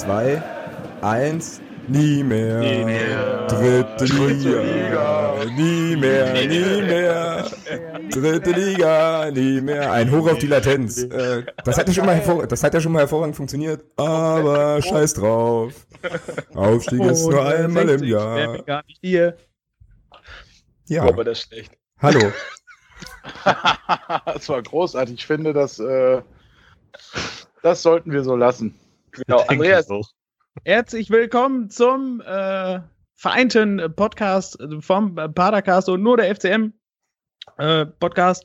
Drei, zwei, eins. Nie mehr. Nie mehr. Dritte Liga. Liga. Nie mehr, nie mehr. Dritte Liga, nie mehr. Ein Hoch auf die Latenz. Äh, das, hat ja schon mal hervor das hat ja schon mal hervorragend funktioniert. Aber scheiß drauf. Aufstieg ist nur einmal im Jahr. Gar nicht hier. Ja. Aber das ist schlecht. Hallo. das war großartig. Ich finde, das, äh, das sollten wir so lassen. Genau, Andreas, herzlich willkommen zum äh, vereinten Podcast vom Padercast und nur der FCM äh, Podcast.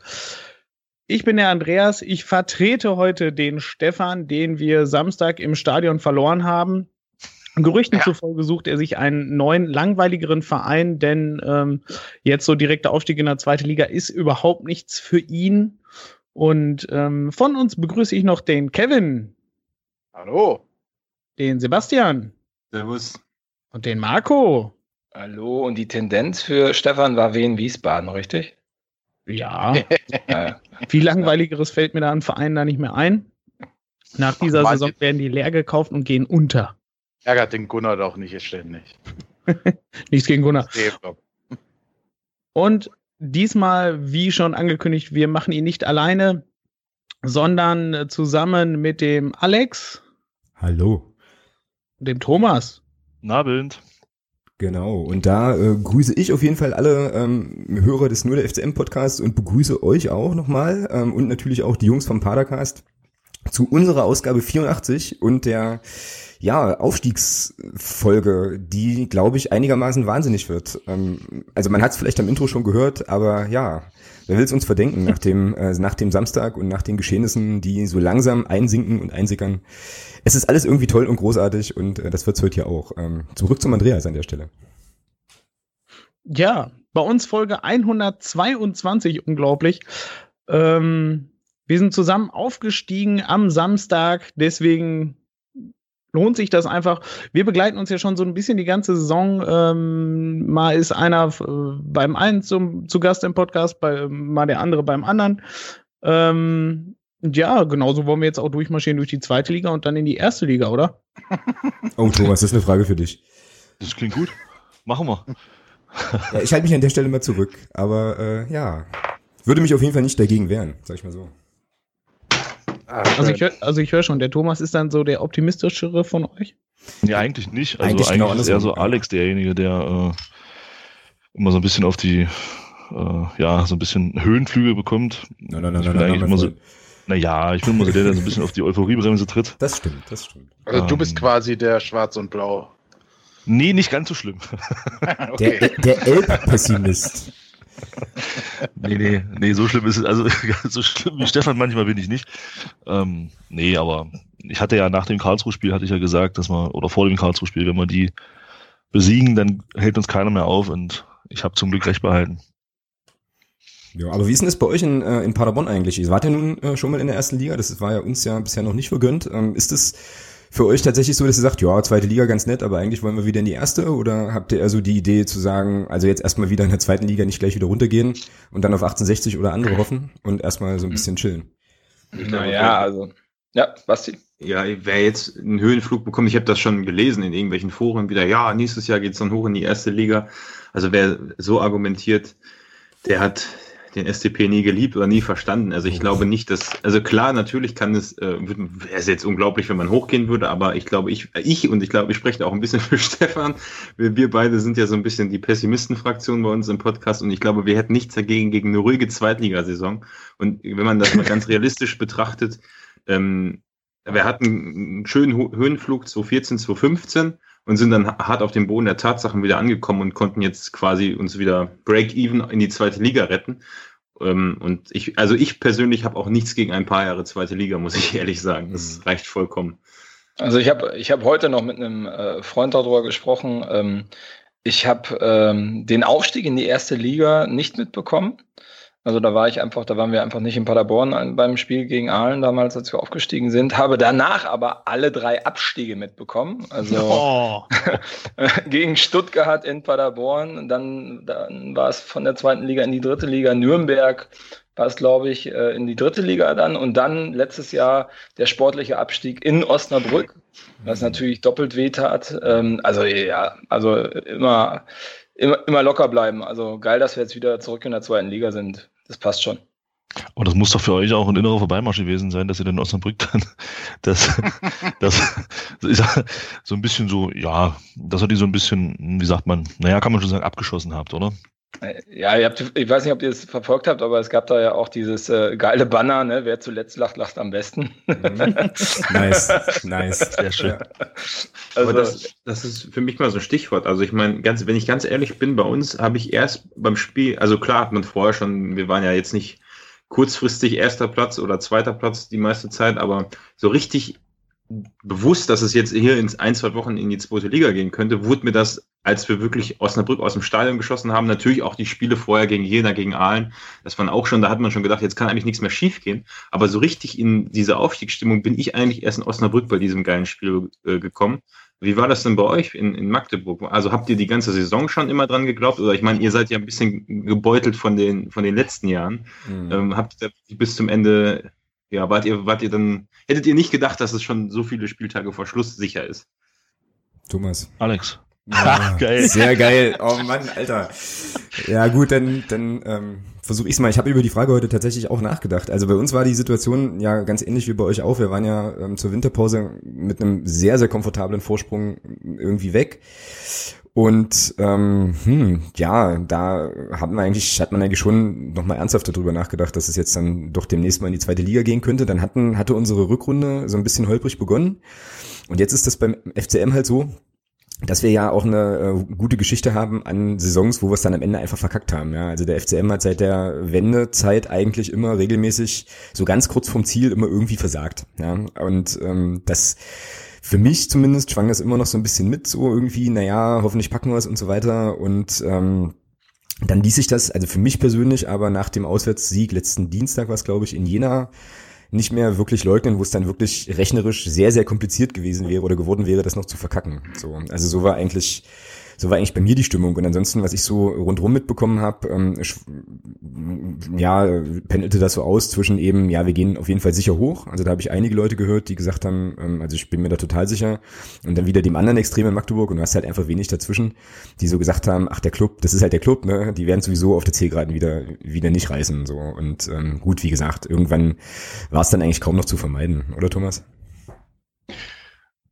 Ich bin der Andreas. Ich vertrete heute den Stefan, den wir Samstag im Stadion verloren haben. Gerüchten ja. zufolge sucht er sich einen neuen, langweiligeren Verein, denn ähm, jetzt so direkter Aufstieg in der zweite Liga ist überhaupt nichts für ihn. Und ähm, von uns begrüße ich noch den Kevin. Hallo. Den Sebastian. Servus. Und den Marco. Hallo. Und die Tendenz für Stefan war Wien Wiesbaden, richtig? Ja. Viel langweiligeres fällt mir da an Vereinen da nicht mehr ein. Nach dieser Ach, Saison werden die leer gekauft und gehen unter. Ärgert den Gunnar doch nicht ständig. Nichts gegen Gunnar. Und diesmal, wie schon angekündigt, wir machen ihn nicht alleine, sondern zusammen mit dem Alex. Hallo. Dem Thomas. Nabend. Genau, und da äh, grüße ich auf jeden Fall alle ähm, Hörer des Nur der FCM Podcasts und begrüße euch auch nochmal ähm, und natürlich auch die Jungs vom Padercast zu unserer Ausgabe 84 und der ja, Aufstiegsfolge, die, glaube ich, einigermaßen wahnsinnig wird. Ähm, also man hat es vielleicht am Intro schon gehört, aber ja, wer will es uns verdenken nach dem, äh, nach dem Samstag und nach den Geschehnissen, die so langsam einsinken und einsickern es ist alles irgendwie toll und großartig und äh, das wird's heute hier auch. Ähm, zurück zum Andreas an der Stelle. Ja, bei uns Folge 122, unglaublich. Ähm, wir sind zusammen aufgestiegen am Samstag, deswegen lohnt sich das einfach. Wir begleiten uns ja schon so ein bisschen die ganze Saison. Ähm, mal ist einer äh, beim einen zum, zu Gast im Podcast, bei, mal der andere beim anderen. Ähm, ja, genauso wollen wir jetzt auch durchmarschieren durch die zweite Liga und dann in die erste Liga, oder? Oh, Thomas, das ist eine Frage für dich. Das klingt gut. Machen wir. Ja, ich halte mich an der Stelle mal zurück, aber äh, ja, würde mich auf jeden Fall nicht dagegen wehren, sag ich mal so. Ah, also ich höre also hör schon, der Thomas ist dann so der optimistischere von euch? Ja, eigentlich nicht. Also eigentlich, eigentlich ist eher so Alex derjenige, der äh, immer so ein bisschen auf die, äh, ja, so ein bisschen Höhenflüge bekommt. Nein, nein, nein, nein, nein, nein, so, naja, ich bin immer so der, der so ein bisschen auf die Euphoriebremse tritt. Das stimmt, das stimmt. Also ähm, du bist quasi der Schwarz und Blau. Nee, nicht ganz so schlimm. okay. Der, der Elb-Pessimist. Nee, nee, nee, so schlimm ist es. Also so schlimm wie Stefan manchmal bin ich nicht. Ähm, nee, aber ich hatte ja nach dem Karlsruhe-Spiel, hatte ich ja gesagt, dass man, oder vor dem Karlsruhe-Spiel, wenn wir die besiegen, dann hält uns keiner mehr auf und ich habe zum Glück recht behalten. Ja, aber wie ist denn das bei euch in, äh, in Paderborn eigentlich? Ihr wart ja nun äh, schon mal in der ersten Liga, das war ja uns ja bisher noch nicht vergönnt. Ähm, ist es für euch tatsächlich so, dass ihr sagt, ja, zweite Liga ganz nett, aber eigentlich wollen wir wieder in die erste? Oder habt ihr eher so die Idee zu sagen, also jetzt erstmal wieder in der zweiten Liga nicht gleich wieder runtergehen und dann auf 1860 oder andere hoffen und erstmal so ein bisschen chillen? Naja, also, ja, Basti. Ja, wer jetzt einen Höhenflug bekommt, ich habe das schon gelesen in irgendwelchen Foren wieder, ja, nächstes Jahr geht's dann hoch in die erste Liga. Also wer so argumentiert, der hat den SCP nie geliebt oder nie verstanden. Also ich glaube nicht, dass, also klar, natürlich kann es, äh, wäre es jetzt unglaublich, wenn man hochgehen würde, aber ich glaube, ich, ich und ich glaube, ich spreche auch ein bisschen für Stefan. Wir, wir beide sind ja so ein bisschen die Pessimisten-Fraktion bei uns im Podcast und ich glaube, wir hätten nichts dagegen gegen eine ruhige Zweitligasaison. Und wenn man das mal ganz realistisch betrachtet, ähm, wir hatten einen schönen Höhenflug 2014, 2015 und sind dann hart auf dem Boden der Tatsachen wieder angekommen und konnten jetzt quasi uns wieder Break-Even in die zweite Liga retten. Ähm, und ich, also ich persönlich habe auch nichts gegen ein paar Jahre zweite Liga, muss ich ehrlich sagen. Das mhm. reicht vollkommen. Also ich habe ich hab heute noch mit einem äh, Freund darüber gesprochen. Ähm, ich habe ähm, den Aufstieg in die erste Liga nicht mitbekommen. Also da war ich einfach, da waren wir einfach nicht in Paderborn beim Spiel gegen Aalen damals, als wir aufgestiegen sind. Habe danach aber alle drei Abstiege mitbekommen. Also oh. gegen Stuttgart in Paderborn, dann, dann war es von der zweiten Liga in die dritte Liga, Nürnberg war es, glaube ich, äh, in die dritte Liga dann und dann letztes Jahr der sportliche Abstieg in Osnabrück, was natürlich doppelt wehtat. Ähm, also ja, also immer, immer, immer locker bleiben. Also geil, dass wir jetzt wieder zurück in der zweiten Liga sind das passt schon. Aber das muss doch für euch auch ein innerer Vorbeimarsch gewesen sein, dass ihr den Osnabrück dann, das, das ist so ein bisschen so, ja, dass ihr die so ein bisschen, wie sagt man, naja, kann man schon sagen, abgeschossen habt, oder? Äh, ja, ihr habt, ich weiß nicht, ob ihr es verfolgt habt, aber es gab da ja auch dieses äh, geile Banner, ne? Wer zuletzt lacht, lacht am besten. Mhm. nice, nice, sehr schön. Ja. Also, aber das, das ist für mich mal so ein Stichwort. Also ich meine, ganz, wenn ich ganz ehrlich bin, bei uns habe ich erst beim Spiel, also klar hat man vorher schon, wir waren ja jetzt nicht kurzfristig erster Platz oder zweiter Platz die meiste Zeit, aber so richtig bewusst, dass es jetzt hier in ein, zwei Wochen in die zweite Liga gehen könnte, wurde mir das, als wir wirklich Osnabrück aus dem Stadion geschossen haben, natürlich auch die Spiele vorher gegen Jena, gegen Aalen, das waren auch schon, da hat man schon gedacht, jetzt kann eigentlich nichts mehr schief gehen. Aber so richtig in diese Aufstiegsstimmung bin ich eigentlich erst in Osnabrück bei diesem geilen Spiel äh, gekommen. Wie war das denn bei euch in, in Magdeburg? Also habt ihr die ganze Saison schon immer dran geglaubt? Oder ich meine, ihr seid ja ein bisschen gebeutelt von den, von den letzten Jahren. Mhm. Ähm, habt ihr bis zum Ende ja, wart ihr, wart ihr dann, hättet ihr nicht gedacht, dass es schon so viele Spieltage vor Schluss sicher ist? Thomas. Alex. Ja, geil. Sehr geil. Oh Mann, Alter. Ja gut, dann, dann ähm, versuche ich es mal. Ich habe über die Frage heute tatsächlich auch nachgedacht. Also bei uns war die Situation ja ganz ähnlich wie bei euch auch. Wir waren ja ähm, zur Winterpause mit einem sehr, sehr komfortablen Vorsprung irgendwie weg. Und ähm, hm, ja, da hat man eigentlich, hat man eigentlich schon nochmal ernsthaft darüber nachgedacht, dass es jetzt dann doch demnächst mal in die zweite Liga gehen könnte. Dann hatten, hatte unsere Rückrunde so ein bisschen holprig begonnen. Und jetzt ist das beim FCM halt so, dass wir ja auch eine äh, gute Geschichte haben an Saisons, wo wir es dann am Ende einfach verkackt haben. Ja, also der FCM hat seit der Wendezeit eigentlich immer regelmäßig so ganz kurz vom Ziel immer irgendwie versagt. Ja, und ähm, das für mich zumindest schwang das immer noch so ein bisschen mit, so irgendwie, naja, hoffentlich packen wir es und so weiter. Und ähm, dann ließ sich das, also für mich persönlich, aber nach dem Auswärtssieg letzten Dienstag, was glaube ich in Jena, nicht mehr wirklich leugnen, wo es dann wirklich rechnerisch sehr, sehr kompliziert gewesen wäre oder geworden wäre, das noch zu verkacken. So, also so war eigentlich so war eigentlich bei mir die Stimmung. Und ansonsten, was ich so rundrum mitbekommen habe, ähm, ja, pendelte das so aus zwischen eben, ja, wir gehen auf jeden Fall sicher hoch. Also da habe ich einige Leute gehört, die gesagt haben, ähm, also ich bin mir da total sicher. Und dann wieder dem anderen Extrem in Magdeburg und du hast halt einfach wenig dazwischen, die so gesagt haben, ach, der Club, das ist halt der Club, ne? Die werden sowieso auf der Zielgeraden wieder, wieder nicht reißen. So. Und ähm, gut, wie gesagt, irgendwann war es dann eigentlich kaum noch zu vermeiden, oder Thomas?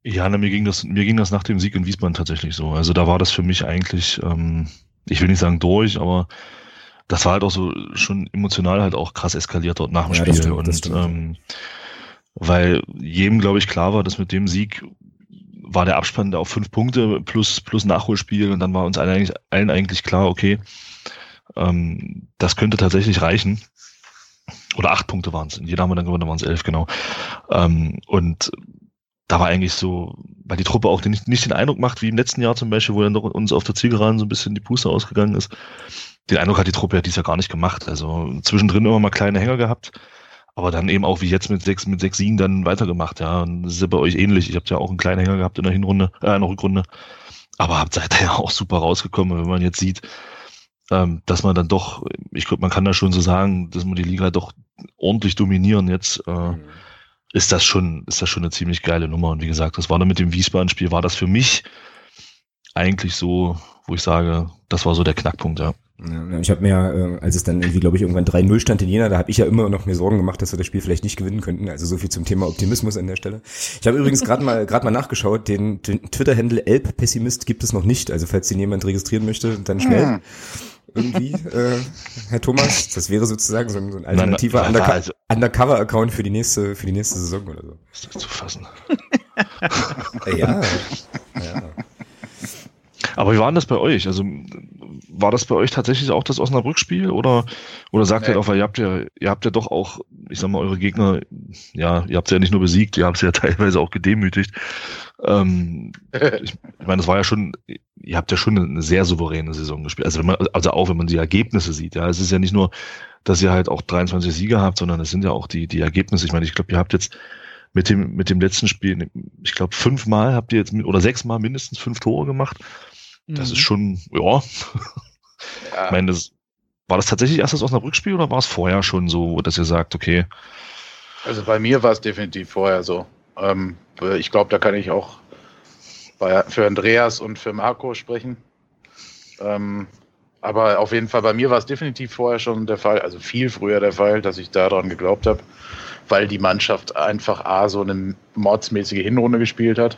Ja, na, mir ging das, mir ging das nach dem Sieg in Wiesbaden tatsächlich so. Also da war das für mich eigentlich, ähm, ich will nicht sagen durch, aber das war halt auch so schon emotional halt auch krass eskaliert dort nach dem ja, Spiel. Stimmt, und ähm, weil jedem, glaube ich, klar war, dass mit dem Sieg war der Abspann auf fünf Punkte plus, plus Nachholspiel und dann war uns allen eigentlich, allen eigentlich klar, okay, ähm, das könnte tatsächlich reichen. Oder acht Punkte waren es. In jeder haben wir dann gewonnen, waren es elf, genau. Ähm, und da war eigentlich so, weil die Truppe auch nicht, nicht den Eindruck macht, wie im letzten Jahr zum Beispiel, wo dann doch uns auf der Zielgeraden so ein bisschen die Puste ausgegangen ist. Den Eindruck hat die Truppe ja dies Jahr gar nicht gemacht. Also zwischendrin immer mal kleine Hänger gehabt, aber dann eben auch wie jetzt mit sechs, mit sechs Siegen dann weitergemacht. Ja, und das ist ja bei euch ähnlich. Ich habt ja auch einen kleinen Hänger gehabt in der Hinrunde, äh, in der Rückrunde. Aber habt seid ja auch super rausgekommen, wenn man jetzt sieht, ähm, dass man dann doch, ich glaube, man kann da schon so sagen, dass man die Liga doch ordentlich dominieren jetzt. Äh, mhm ist das schon, ist das schon eine ziemlich geile Nummer. Und wie gesagt, das war dann mit dem Wiesbaden-Spiel, war das für mich eigentlich so, wo ich sage, das war so der Knackpunkt, ja. Ich habe mir, äh, als es dann irgendwie, glaube ich, irgendwann 3-0 stand in Jena, da habe ich ja immer noch mir Sorgen gemacht, dass wir das Spiel vielleicht nicht gewinnen könnten. Also so viel zum Thema Optimismus an der Stelle. Ich habe übrigens gerade mal gerade mal nachgeschaut, den, den Twitter-Handle Elb-Pessimist gibt es noch nicht. Also falls den jemand registrieren möchte, dann schnell. Irgendwie, äh, Herr Thomas? Das wäre sozusagen so ein, so ein alternativer nein, nein, also, Undercover-Account für die nächste, für die nächste Saison oder so. Ist das zu fassen? ja, ja. Aber wie war denn das bei euch? Also war das bei euch tatsächlich auch das Osnabrück-Spiel oder oder sagt nee. ihr doch, weil ihr habt ja ihr habt ja doch auch, ich sag mal, eure Gegner ja, ihr habt sie ja nicht nur besiegt, ihr habt sie ja teilweise auch gedemütigt. Ähm, ich, ich meine, das war ja schon, ihr habt ja schon eine sehr souveräne Saison gespielt. Also, wenn man, also auch wenn man die Ergebnisse sieht, ja, es ist ja nicht nur, dass ihr halt auch 23 Sieger habt, sondern es sind ja auch die, die Ergebnisse. Ich meine, ich glaube, ihr habt jetzt mit dem, mit dem letzten Spiel, ich glaube, fünfmal habt ihr jetzt, oder sechsmal mindestens fünf Tore gemacht. Das mhm. ist schon, ja. ja. Ich meine, das, war das tatsächlich erst das Osnabrück-Spiel oder war es vorher schon so, dass ihr sagt, okay? Also bei mir war es definitiv vorher so. Ähm, ich glaube, da kann ich auch bei, für Andreas und für Marco sprechen. Ähm, aber auf jeden Fall, bei mir war es definitiv vorher schon der Fall, also viel früher der Fall, dass ich daran geglaubt habe, weil die Mannschaft einfach A, so eine mordsmäßige Hinrunde gespielt hat.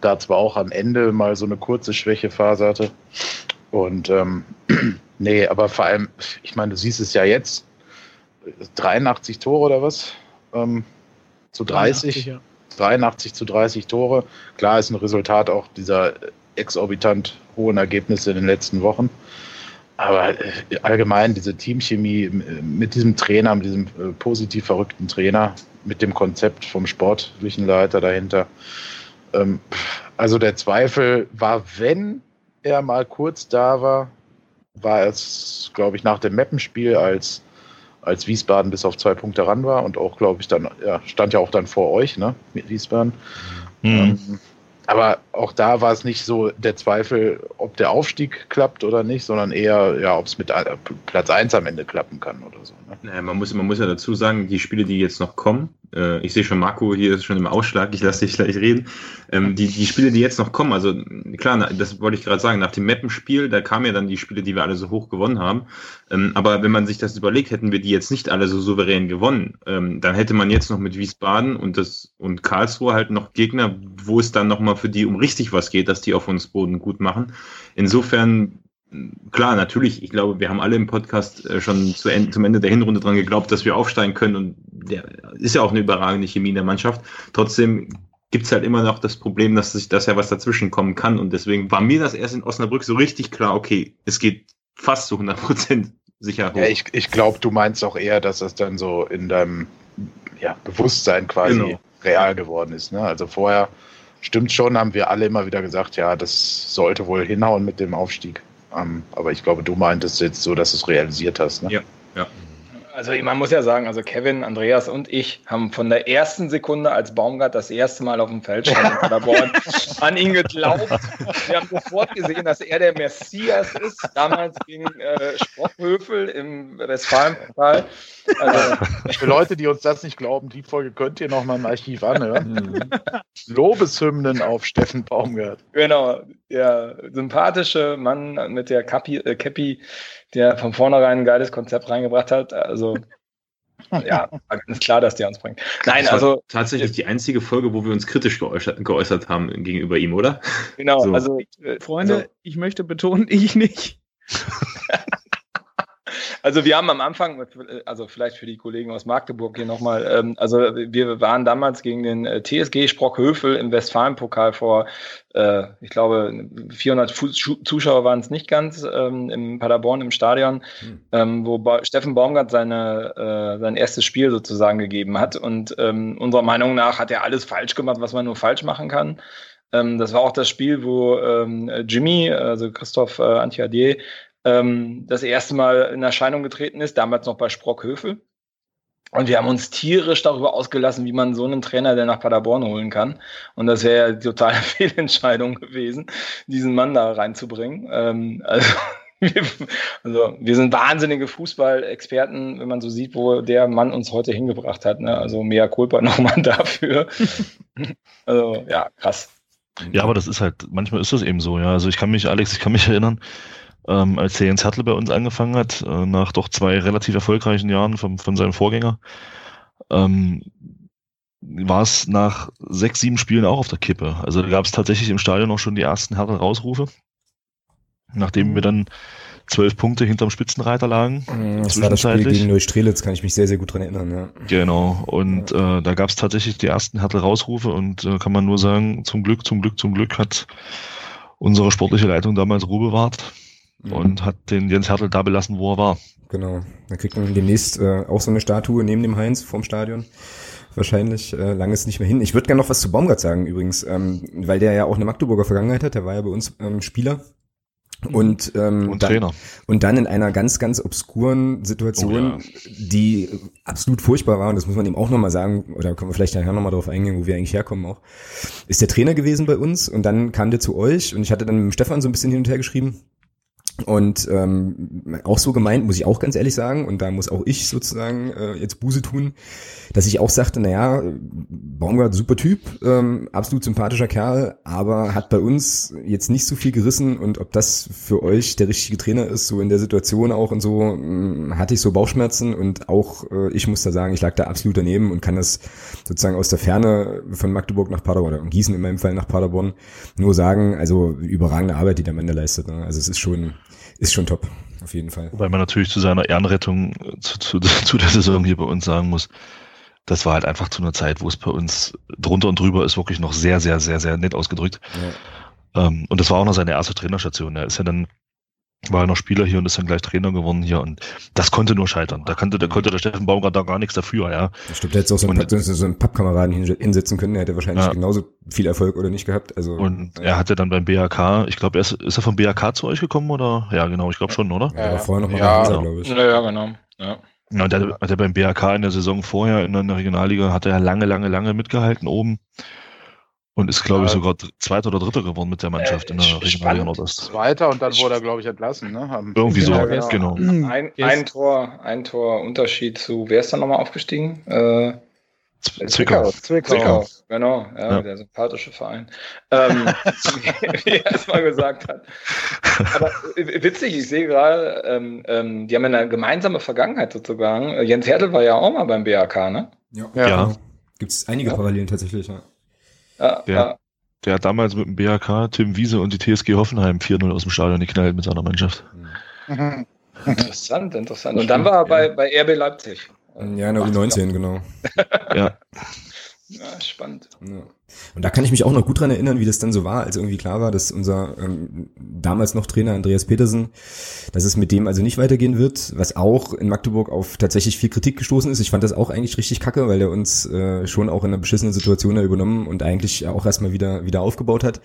Da zwar auch am Ende mal so eine kurze Schwächephase hatte. Und ähm, nee, aber vor allem, ich meine, du siehst es ja jetzt, 83 Tore oder was? Ähm, zu 30. 83, ja. 83 zu 30 Tore. Klar ist ein Resultat auch dieser exorbitant hohen Ergebnisse in den letzten Wochen. Aber äh, allgemein diese Teamchemie mit diesem Trainer, mit diesem äh, positiv verrückten Trainer, mit dem Konzept vom sportlichen Leiter dahinter. Ähm, also der Zweifel war, wenn er mal kurz da war, war es, glaube ich, nach dem Mappenspiel, als, als Wiesbaden bis auf zwei Punkte ran war und auch, glaube ich, dann, ja, stand ja auch dann vor euch, ne, mit Wiesbaden. Mhm. Ähm, aber auch da war es nicht so der Zweifel, ob der Aufstieg klappt oder nicht, sondern eher, ja, ob es mit äh, Platz 1 am Ende klappen kann oder so. Ne? Naja, man, muss, man muss ja dazu sagen, die Spiele, die jetzt noch kommen, ich sehe schon Marco hier ist schon im Ausschlag, ich lasse dich gleich reden. Ähm, die, die Spiele, die jetzt noch kommen, also klar, das wollte ich gerade sagen, nach dem Mappenspiel, da kamen ja dann die Spiele, die wir alle so hoch gewonnen haben. Ähm, aber wenn man sich das überlegt, hätten wir die jetzt nicht alle so souverän gewonnen, ähm, dann hätte man jetzt noch mit Wiesbaden und das und Karlsruhe halt noch Gegner, wo es dann nochmal für die um richtig was geht, dass die auf uns Boden gut machen. Insofern klar, natürlich, ich glaube, wir haben alle im Podcast äh, schon zu Ende, zum Ende der Hinrunde dran geglaubt, dass wir aufsteigen können und der ist ja auch eine überragende Chemie in der Mannschaft. Trotzdem gibt's halt immer noch das Problem, dass sich das ja was dazwischen kommen kann und deswegen war mir das erst in Osnabrück so richtig klar, okay, es geht fast zu 100 Prozent sicher hoch. Ja, ich, ich glaube, du meinst auch eher, dass das dann so in deinem ja, Bewusstsein quasi genau. real geworden ist. Ne? Also vorher stimmt schon, haben wir alle immer wieder gesagt, ja, das sollte wohl hinhauen mit dem Aufstieg. Ähm, aber ich glaube, du meintest jetzt so, dass du es realisiert hast. Ne? Ja, ja. Also man muss ja sagen, also Kevin, Andreas und ich haben von der ersten Sekunde, als Baumgart das erste Mal auf dem Feld stand in Paderborn, an ihn geglaubt. Wir haben sofort gesehen, dass er der Messias ist, damals gegen äh, Sprockhöfel im Westfalenpokal. Also, Für Leute, die uns das nicht glauben, die Folge könnt ihr noch mal im Archiv anhören. Mhm. Lobeshymnen auf Steffen Baumgart. Genau, der sympathische Mann mit der Cappy, äh, Cappy der von vornherein ein geiles Konzept reingebracht hat. Also ja, ist klar, dass der uns bringt. Nein, also tatsächlich die einzige Folge, wo wir uns kritisch geäußert, geäußert haben gegenüber ihm, oder? Genau, so. also Freunde, so. ich möchte betonen, ich nicht. Also wir haben am Anfang, also vielleicht für die Kollegen aus Magdeburg hier nochmal, ähm, also wir waren damals gegen den äh, TSG Sprockhövel im Westfalenpokal vor, äh, ich glaube, 400 Zuschauer waren es nicht ganz, ähm, im Paderborn im Stadion, mhm. ähm, wo ba Steffen Baumgart seine, äh, sein erstes Spiel sozusagen gegeben hat. Und ähm, unserer Meinung nach hat er alles falsch gemacht, was man nur falsch machen kann. Ähm, das war auch das Spiel, wo ähm, Jimmy, also Christoph äh, Antiadier, ähm, das erste Mal in Erscheinung getreten ist, damals noch bei Sprockhöfel. Und wir haben uns tierisch darüber ausgelassen, wie man so einen Trainer denn nach Paderborn holen kann. Und das wäre ja die totale Fehlentscheidung gewesen, diesen Mann da reinzubringen. Ähm, also, wir, also wir sind wahnsinnige Fußballexperten, wenn man so sieht, wo der Mann uns heute hingebracht hat. Ne? Also mehr Culpa nochmal dafür. also ja, krass. Ja, aber das ist halt, manchmal ist das eben so, ja. Also ich kann mich, Alex, ich kann mich erinnern, ähm, als der Jens Hertel bei uns angefangen hat, äh, nach doch zwei relativ erfolgreichen Jahren vom, von seinem Vorgänger, ähm, war es nach sechs, sieben Spielen auch auf der Kippe. Also da gab es tatsächlich im Stadion auch schon die ersten Hertel-Rausrufe, nachdem wir dann zwölf Punkte hinterm Spitzenreiter lagen. Mhm, das war das Spiel gegen Neustrelitz, kann ich mich sehr, sehr gut dran erinnern. Ja. Genau, und ja. äh, da gab es tatsächlich die ersten Hertel-Rausrufe und äh, kann man nur sagen, zum Glück, zum Glück, zum Glück hat unsere sportliche Leitung damals Ruhe bewahrt mhm. und hat den Jens Hertel da belassen, wo er war. Genau. Dann kriegt man demnächst äh, auch so eine Statue neben dem Heinz vorm Stadion wahrscheinlich äh, lange ist nicht mehr hin. Ich würde gerne noch was zu Baumgart sagen übrigens, ähm, weil der ja auch eine Magdeburger Vergangenheit hat. Der war ja bei uns ähm, Spieler und, ähm, Und dann, Trainer. und dann in einer ganz, ganz obskuren Situation, Oh die absolut furchtbar war, und das muss man ihm auch nochmal sagen, oder können wir vielleicht nachher nochmal drauf eingehen, wo wir eigentlich herkommen auch, ist der Trainer gewesen bei uns und dann kam der zu euch und ich hatte dann mit dem Stefan so ein bisschen hin und her geschrieben und ähm, auch so gemeint, muss ich auch ganz ehrlich sagen, und da muss auch ich sozusagen äh, jetzt Buße tun, dass ich auch sagte, naja, Baumgart, super Typ, ähm, absolut sympathischer Kerl, aber hat bei uns jetzt nicht so viel gerissen und ob das für euch der richtige Trainer ist, so in der Situation auch und so, ähm, hatte ich so Bauchschmerzen und auch äh, ich muss da sagen, ich lag da absolut daneben und kann das sozusagen aus der Ferne von Magdeburg nach Paderborn, oder Gießen in meinem Fall nach Paderborn, nur sagen, also überragende Arbeit, die der Mann da leistet. Ne? Also es ist schon, ist schon top, auf jeden Fall. Wobei man natürlich zu seiner Ehrenrettung zu, zu, zu der Saison hier bei uns sagen muss, das war halt einfach zu einer Zeit, wo es bei uns drunter und drüber ist wirklich noch sehr, sehr, sehr, sehr nett ausgedrückt. Ja. Ähm, und das war auch noch seine erste Trainerstation. Er ist ja dann, war ja noch Spieler hier und ist dann gleich Trainer geworden hier und das konnte nur scheitern. Da konnte, da konnte der Steffen Baumgart da gar nichts dafür, ja. Glaube, der hätte auch so einen, Und- so einen Pappkameraden hin- hinsetzen können, der hätte wahrscheinlich Ja. genauso viel Erfolg oder nicht gehabt. Also, Und ja. er hatte dann beim BHK, ich glaube, er ist, ist er vom BHK zu euch gekommen oder? Ja, genau, ich glaube schon, oder? Er war vorher noch mal Ja. Hansa, glaube ich. Ja, ja, genau. Ja. Ja, und der hat er beim BHK in der Saison vorher in der Regionalliga, hat er ja lange, lange, lange mitgehalten oben und ist, glaube ich, Ja. sogar Zweiter oder Dritter geworden mit der Mannschaft in der spannend. Regionalliga Nordost. Zweiter und dann wurde er, glaube ich, entlassen. Ne? Irgendwie so, Ja, genau. genau. Ein, ein Tor, ein Tor Unterschied zu, wer ist da nochmal aufgestiegen? Äh, Z- Zwickau. Zwickau, genau, ja, Ja. der sympathische Verein. Ähm, wie er es mal gesagt hat. Aber äh, witzig, ich sehe gerade, ähm, ähm, die haben eine gemeinsame Vergangenheit sozusagen. Äh, Jens Hertel war ja auch mal beim BAK, ne? Ja, Ja. Ja. Gibt es einige Ja. Parallelen tatsächlich, ja. Ja, Der- ja. Der hat damals mit dem BHK Tim Wiese und die TSG Hoffenheim 4-0 aus dem Stadion geknallt mit seiner Mannschaft. Mhm. Interessant, interessant. Und dann war er bei, bei RB Leipzig. Ja, in der U19, genau. Ja, Ja, spannend. Ja. Und da kann ich mich auch noch gut dran erinnern, wie das dann so war, als irgendwie klar war, dass unser ähm, damals noch Trainer Andreas Petersen, dass es mit dem also nicht weitergehen wird, was auch in Magdeburg auf tatsächlich viel Kritik gestoßen ist. Ich fand das auch eigentlich richtig kacke, weil der uns äh, schon auch in einer beschissenen Situation da übernommen und eigentlich auch erstmal wieder wieder aufgebaut hat.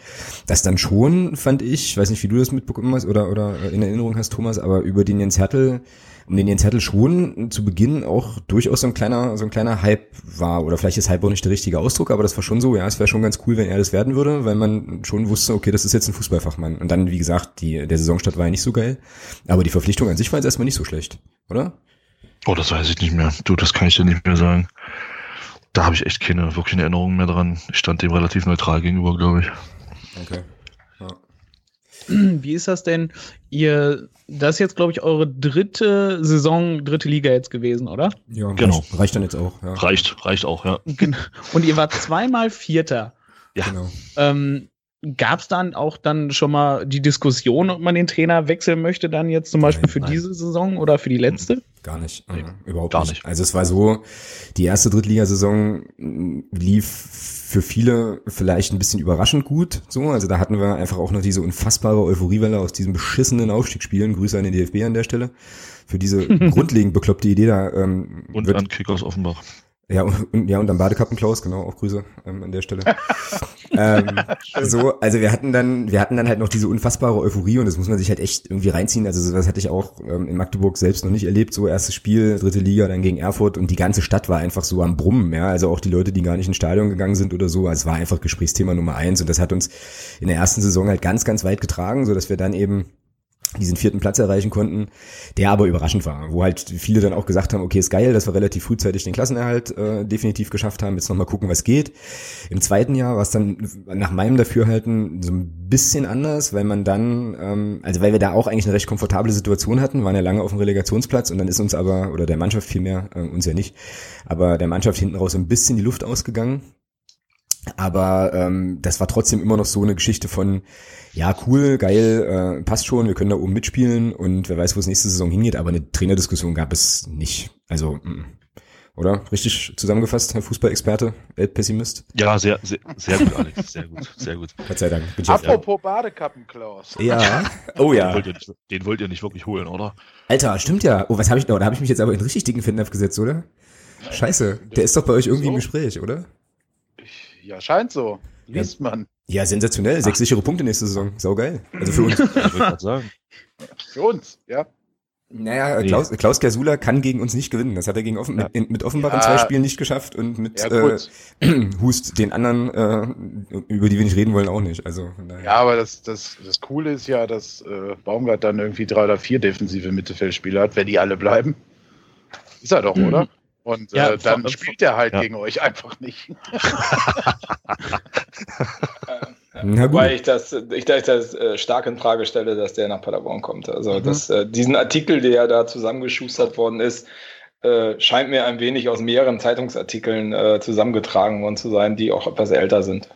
Das dann schon, fand ich, weiß nicht, wie du das mitbekommen hast oder, oder in Erinnerung hast, Thomas, aber über den Jens Hertel um den Jens Hertel schon zu Beginn auch durchaus so ein kleiner, so ein kleiner Hype war. Oder vielleicht ist Hype auch nicht der richtige Ausdruck, aber das war schon so, ja, es wäre schon ganz cool, wenn er das werden würde, weil man schon wusste, okay, das ist jetzt ein Fußballfachmann. Und dann, wie gesagt, die, der Saisonstart war ja nicht so geil. Aber die Verpflichtung an sich war jetzt erstmal nicht so schlecht, oder? oh, das weiß ich nicht mehr. Du, das kann ich dir nicht mehr sagen. Da habe ich echt keine wirklichen Erinnerungen mehr dran. Ich stand dem relativ neutral gegenüber, glaube ich. Okay. Wie ist das denn? Ihr, das ist jetzt, glaube ich, eure dritte Saison, dritte Liga jetzt gewesen, oder? Ja, Genau. reicht, reicht dann jetzt auch, ja. Reicht, reicht auch, ja. Und ihr wart zweimal Vierter. Ja. Genau. Ähm, Gab es dann auch dann schon mal die Diskussion, ob man den Trainer wechseln möchte, dann jetzt zum Beispiel Nein, für nein. diese Saison oder für die letzte? Gar nicht. Nee, äh, überhaupt gar nicht. nicht. Also es war so, die erste Drittligasaison lief für viele vielleicht ein bisschen überraschend gut. So, also da hatten wir einfach auch noch diese unfassbare Euphoriewelle aus diesen beschissenen Aufstiegsspielen. Grüße an den DFB an der Stelle. Für diese grundlegend bekloppte Idee da ähm, Und wird, an Kickers Offenbach. Ja, und, ja, und am Badekappenklaus, genau, auch Grüße ähm, an der Stelle. ähm, so, also wir hatten dann, wir hatten dann halt noch diese unfassbare Euphorie und das muss man sich halt echt irgendwie reinziehen. Also sowas hatte ich auch ähm, in Magdeburg selbst noch nicht erlebt. So erstes Spiel, dritte Liga, dann gegen Erfurt und die ganze Stadt war einfach so am Brummen, ja. Also auch die Leute, die gar nicht ins Stadion gegangen sind oder so. Also es war einfach Gesprächsthema Nummer eins und das hat uns in der ersten Saison halt ganz, ganz weit getragen, so dass wir dann eben diesen vierten Platz erreichen konnten, der aber überraschend war, wo halt viele dann auch gesagt haben, okay, ist geil, dass wir relativ frühzeitig den Klassenerhalt äh, definitiv geschafft haben, jetzt nochmal gucken, was geht. Im zweiten Jahr war es dann nach meinem Dafürhalten so ein bisschen anders, weil man dann, ähm, also weil wir da auch eigentlich eine recht komfortable Situation hatten, waren ja lange auf dem Relegationsplatz und dann ist uns aber, oder der Mannschaft vielmehr, äh, uns ja nicht, aber der Mannschaft hinten raus so ein bisschen die Luft ausgegangen. Aber ähm, das war trotzdem immer noch so eine Geschichte von, ja, cool, geil, äh, passt schon, wir können da oben mitspielen und wer weiß, wo es nächste Saison hingeht, aber eine Trainerdiskussion gab es nicht. Also, oder? Richtig zusammengefasst, Herr Fußballexperte, Weltpessimist? Ja, sehr, sehr, sehr gut, Alex. Sehr gut, sehr gut. Gott sei Dank. Apropos Badekappenklaus. ja. Oh Den ja. wollt, ihr nicht, den wollt ihr nicht wirklich holen, oder? Alter, stimmt ja. Oh, was habe ich da? Da habe ich mich jetzt aber in richtig dicken Fettnapf gesetzt, oder? Scheiße, der ist doch bei euch irgendwie so. im Gespräch, oder? Ja, scheint so. Liest man. Ja, sensationell. Sechs sichere Punkte nächste Saison. Sau geil. Also für uns. für uns, ja. Naja, Klaus, Klaus Gersula kann gegen uns nicht gewinnen. Das hat er gegen Offen, ja. mit, mit Offenbach ja. in zwei Spielen nicht geschafft und mit ja, äh, Hust den anderen, äh, über die wir nicht reden wollen, auch nicht. Also Ja, aber das, das, das Coole ist ja, dass äh, Baumgart dann irgendwie drei oder vier defensive Mittelfeldspieler hat, wenn die alle bleiben. Ist er doch, mhm. oder? Und ja, äh, dann von, spielt er halt gegen euch einfach nicht. Wobei ich das, ich, das äh, stark in Frage stelle, dass der nach Paderborn kommt. Also mhm. das, äh, diesen Artikel, der da zusammengeschustert worden ist, äh, scheint mir ein wenig aus mehreren Zeitungsartikeln äh, zusammengetragen worden zu sein, die auch etwas älter sind.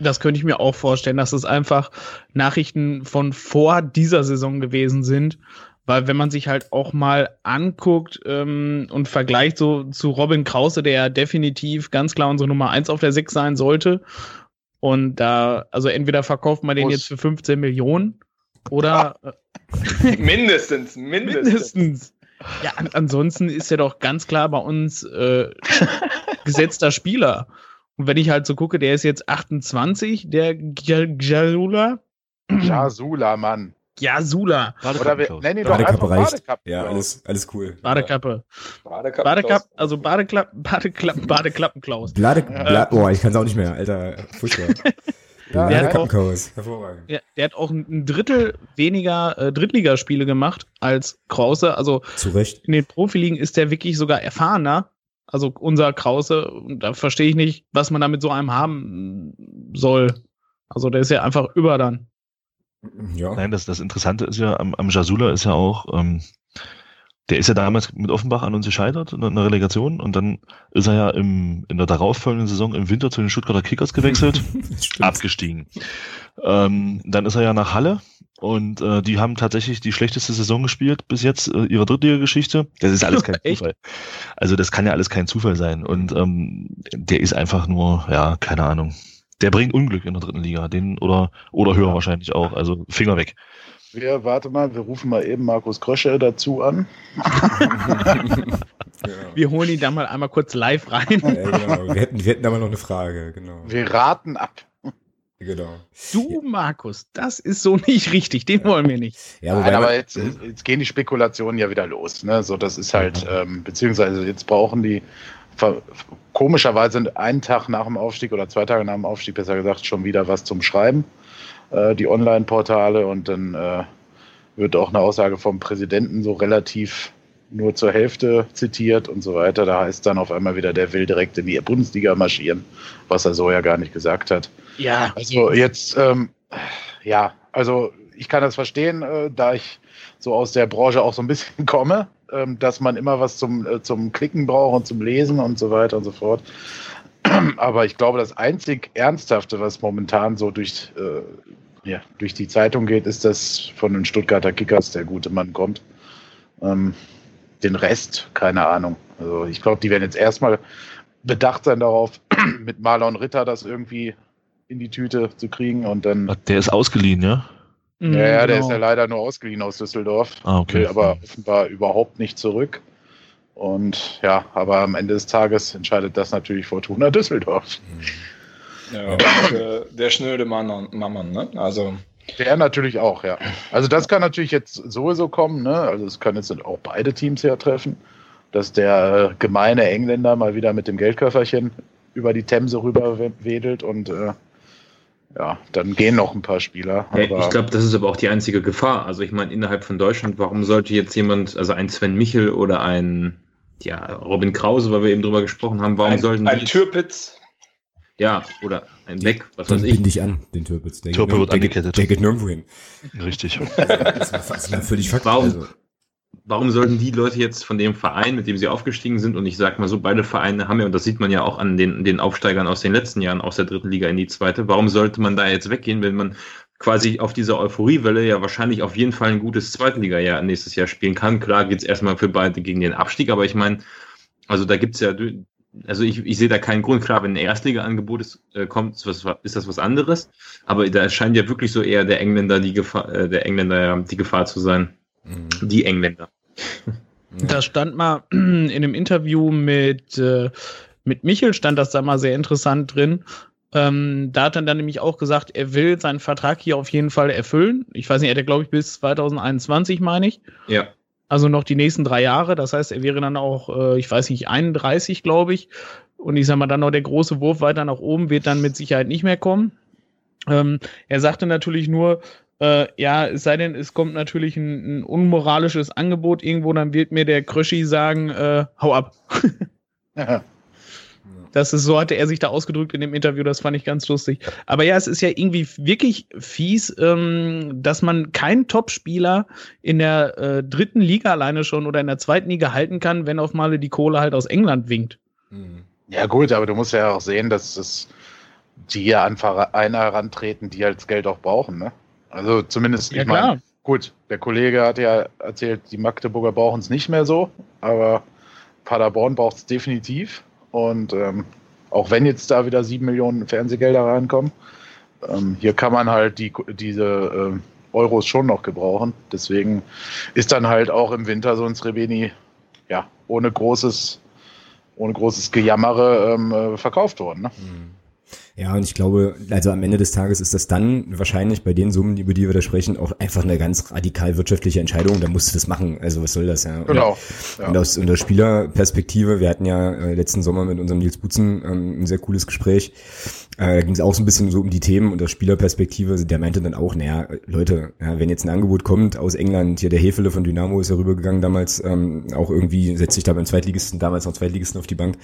Das könnte ich mir auch vorstellen, dass es einfach Nachrichten von vor dieser Saison gewesen sind. Weil wenn man sich halt auch mal anguckt ähm, und vergleicht so zu Robin Krause, der ja definitiv ganz klar unsere Nummer eins auf der Six sein sollte, und da, also entweder verkauft man den jetzt für 15 Millionen oder. Äh, mindestens, mindestens. mindestens. Ja, an, ansonsten ist er doch ganz klar bei uns äh, gesetzter Spieler. Und wenn ich halt so gucke, der ist jetzt 28, der Jasula. Jasula, Mann. Jasula. Oder wir nennen ihn doch Badekappe einfach Badekappe. Ja, alles, alles cool. Badekappe. Badekappe. Badekappe, also Badeklappen, Badeklappen, Badeklappenklaus. Blade, Blade, oh, ich kann es auch nicht mehr, Alter. Furchtbar. ja, der, hat auch, hervorragend. Ja, der hat auch ein Drittel weniger äh, Drittligaspiele gemacht als Krause. Also Zu Recht. in den Profiligen ist der wirklich sogar erfahrener. Also unser Krause. Da verstehe ich nicht, was man da mit so einem haben soll. Also der ist ja einfach über dann. Ja. Nein, das, das Interessante ist ja, am, am Jasula ist ja auch, ähm, der ist ja damals mit Offenbach an uns gescheitert in einer Relegation und dann ist er ja im, in der darauffolgenden Saison im Winter zu den Stuttgarter Kickers gewechselt, abgestiegen. Ähm, dann ist er ja nach Halle und äh, die haben tatsächlich die schlechteste Saison gespielt bis jetzt äh, ihrer Drittliga-Geschichte. Das ist alles kein Zufall. Also das kann ja alles kein Zufall sein und ähm, der ist einfach nur, ja, keine Ahnung, der bringt Unglück in der dritten Liga, den oder oder höher wahrscheinlich auch. Also Finger weg. Wir, warte mal, wir rufen mal eben Markus Krösche dazu an. Wir holen ihn da mal einmal kurz live rein. Ja, genau. wir, hätten, wir hätten da mal noch eine Frage, genau. Wir raten ab. Genau. Du, Markus, das ist so nicht richtig, den wollen wir nicht. Ja, Nein, aber jetzt, jetzt, gehen die Spekulationen ja wieder los. Ne? So, das ist halt, ähm, beziehungsweise jetzt brauchen die komischerweise einen Tag nach dem Aufstieg oder zwei Tage nach dem Aufstieg, besser gesagt, schon wieder was zum Schreiben, äh, die Online-Portale und dann äh, wird auch eine Aussage vom Präsidenten so relativ nur zur Hälfte zitiert und so weiter. Da heißt dann auf einmal wieder, der will direkt in die Bundesliga marschieren, was er so ja gar nicht gesagt hat. Ja. Also jetzt, ähm, ja, also ich kann das verstehen, äh, da ich so aus der Branche auch so ein bisschen komme dass man immer was zum, äh, zum Klicken braucht und zum Lesen und so weiter und so fort. Aber ich glaube, das einzig Ernsthafte, was momentan so durch, äh, ja, durch die Zeitung geht, ist, dass von den Stuttgarter Kickers der gute Mann kommt. Ähm, den Rest, keine Ahnung. Also ich glaube, die werden jetzt erstmal bedacht sein darauf, mit Marlon Ritter das irgendwie in die Tüte zu kriegen und dann. Der ist ausgeliehen, ja? Mhm, ja, ja, genau. der ist ja leider nur ausgeliehen aus Düsseldorf. Ah, okay. Will aber offenbar überhaupt nicht zurück. Und ja, aber am Ende des Tages entscheidet das natürlich Fortuna Düsseldorf. Ja, der, der schnöde Mann, Mammon, ne? Also. Der natürlich auch, ja. Also das kann natürlich jetzt sowieso kommen, ne? Also es können jetzt auch beide Teams ja treffen, dass der gemeine Engländer mal wieder mit dem Geldköfferchen über die Themse rüber wedelt und äh, ja, dann gehen noch ein paar Spieler. Ja, ich glaube, das ist aber auch die einzige Gefahr. Also ich meine, innerhalb von Deutschland, warum sollte jetzt jemand, also ein Sven Michel oder ein ja, Robin Krause, weil wir eben drüber gesprochen haben, warum ein, sollten ein Türpitz? Ja, oder ein Beck, was weiß ich. Bind dich an, den Türpitz. Der Türpitz wird angekettet. Der geht nirgendwo hin. Richtig. das ist völlig faktisch. Warum, also warum sollten die Leute jetzt von dem Verein, mit dem sie aufgestiegen sind, und ich sag mal so, beide Vereine haben ja, und das sieht man ja auch an den, den Aufsteigern aus den letzten Jahren aus der dritten Liga in die zweite, warum sollte man da jetzt weggehen, wenn man quasi auf dieser Euphoriewelle ja wahrscheinlich auf jeden Fall ein gutes Zweitliga-Jahr nächstes Jahr spielen kann. Klar geht's erstmal für beide gegen den Abstieg, aber ich meine, also da gibt's ja, also ich, ich sehe da keinen Grund. Klar, wenn ein Erstliga-Angebot ist, äh, kommt, ist, was, ist das was anderes. Aber da scheint ja wirklich so eher der Engländer die Gefahr, äh, der Engländer ja die Gefahr zu sein. Mhm. Die Engländer. Da stand mal in einem Interview mit, äh, mit Michel, stand das da mal sehr interessant drin. Ähm, da hat er dann nämlich auch gesagt, er will seinen Vertrag hier auf jeden Fall erfüllen. Ich weiß nicht, er hat glaube ich bis 2021, meine ich. Ja. Also noch die nächsten drei Jahre. Das heißt, er wäre dann auch, äh, ich weiß nicht, 31, glaube ich. Und ich sag mal, dann noch der große Wurf weiter nach oben wird dann mit Sicherheit nicht mehr kommen. Ähm, er sagte natürlich nur, äh, ja, es sei denn, es kommt natürlich ein, ein, unmoralisches Angebot irgendwo, dann wird mir der Kröschi sagen, äh, hau ab. Das ist, so hatte er sich da ausgedrückt in dem Interview, das fand ich ganz lustig. Aber ja, es ist ja irgendwie wirklich fies, ähm, dass man keinen Topspieler in der äh, dritten Liga alleine schon oder in der zweiten Liga halten kann, wenn auf Male die Kohle halt aus England winkt. Mhm. Ja, gut, aber du musst ja auch sehen, dass es die ja an Vereine herantreten, die halt das Geld auch brauchen, ne? Also zumindest, ja, ich meine, gut, der Kollege hat ja erzählt, die Magdeburger brauchen es nicht mehr so, aber Paderborn braucht es definitiv. Und ähm, auch wenn jetzt da wieder sieben Millionen Fernsehgelder reinkommen, ähm, hier kann man halt die, diese äh, Euros schon noch gebrauchen. Deswegen ist dann halt auch im Winter so ein Srebeni ja ohne großes, ohne großes Gejammere ähm, äh, verkauft worden. Ne? Mhm. Ja, und ich glaube, also am Ende des Tages ist das dann wahrscheinlich bei den Summen, über die wir da sprechen, auch einfach eine ganz radikal wirtschaftliche Entscheidung. Da musst du das machen. Also was soll das ja? Genau. Ja. Und aus der Spielerperspektive, wir hatten ja äh, letzten Sommer mit unserem Nils Butzen ähm, ein sehr cooles Gespräch. Äh, da ging es auch so ein bisschen so um die Themen und aus Spielerperspektive, der meinte dann auch, naja, Leute, ja, wenn jetzt ein Angebot kommt aus England, hier der Hefele von Dynamo ist ja rübergegangen damals, ähm, auch irgendwie setzt sich da beim Zweitligisten, damals noch Zweitligisten auf die Bank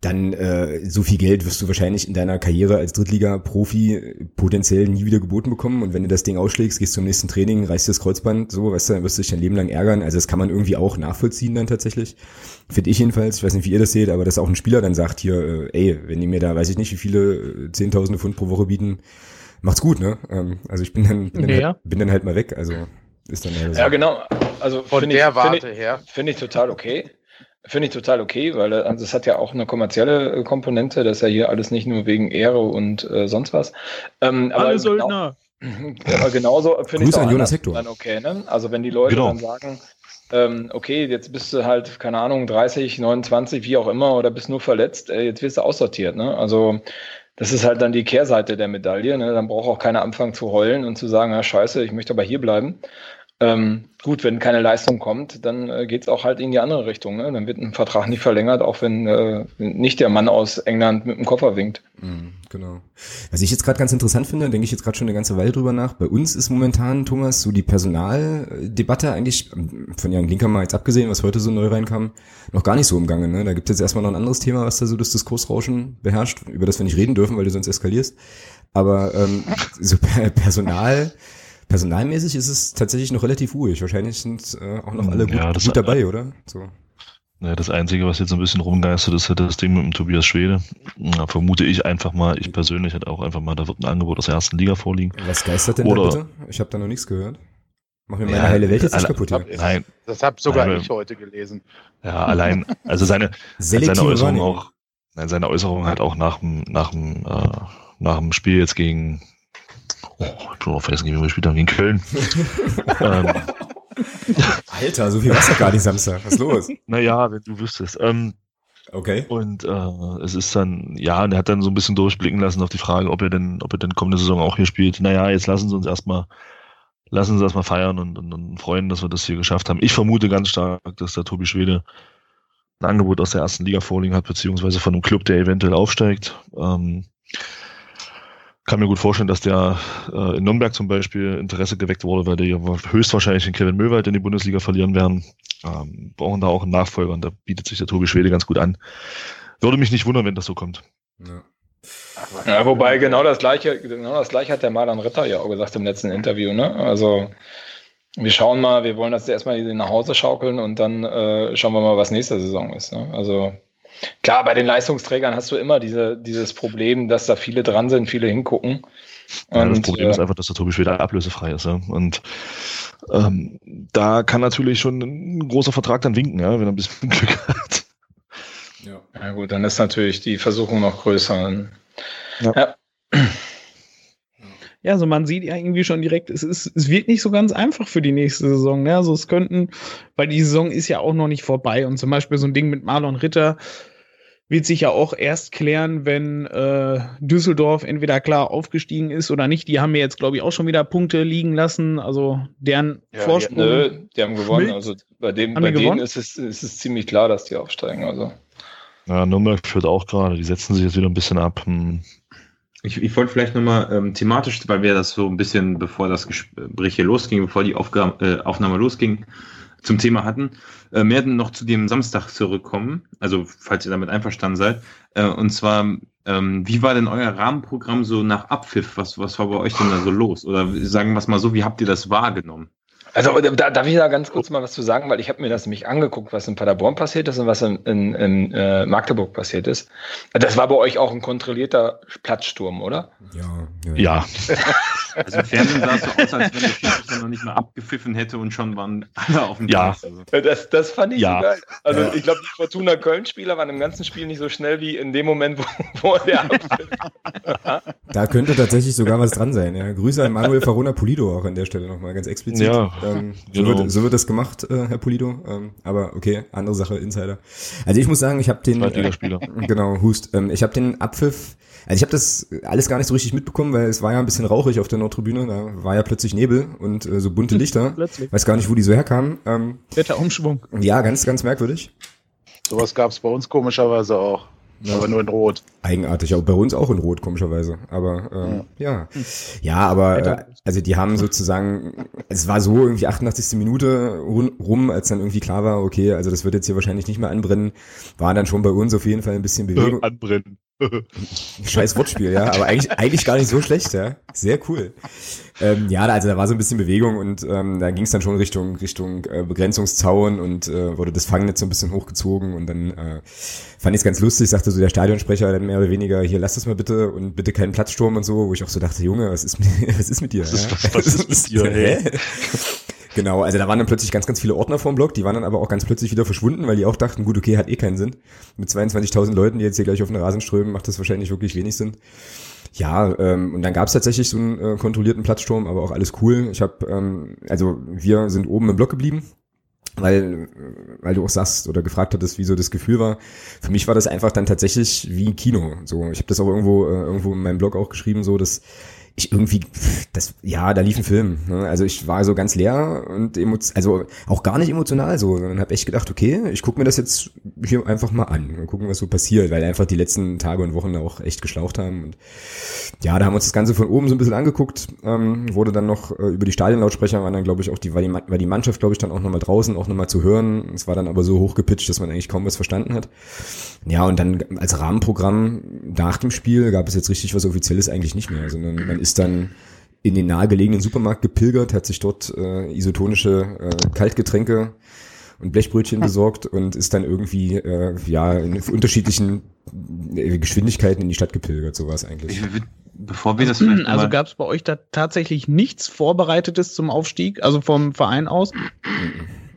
dann äh, so viel Geld wirst du wahrscheinlich in deiner Karriere als Drittliga-Profi potenziell nie wieder geboten bekommen. Und wenn du das Ding ausschlägst, gehst zum nächsten Training, reißt dir das Kreuzband, so, weißt du, dann wirst du dich dein Leben lang ärgern. Also das kann man irgendwie auch nachvollziehen dann tatsächlich. Finde ich jedenfalls. Ich weiß nicht, wie ihr das seht, aber dass auch ein Spieler dann sagt hier, äh, ey, wenn die mir da, weiß ich nicht, wie viele äh, Zehntausende Pfund pro Woche bieten, macht's gut, ne? Ähm, also ich bin dann, bin, dann halt, bin dann halt mal weg. Also ist dann halt so. Ja, genau. Also von der ich, Warte find her. Finde ich total okay. Finde ich total okay, weil also es hat ja auch eine kommerzielle äh, Komponente, das ist ja hier alles nicht nur wegen Ehre und äh, sonst was. Ähm, Alle genau, Söldner. Aber genauso finde ich es auch Jonas Hector. dann okay. Ne? Also wenn die Leute genau. dann sagen, ähm, okay, jetzt bist du halt, keine Ahnung, 30, 29, wie auch immer, oder bist nur verletzt, äh, jetzt wirst du aussortiert. Ne? Also das ist halt dann die Kehrseite der Medaille. Ne? Dann braucht auch keiner anfangen zu heulen und zu sagen, ja scheiße, ich möchte aber hier bleiben. Ähm, gut, wenn keine Leistung kommt, dann äh, geht es auch halt in die andere Richtung. Ne? Dann wird ein Vertrag nicht verlängert, auch wenn äh, nicht der Mann aus England mit dem Koffer winkt. Mhm, genau. Was ich jetzt gerade ganz interessant finde, denke ich jetzt gerade schon eine ganze Weile drüber nach. Bei uns ist momentan, Thomas, so die Personaldebatte eigentlich, von Jan Linker mal jetzt abgesehen, was heute so neu reinkam, noch gar nicht so im Gange. Ne? Da gibt es jetzt erstmal noch ein anderes Thema, was da so das Diskursrauschen beherrscht, über das wir nicht reden dürfen, weil du sonst eskalierst. Aber ähm, so Personal Personalmäßig ist es tatsächlich noch relativ ruhig. Wahrscheinlich sind äh, auch noch alle gut, ja, gut dabei, oder? So. Ja, das Einzige, was jetzt ein bisschen rumgeistert, ist halt das Ding mit dem Tobias Schwede. Ja, vermute ich einfach mal, ich persönlich hätte auch einfach mal, da wird ein Angebot aus der ersten Liga vorliegen. Was geistert denn Oder, da bitte? Ich habe da noch nichts gehört. Mach mir meine ja, heile Welt jetzt nicht kaputt hier. Nein. Das habe sogar nein, ich heute gelesen. Ja, allein, also seine, seine Äußerung auch, nein, seine Äußerung halt auch nach dem, nach dem, äh, nach dem Spiel jetzt gegen, Oh, ich bin auch vergessen, wie wir gespielt haben gegen Köln. ähm, Alter, so viel war's doch gar nicht Samstag. Was ist los? Naja, wenn du wüsstest. Ähm, okay. Und äh, es ist dann, ja, und er hat dann so ein bisschen durchblicken lassen auf die Frage, ob er denn, ob er denn kommende Saison auch hier spielt. Naja, jetzt lassen sie uns erstmal, lassen sie erstmal feiern und, und, und freuen, dass wir das hier geschafft haben. Ich vermute ganz stark, dass der Tobi Schwede ein Angebot aus der ersten Liga vorliegen hat, beziehungsweise von einem Club, der eventuell aufsteigt. Ähm, kann mir gut vorstellen, dass der äh, in Nürnberg zum Beispiel Interesse geweckt wurde, weil die höchstwahrscheinlich den Kevin Möwald in die Bundesliga verlieren werden. Ähm, brauchen da auch einen Nachfolger und da bietet sich der Tobi Schwede ganz gut an. Würde mich nicht wundern, wenn das so kommt. Ja. Ja, wobei genau das gleiche, genau das gleiche hat der Marlon Ritter ja auch gesagt im letzten Interview. Ne? Also wir schauen mal, wir wollen das erstmal nach Hause schaukeln und dann äh, schauen wir mal, was nächste Saison ist. Ne? Also Klar, bei den Leistungsträgern hast du immer diese, dieses Problem, dass da viele dran sind, viele hingucken. Ja, das Problem äh, ist einfach, dass der Tobi Schweder ablösefrei ist. Ja? Und ähm, da kann natürlich schon ein großer Vertrag dann winken, ja, wenn er ein bisschen Glück hat. Ja. ja gut, dann ist natürlich die Versuchung noch größer. Ja. ja. Ja, also man sieht ja irgendwie schon direkt, es ist, es wird nicht so ganz einfach für die nächste Saison. Ne? Also es könnten, weil die Saison ist ja auch noch nicht vorbei und zum Beispiel so ein Ding mit Marlon Ritter wird sich ja auch erst klären, wenn äh, Düsseldorf entweder klar aufgestiegen ist oder nicht. Die haben mir jetzt, glaube ich, auch schon wieder Punkte liegen lassen. Also deren Ja, Vorsprung. Ja, nö, die haben gewonnen. Schmilzt. Also bei, dem, Haben bei die denen gewonnen? ist es, ist es ziemlich klar, dass die aufsteigen. Also Ja, Nürnberg führt auch gerade, die setzen sich jetzt wieder ein bisschen ab. Hm. Ich, ich wollte vielleicht nochmal ähm, thematisch, weil wir das so ein bisschen, bevor das Gespräch hier losging, bevor die Aufga äh, Aufnahme losging, zum Thema hatten, äh, mehr noch zu dem Samstag zurückkommen, also falls ihr damit einverstanden seid. Äh, und zwar, ähm, wie war denn euer Rahmenprogramm so nach Abpfiff? Was, was war bei euch denn da so los? Oder sagen wir es mal so, wie habt ihr das wahrgenommen? Also da, darf ich da ganz kurz mal was zu sagen, weil ich habe mir das nämlich angeguckt, was in Paderborn passiert ist und was in, in, in äh, Magdeburg passiert ist. Das war bei euch auch ein kontrollierter Platzsturm, oder? Ja, Ja, Also im Fernsehen sah es so aus, als wenn der Schiedsrichter noch nicht mal abgepfiffen hätte und schon waren alle auf dem Ja. Platz. Also. Das, das fand ich Ja. so geil. Also Ja. ich glaube, die Fortuna Köln-Spieler waren im ganzen Spiel nicht so schnell wie in dem Moment, wo, wo der Abpfiff Da könnte tatsächlich sogar was dran sein. Ja. Grüße an Manuel Farona Polido auch an der Stelle nochmal ganz explizit. Ja, ähm, so, genau. wird, so wird das gemacht, äh, Herr Polido. Ähm, aber okay, andere Sache, Insider. Also ich muss sagen, ich habe den, äh, Zweitligaspieler. genau, Hust, ähm, ich habe den Abpfiff, also ich habe das alles gar nicht so richtig mitbekommen, weil es war ja ein bisschen rauchig auf der Nordtribüne. Da war ja plötzlich Nebel und äh, so bunte Lichter. Plötzlich. Weiß gar nicht, wo die so herkamen. Ähm, Wetterumschwung. ja, ganz, ganz merkwürdig. Sowas gab es bei uns komischerweise auch. Aber nur in Rot. Eigenartig, auch bei uns auch in Rot, komischerweise. Aber ähm, ja. ja. aber äh, also die haben sozusagen, es war so irgendwie 88. Minute rum, als dann irgendwie klar war, okay, also das wird jetzt hier wahrscheinlich nicht mehr anbrennen, war dann schon bei uns auf jeden Fall ein bisschen Bewegung. Anbrennen. Scheiß Wortspiel, ja, aber eigentlich, eigentlich gar nicht so schlecht, ja. Sehr cool. Ähm, ja, also da war so ein bisschen Bewegung und ähm, da ging es dann schon Richtung Richtung äh, Begrenzungszaun und äh, wurde das Fangnetz so ein bisschen hochgezogen und dann äh, fand ich es ganz lustig, sagte so der Stadionsprecher dann mehr oder weniger, hier lass das mal bitte und bitte keinen Platzsturm und so, wo ich auch so dachte, Junge, was ist mit, was ist mit dir? Was ist- was- was ist mit dir? Hä? Genau, also da waren dann plötzlich ganz, ganz viele Ordner vorm Block, die waren dann aber auch ganz plötzlich wieder verschwunden, weil die auch dachten, gut, okay, hat eh keinen Sinn. Mit 22.000 Leuten, die jetzt hier gleich auf den Rasen strömen, macht das wahrscheinlich wirklich wenig Sinn. Ja, ähm, und dann gab es tatsächlich so einen äh, kontrollierten Platzsturm, aber auch alles cool. Ich habe, ähm, also wir sind oben im Block geblieben, weil, weil du auch sagst oder gefragt hattest, wie so das Gefühl war. Für mich war das einfach dann tatsächlich wie ein Kino. So, ich habe das auch irgendwo äh, irgendwo in meinem Blog auch geschrieben, so dass ich irgendwie, das, ja, da lief ein Film. Ne? Also ich war so ganz leer und emo also auch gar nicht emotional so, sondern habe echt gedacht, okay, ich gucke mir das jetzt hier einfach mal an und gucken, was so passiert, weil einfach die letzten Tage und Wochen auch echt geschlaucht haben. Und ja, da haben wir uns das Ganze von oben so ein bisschen angeguckt, ähm, wurde dann noch äh, über die Stadionlautsprecher, waren dann, glaube ich, auch die, war die, war die Mannschaft, glaube ich, dann auch nochmal draußen, auch nochmal zu hören. Es war dann aber so hochgepitcht, dass man eigentlich kaum was verstanden hat. Ja, und dann als Rahmenprogramm nach dem Spiel gab es jetzt richtig was Offizielles eigentlich nicht mehr, sondern man ist dann in den nahegelegenen Supermarkt gepilgert, hat sich dort äh, isotonische äh, Kaltgetränke und Blechbrötchen besorgt und ist dann irgendwie äh, ja in unterschiedlichen äh, Geschwindigkeiten in die Stadt gepilgert, so war es eigentlich. Ich, bevor wir das vielleicht Also mal- gab es bei euch da tatsächlich nichts Vorbereitetes zum Aufstieg, also vom Verein aus?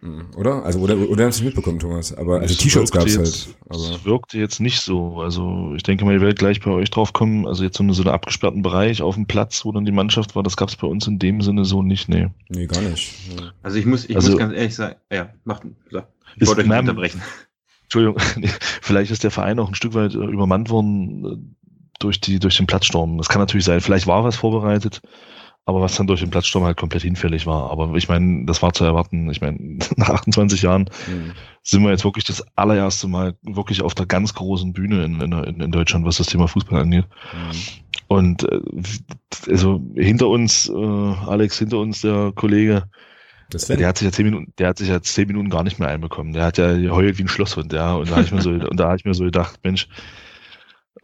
Mhm. Oder? Also oder oder hast du nicht mitbekommen, Thomas? Aber also Es T-Shirts gab's jetzt- halt. Aber Es wirkte jetzt nicht so. Also ich denke mal, ihr werdet gleich bei euch drauf kommen. Also jetzt so eine, so einen abgesperrten Bereich auf dem Platz, wo dann die Mannschaft war, das gab es bei uns in dem Sinne so nicht. Nee. nee, gar nicht. Also ich muss, ich Also- muss ganz ehrlich sagen, ja, macht, sag. ich Ist- wollte euch nicht unterbrechen. Entschuldigung, vielleicht ist der Verein auch ein Stück weit äh, übermannt worden äh, durch, die, durch den Platzsturm. Das kann natürlich sein. Vielleicht war was vorbereitet, aber was dann durch den Platzsturm halt komplett hinfällig war. Aber ich meine, das war zu erwarten. Ich meine, nach 28 Jahren Mhm. sind wir jetzt wirklich das allererste Mal wirklich auf der ganz großen Bühne in, in, in Deutschland, was das Thema Fußball angeht. Mhm. Und äh, also hinter uns, äh, Alex, hinter uns der Kollege, der hat sich ja zehn Minuten, der hat sich ja zehn Minuten gar nicht mehr einbekommen. Der hat ja geheult wie ein Schlosshund, ja. Und da habe ich mir so, und da habe ich mir so gedacht, Mensch,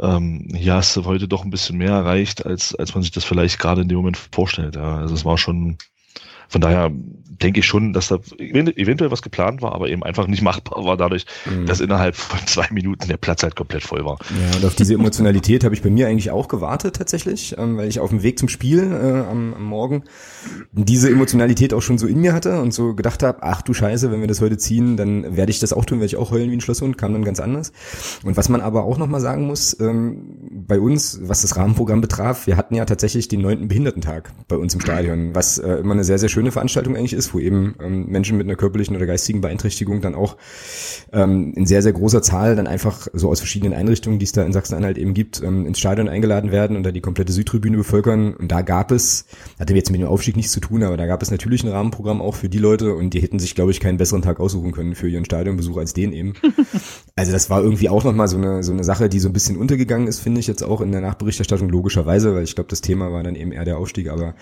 ähm, hier hast du heute doch ein bisschen mehr erreicht, als, als man sich das vielleicht gerade in dem Moment vorstellt. Ja. Also es war schon, von daher denke ich schon, dass da eventuell was geplant war, aber eben einfach nicht machbar war dadurch, mhm. dass innerhalb von zwei Minuten der Platz halt komplett voll war. Ja, und auf diese Emotionalität habe ich bei mir eigentlich auch gewartet tatsächlich, ähm, weil ich auf dem Weg zum Spiel äh, am, am Morgen diese Emotionalität auch schon so in mir hatte und so gedacht habe, ach du Scheiße, wenn wir das heute ziehen, dann werde ich das auch tun, werde ich auch heulen wie ein Schlosshund, kam dann ganz anders. Und was man aber auch nochmal sagen muss, ähm, bei uns, was das Rahmenprogramm betraf, wir hatten ja tatsächlich den neunten Behindertentag bei uns im Stadion, was äh, immer eine sehr, sehr schöne Veranstaltung eigentlich ist, wo eben ähm, Menschen mit einer körperlichen oder geistigen Beeinträchtigung dann auch ähm, in sehr, sehr großer Zahl dann einfach so aus verschiedenen Einrichtungen, die es da in Sachsen-Anhalt eben gibt, ähm, ins Stadion eingeladen werden und da die komplette Südtribüne bevölkern. Und da gab es, hatte jetzt mit dem Aufstieg nichts zu tun, aber da gab es natürlich ein Rahmenprogramm auch für die Leute und die hätten sich, glaube ich, keinen besseren Tag aussuchen können für ihren Stadionbesuch als den eben. also das war irgendwie auch nochmal so eine, so eine Sache, die so ein bisschen untergegangen ist, finde ich jetzt auch in der Nachberichterstattung logischerweise, weil ich glaube, das Thema war dann eben eher der Aufstieg, aber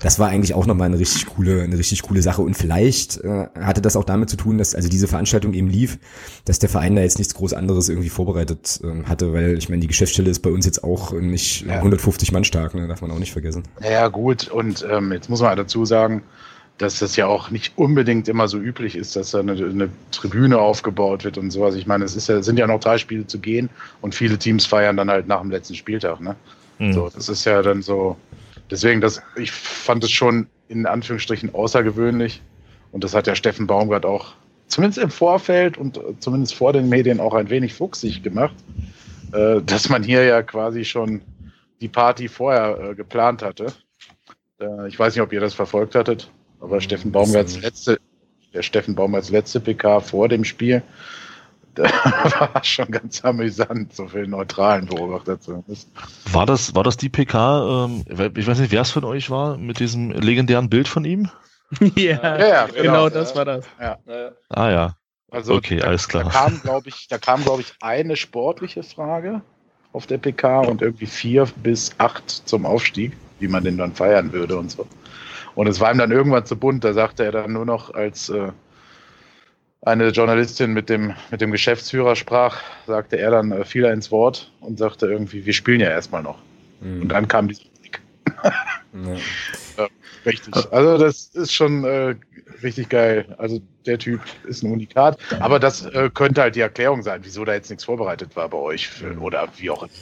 das war eigentlich auch nochmal eine richtig coole, eine richtig coole Sache und vielleicht äh, hatte das auch damit zu tun, dass also diese Veranstaltung eben lief, dass der Verein da jetzt nichts groß anderes irgendwie vorbereitet äh, hatte, weil ich meine, die Geschäftsstelle ist bei uns jetzt auch nicht ja. 150 Mann stark, ne, darf man auch nicht vergessen. Ja, gut, und ähm, jetzt muss man dazu sagen, dass das ja auch nicht unbedingt immer so üblich ist, dass da eine, eine Tribüne aufgebaut wird und sowas. Ich meine, es ist ja, sind ja noch drei Spiele zu gehen und viele Teams feiern dann halt nach dem letzten Spieltag. Ne? Mhm. So, das ist ja dann so. Deswegen, das, ich fand es schon in Anführungsstrichen außergewöhnlich. Und das hat ja Steffen Baumgart auch zumindest im Vorfeld und zumindest vor den Medien auch ein wenig fuchsig gemacht, äh, dass man hier ja quasi schon die Party vorher äh, geplant hatte. Äh, ich weiß nicht, ob ihr das verfolgt hattet. Aber Steffen Baumgarts letzte, der Steffen Baumgarts letzte PK vor dem Spiel, da war schon ganz amüsant, so für neutralen Beobachter zumindest. War das, war das die PK, ähm, ich weiß nicht, wer es von euch war, mit diesem legendären Bild von ihm? ja, ja, ja, genau, genau das war das. Ja. Ah ja. Also okay, da, alles klar. Da kam, glaube ich, da kam, glaube ich, eine sportliche Frage auf der PK und irgendwie vier bis acht zum Aufstieg, wie man den dann feiern würde und so. Und es war ihm dann irgendwann zu bunt, da sagte er dann nur noch, als äh, eine Journalistin mit dem, mit dem Geschäftsführer sprach, sagte er dann, äh, fiel er ins Wort und sagte irgendwie, wir spielen ja erstmal noch. Mhm. Und dann kam die Musik. Ja. ja, richtig. Also das ist schon äh, richtig geil. Also der Typ ist ein Unikat. Aber das äh, könnte halt die Erklärung sein, wieso da jetzt nichts vorbereitet war bei euch für, oder wie auch immer.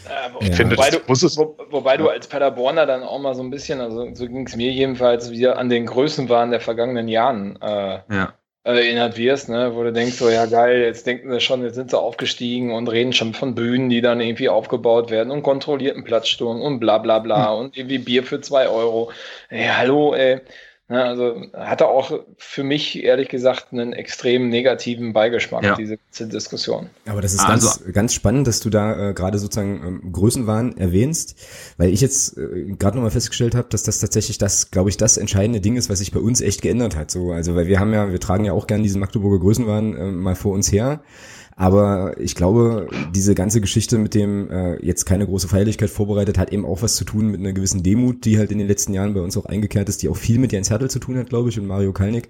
Äh, ich ja. finde, wobei, du, muss es, wo, wobei du als Paderborner dann auch mal so ein bisschen, also so ging es mir jedenfalls, wieder an den Größenwahn der vergangenen Jahren äh, erinnert wirst, ne? wo du denkst, so ja geil, jetzt denken sie schon, jetzt sind sie aufgestiegen und reden schon von Bühnen, die dann irgendwie aufgebaut werden und kontrollierten Platzsturm und bla bla bla hm. und irgendwie Bier für zwei Euro. Ey, hallo, ey Ne, also hatte auch für mich ehrlich gesagt einen extrem negativen Beigeschmack, ja. diese, Diskussion. Aber das ist also, ganz, ganz spannend, dass du da äh, gerade sozusagen ähm, Größenwahn erwähnst, weil ich jetzt äh, gerade nochmal festgestellt habe, dass das tatsächlich das, glaube ich, das entscheidende Ding ist, was sich bei uns echt geändert hat. So, also weil wir haben ja, wir tragen ja auch gern diesen Magdeburger Größenwahn äh, mal vor uns her. Aber ich glaube, diese ganze Geschichte mit dem äh, jetzt keine große Feierlichkeit vorbereitet, hat eben auch was zu tun mit einer gewissen Demut, die halt in den letzten Jahren bei uns auch eingekehrt ist, die auch viel mit Jens Hertel zu tun hat, glaube ich, und Mario Kalnick,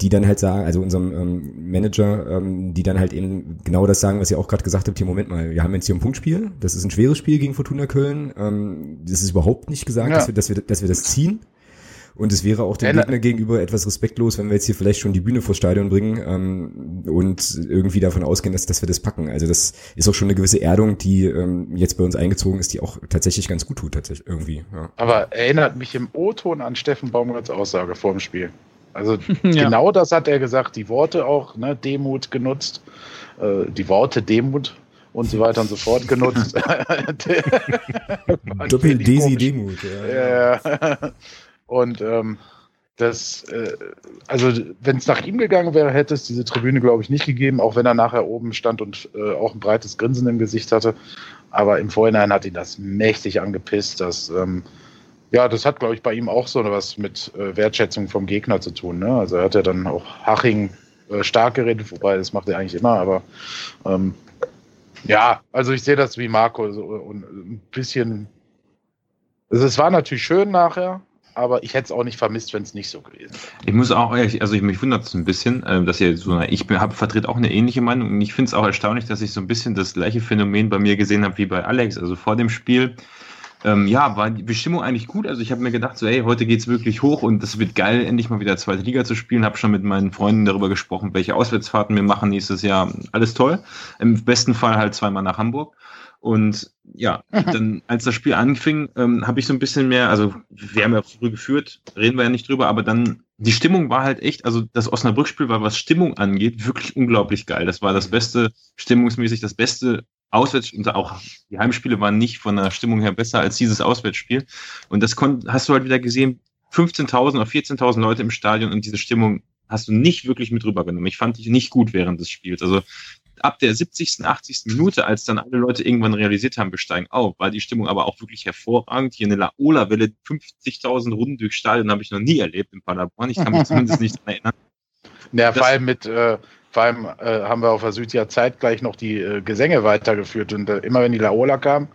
die dann halt sagen, also unserem ähm, Manager, ähm, die dann halt eben genau das sagen, was ihr auch gerade gesagt habt, hier Moment mal, wir haben jetzt hier ein Punktspiel, das ist ein schweres Spiel gegen Fortuna Köln, ähm, das ist überhaupt nicht gesagt, ja. dass, wir, dass, wir, dass wir das ziehen. Und es wäre auch dem Gegner gegenüber etwas respektlos, wenn wir jetzt hier vielleicht schon die Bühne vors Stadion bringen ähm, und irgendwie davon ausgehen, dass, dass wir das packen. Also das ist auch schon eine gewisse Erdung, die ähm, jetzt bei uns eingezogen ist, die auch tatsächlich ganz gut tut, tatsächlich irgendwie. Ja. Aber erinnert mich im O-Ton an Steffen Baumgarts Aussage vor dem Spiel. Also ja. genau das hat er gesagt, die Worte auch, ne, Demut genutzt, äh, die Worte Demut und so weiter und so fort genutzt. Doppel-Desi Demut, ja. ja. Und ähm, das, äh, also wenn es nach ihm gegangen wäre, hätte es diese Tribüne, glaube ich, nicht gegeben, auch wenn er nachher oben stand und äh, auch ein breites Grinsen im Gesicht hatte. Aber im Vorhinein hat ihn das mächtig angepisst. Dass, ähm, ja, das hat, glaube ich, bei ihm auch so was mit äh, Wertschätzung vom Gegner zu tun. Ne? Also er hat ja dann auch Haching äh, stark geredet, wobei das macht er eigentlich immer, aber ähm, ja, also ich sehe das wie Marco so, und ein bisschen. Also es war natürlich schön nachher, aber ich hätte es auch nicht vermisst, wenn es nicht so gewesen wäre. Ich muss auch also ich, mich wundert es ein bisschen, äh, dass ihr so, ich habe vertrete auch eine ähnliche Meinung und ich finde es auch erstaunlich, dass ich so ein bisschen das gleiche Phänomen bei mir gesehen habe wie bei Alex. Also vor dem Spiel ähm, ja, war die Bestimmung eigentlich gut. Also ich habe mir gedacht, so, hey, heute geht's wirklich hoch und das wird geil, endlich mal wieder zweite Liga zu spielen. Habe schon mit meinen Freunden darüber gesprochen, welche Auswärtsfahrten wir machen nächstes Jahr. Alles toll. Im besten Fall halt zweimal nach Hamburg. Und ja, dann als das Spiel anfing, ähm, habe ich so ein bisschen mehr, also wir haben ja früh geführt, reden wir ja nicht drüber, aber dann die Stimmung war halt echt, also das Osnabrück-Spiel war, was Stimmung angeht, wirklich unglaublich geil. Das war das beste, stimmungsmäßig das beste Auswärts, und auch die Heimspiele waren nicht von der Stimmung her besser als dieses Auswärtsspiel. Und das hast du halt wieder gesehen, 15.000 oder 14.000 Leute im Stadion und diese Stimmung hast du nicht wirklich mit rübergenommen. Ich fand die nicht gut während des Spiels. Also ab der 70., 80. Minute, als dann alle Leute irgendwann realisiert haben, wir steigen auf, war die Stimmung aber auch wirklich hervorragend. Hier eine Laola-Welle, 50.000 Runden durchs Stadion habe ich noch nie erlebt in Paderborn. Ich kann mich zumindest nicht daran erinnern. Ja, vor allem mit, äh, vor allem äh, haben wir auf der Süd ja zeitgleich noch die äh, Gesänge weitergeführt und äh, immer wenn die Laola kam,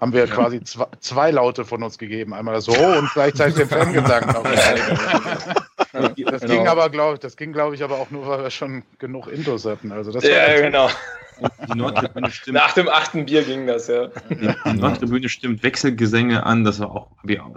haben wir ja. quasi zwei, zwei, Laute von uns gegeben. Einmal das Ho und gleichzeitig den Fangesang. das genau. ging aber, glaube ich, das ging, glaube ich, aber auch nur, weil wir schon genug Intos hatten. Also das ja, genau. Die Nordtribüne stimmt. Nach dem achten Bier ging das, ja. Die, die Nordtribüne stimmt Wechselgesänge an, das war auch,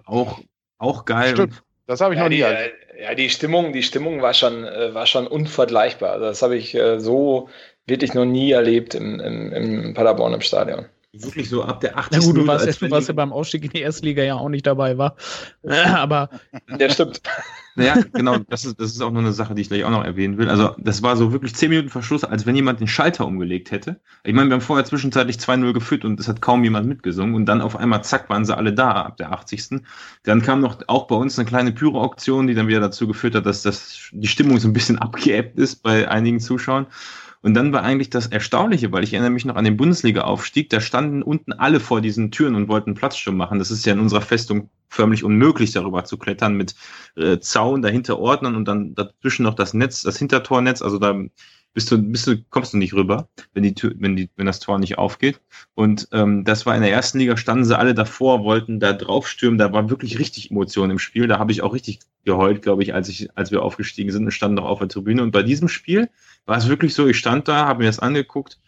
auch, auch geil. Stimmt. Das habe ich ja, noch nie. Die, ja, die Stimmung, die Stimmung war schon, äh, war schon unvergleichbar. Also das habe ich äh, so wirklich noch nie erlebt im, im, im Paderborn im Stadion wirklich so ab der 80. Na gut, du warst, ja, du warst ja beim Ausstieg in die erste Liga ja auch nicht dabei, war. Aber. Der stimmt. Naja, genau, das ist, das ist auch noch eine Sache, die ich gleich auch noch erwähnen will. Also, das war so wirklich 10 Minuten Verschluss, als wenn jemand den Schalter umgelegt hätte. Ich meine, wir haben vorher zwischenzeitlich 2-0 geführt und es hat kaum jemand mitgesungen und dann auf einmal, zack, waren sie alle da ab der 80. Dann kam noch auch bei uns eine kleine Pyro-Auktion, die dann wieder dazu geführt hat, dass das, die Stimmung so ein bisschen abgeebbt ist bei einigen Zuschauern. Und dann war eigentlich das Erstaunliche, weil ich erinnere mich noch an den Bundesliga-Aufstieg, da standen unten alle vor diesen Türen und wollten Platzsturm machen. Das ist ja in unserer Festung förmlich unmöglich, darüber zu klettern mit äh, Zaun dahinter Ordnern und dann dazwischen noch das Netz, das Hintertornetz. Also da bist du, bist du, kommst du nicht rüber, wenn die Tür, wenn die, wenn das Tor nicht aufgeht. Und ähm, das war in der ersten Liga, standen sie alle davor, wollten da draufstürmen. Da war wirklich richtig Emotion im Spiel. Da habe ich auch richtig geheult, glaube ich, als ich, als wir aufgestiegen sind und standen noch auf der Tribüne. Und bei diesem Spiel war es wirklich so, ich stand da, habe mir das angeguckt,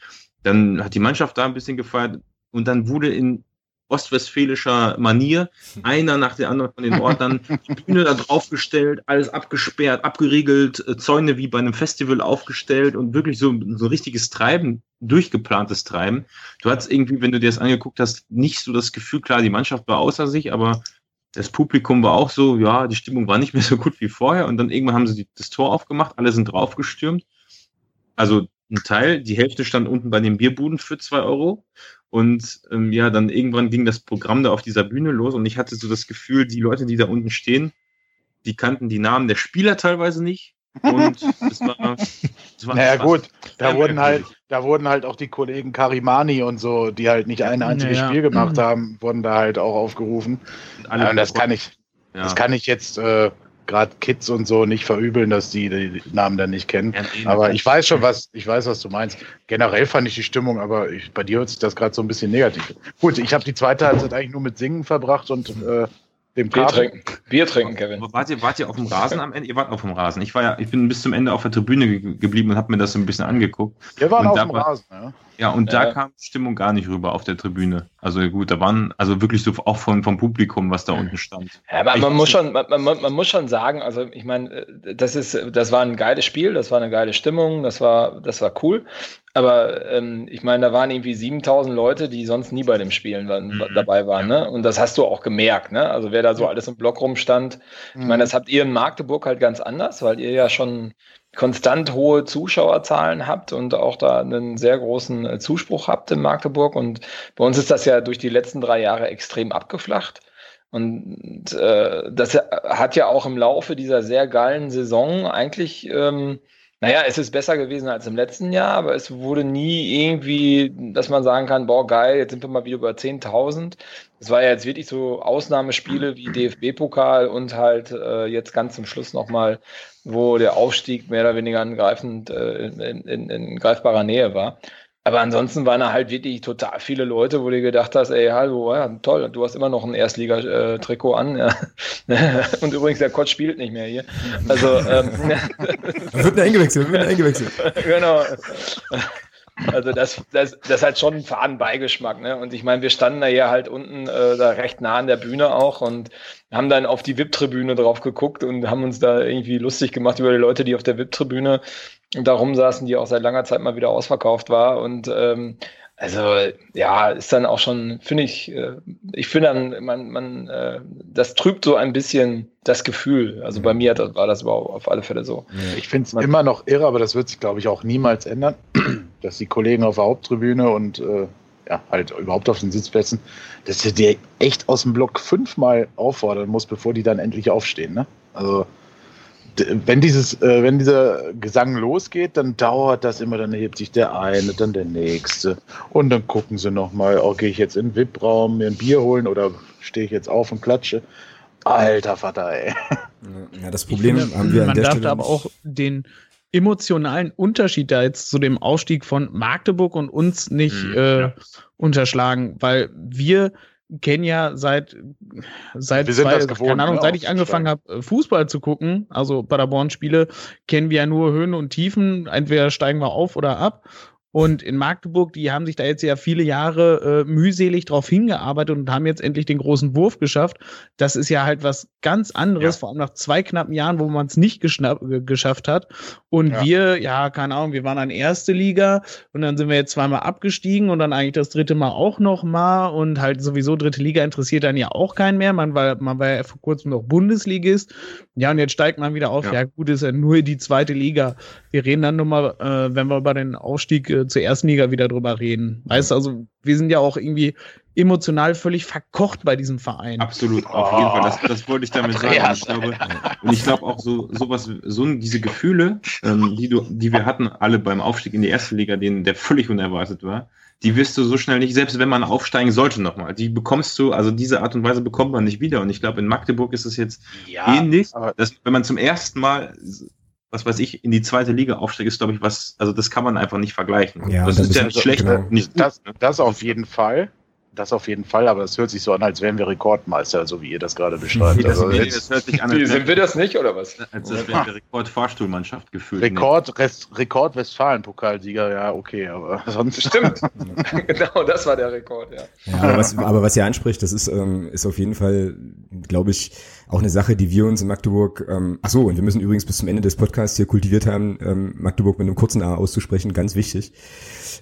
dann hat die Mannschaft da ein bisschen gefeiert und dann wurde in ostwestfälischer Manier. Einer nach der anderen von den Ordnern die Bühne da draufgestellt, alles abgesperrt, abgeriegelt, äh, Zäune wie bei einem Festival aufgestellt und wirklich so, so richtiges Treiben, durchgeplantes Treiben. Du hattest irgendwie, wenn du dir das angeguckt hast, nicht so das Gefühl, klar, die Mannschaft war außer sich, aber das Publikum war auch so, ja, die Stimmung war nicht mehr so gut wie vorher. Und dann irgendwann haben sie die, das Tor aufgemacht, alle sind draufgestürmt. Also ein Teil, die Hälfte stand unten bei den Bierbuden für zwei Euro. Und ähm, ja, dann irgendwann ging das Programm da auf dieser Bühne los und ich hatte so das Gefühl, die Leute, die da unten stehen, die kannten die Namen der Spieler teilweise nicht. Und es war, es war naja, gut, da wurden halt, da wurden halt auch die Kollegen Karimani und so, die halt nicht ein einziges naja. Spiel gemacht haben, wurden da halt auch aufgerufen. Alle und das kann ich, ja. das kann ich jetzt äh, gerade Kids und so nicht verübeln, dass die die Namen dann nicht kennen. Aber ich weiß schon, was ich weiß, was du meinst. Generell fand ich die Stimmung, aber ich, bei dir hört sich das gerade so ein bisschen negativ. Gut, ich habe die zweite Halbzeit eigentlich nur mit Singen verbracht und äh, dem Bier trinken. Bier trinken, Kevin. Wart ihr, wart ihr auf dem Rasen am Ende? Ihr wart auf dem Rasen. Ich war ja, ich bin bis zum Ende auf der Tribüne ge geblieben und habe mir das so ein bisschen angeguckt. Wir waren und auf dem war, Rasen, ja. Ja, und da kam Stimmung gar nicht rüber auf der Tribüne. Also gut, da waren also wirklich so auch vom, vom Publikum, was da unten stand. Ja, aber man muss schon, man, man, man, muss schon sagen, also ich meine, äh, das ist, das war ein geiles Spiel, das war eine geile Stimmung, das war, das war cool. Aber ähm, ich meine, da waren irgendwie 7000 Leute, die sonst nie bei dem Spielen waren, mhm. dabei waren. Ne? Und das hast du auch gemerkt. Ne? Also wer da so alles im Block rumstand. Mhm. Ich meine, das habt ihr in Magdeburg halt ganz anders, weil ihr ja schon konstant hohe Zuschauerzahlen habt und auch da einen sehr großen äh, Zuspruch habt in Magdeburg. Und bei uns ist das ja durch die letzten drei Jahre extrem abgeflacht. Und äh, das hat ja auch im Laufe dieser sehr geilen Saison eigentlich ähm, naja, es ist besser gewesen als im letzten Jahr, aber es wurde nie irgendwie, dass man sagen kann, boah, geil, jetzt sind wir mal wieder über 10.000. Es war ja jetzt wirklich so Ausnahmespiele wie DFB-Pokal und halt äh, jetzt ganz zum Schluss nochmal, wo der Aufstieg mehr oder weniger angreifend äh, in, in, in greifbarer Nähe war. Aber ansonsten waren da halt wirklich total viele Leute, wo du gedacht hast, ey, hallo, ja, toll, du hast immer noch ein Erstliga-Trikot an. Ja. Und übrigens, der Kotz spielt nicht mehr hier. Also, ähm, wird eingewechselt, wird eingewechselt. genau. Also das, das, das hat schon einen faden Beigeschmack. Ne? Und ich meine, wir standen da ja halt unten äh, da recht nah an der Bühne auch und haben dann auf die VIP-Tribüne drauf geguckt und haben uns da irgendwie lustig gemacht über die Leute, die auf der VIP-Tribüne da rumsaßen, die auch seit langer Zeit mal wieder ausverkauft war. Und ähm, also ja, ist dann auch schon, finde ich, äh, ich finde dann, man, man, äh, das trübt so ein bisschen das Gefühl. Also bei mir war das aber auf alle Fälle so. Ich finde es immer noch irre, aber das wird sich, glaube ich, auch niemals ändern, dass die Kollegen auf der Haupttribüne und äh, ja, halt überhaupt auf den Sitzplätzen, dass du dir echt aus dem Block fünfmal auffordern musst, bevor die dann endlich aufstehen. Ne? Also wenn dieses, äh, wenn dieser Gesang losgeht, dann dauert das immer, dann hebt sich der eine, dann der nächste. Und dann gucken sie nochmal, oh, gehe ich jetzt in den VIP-Raum mir ein Bier holen oder stehe ich jetzt auf und klatsche? Alter Vater, ey. Ja, das Problem finde, haben wir an man der darf Stelle. da aber auch den emotionalen Unterschied da jetzt zu dem Aufstieg von Magdeburg und uns nicht Mhm, äh, ja. unterschlagen, weil wir kennen ja seit seit zwei, gewohnt, keine Ahnung, seit ich angefangen habe Fußball zu gucken, also Paderborn Spiele, kennen wir ja nur Höhen und Tiefen, entweder steigen wir auf oder ab. Und in Magdeburg, die haben sich da jetzt ja viele Jahre äh, mühselig drauf hingearbeitet und haben jetzt endlich den großen Wurf geschafft. Das ist ja halt was ganz anderes, Ja. vor allem nach zwei knappen Jahren, wo man es nicht ge- geschafft hat. Und Ja. wir, ja, keine Ahnung, wir waren an erste Liga und dann sind wir jetzt zweimal abgestiegen und dann eigentlich das dritte Mal auch noch mal und halt sowieso dritte Liga interessiert dann ja auch keinen mehr. Man war, man war ja vor kurzem noch Bundesligist. Ja, und jetzt steigt man wieder auf. Ja, Ja. gut, ist ja nur die zweite Liga. Wir reden dann nochmal, äh, wenn wir über den Aufstieg äh, zur ersten Liga wieder drüber reden. Weißt du, also wir sind ja auch irgendwie emotional völlig verkocht bei diesem Verein. Absolut, auf jeden Fall. Das, das wollte ich damit sagen. Ich glaube, und ich glaube auch so sowas, so diese Gefühle, ähm, die du, die wir hatten, alle beim Aufstieg in die erste Liga, den der völlig unerwartet war, die wirst du so schnell nicht, selbst wenn man aufsteigen sollte nochmal. Die bekommst du, also diese Art und Weise bekommt man nicht wieder. Und ich glaube, in Magdeburg ist es jetzt ähnlich, aber- dass wenn man zum ersten Mal was weiß ich, in die zweite Liga aufsteigt, ist, glaube ich, was, also das kann man einfach nicht vergleichen. Ja, das und ist ja nicht schlecht, genau. nicht Das, ne? das auf jeden Fall. Das auf jeden Fall, aber es hört sich so an, als wären wir Rekordmeister, so wie ihr das gerade beschreibt. Nee, das, Also nee, jetzt das hört sich an, als, sind wir das nicht, oder was? als, als wären wir Rekordfahrstuhlmannschaft gefühlt. Rekord, Rest, Rekord Westfalen-Pokalsieger, ja, okay, aber sonst. Stimmt. genau, das war der Rekord, ja. Ja, aber was, aber was ihr anspricht, das ist, ähm, ist auf jeden Fall, glaube ich, auch eine Sache, die wir uns in Magdeburg, ähm, ach so, und wir müssen übrigens bis zum Ende des Podcasts hier kultiviert haben, ähm, Magdeburg mit einem kurzen A auszusprechen, ganz wichtig.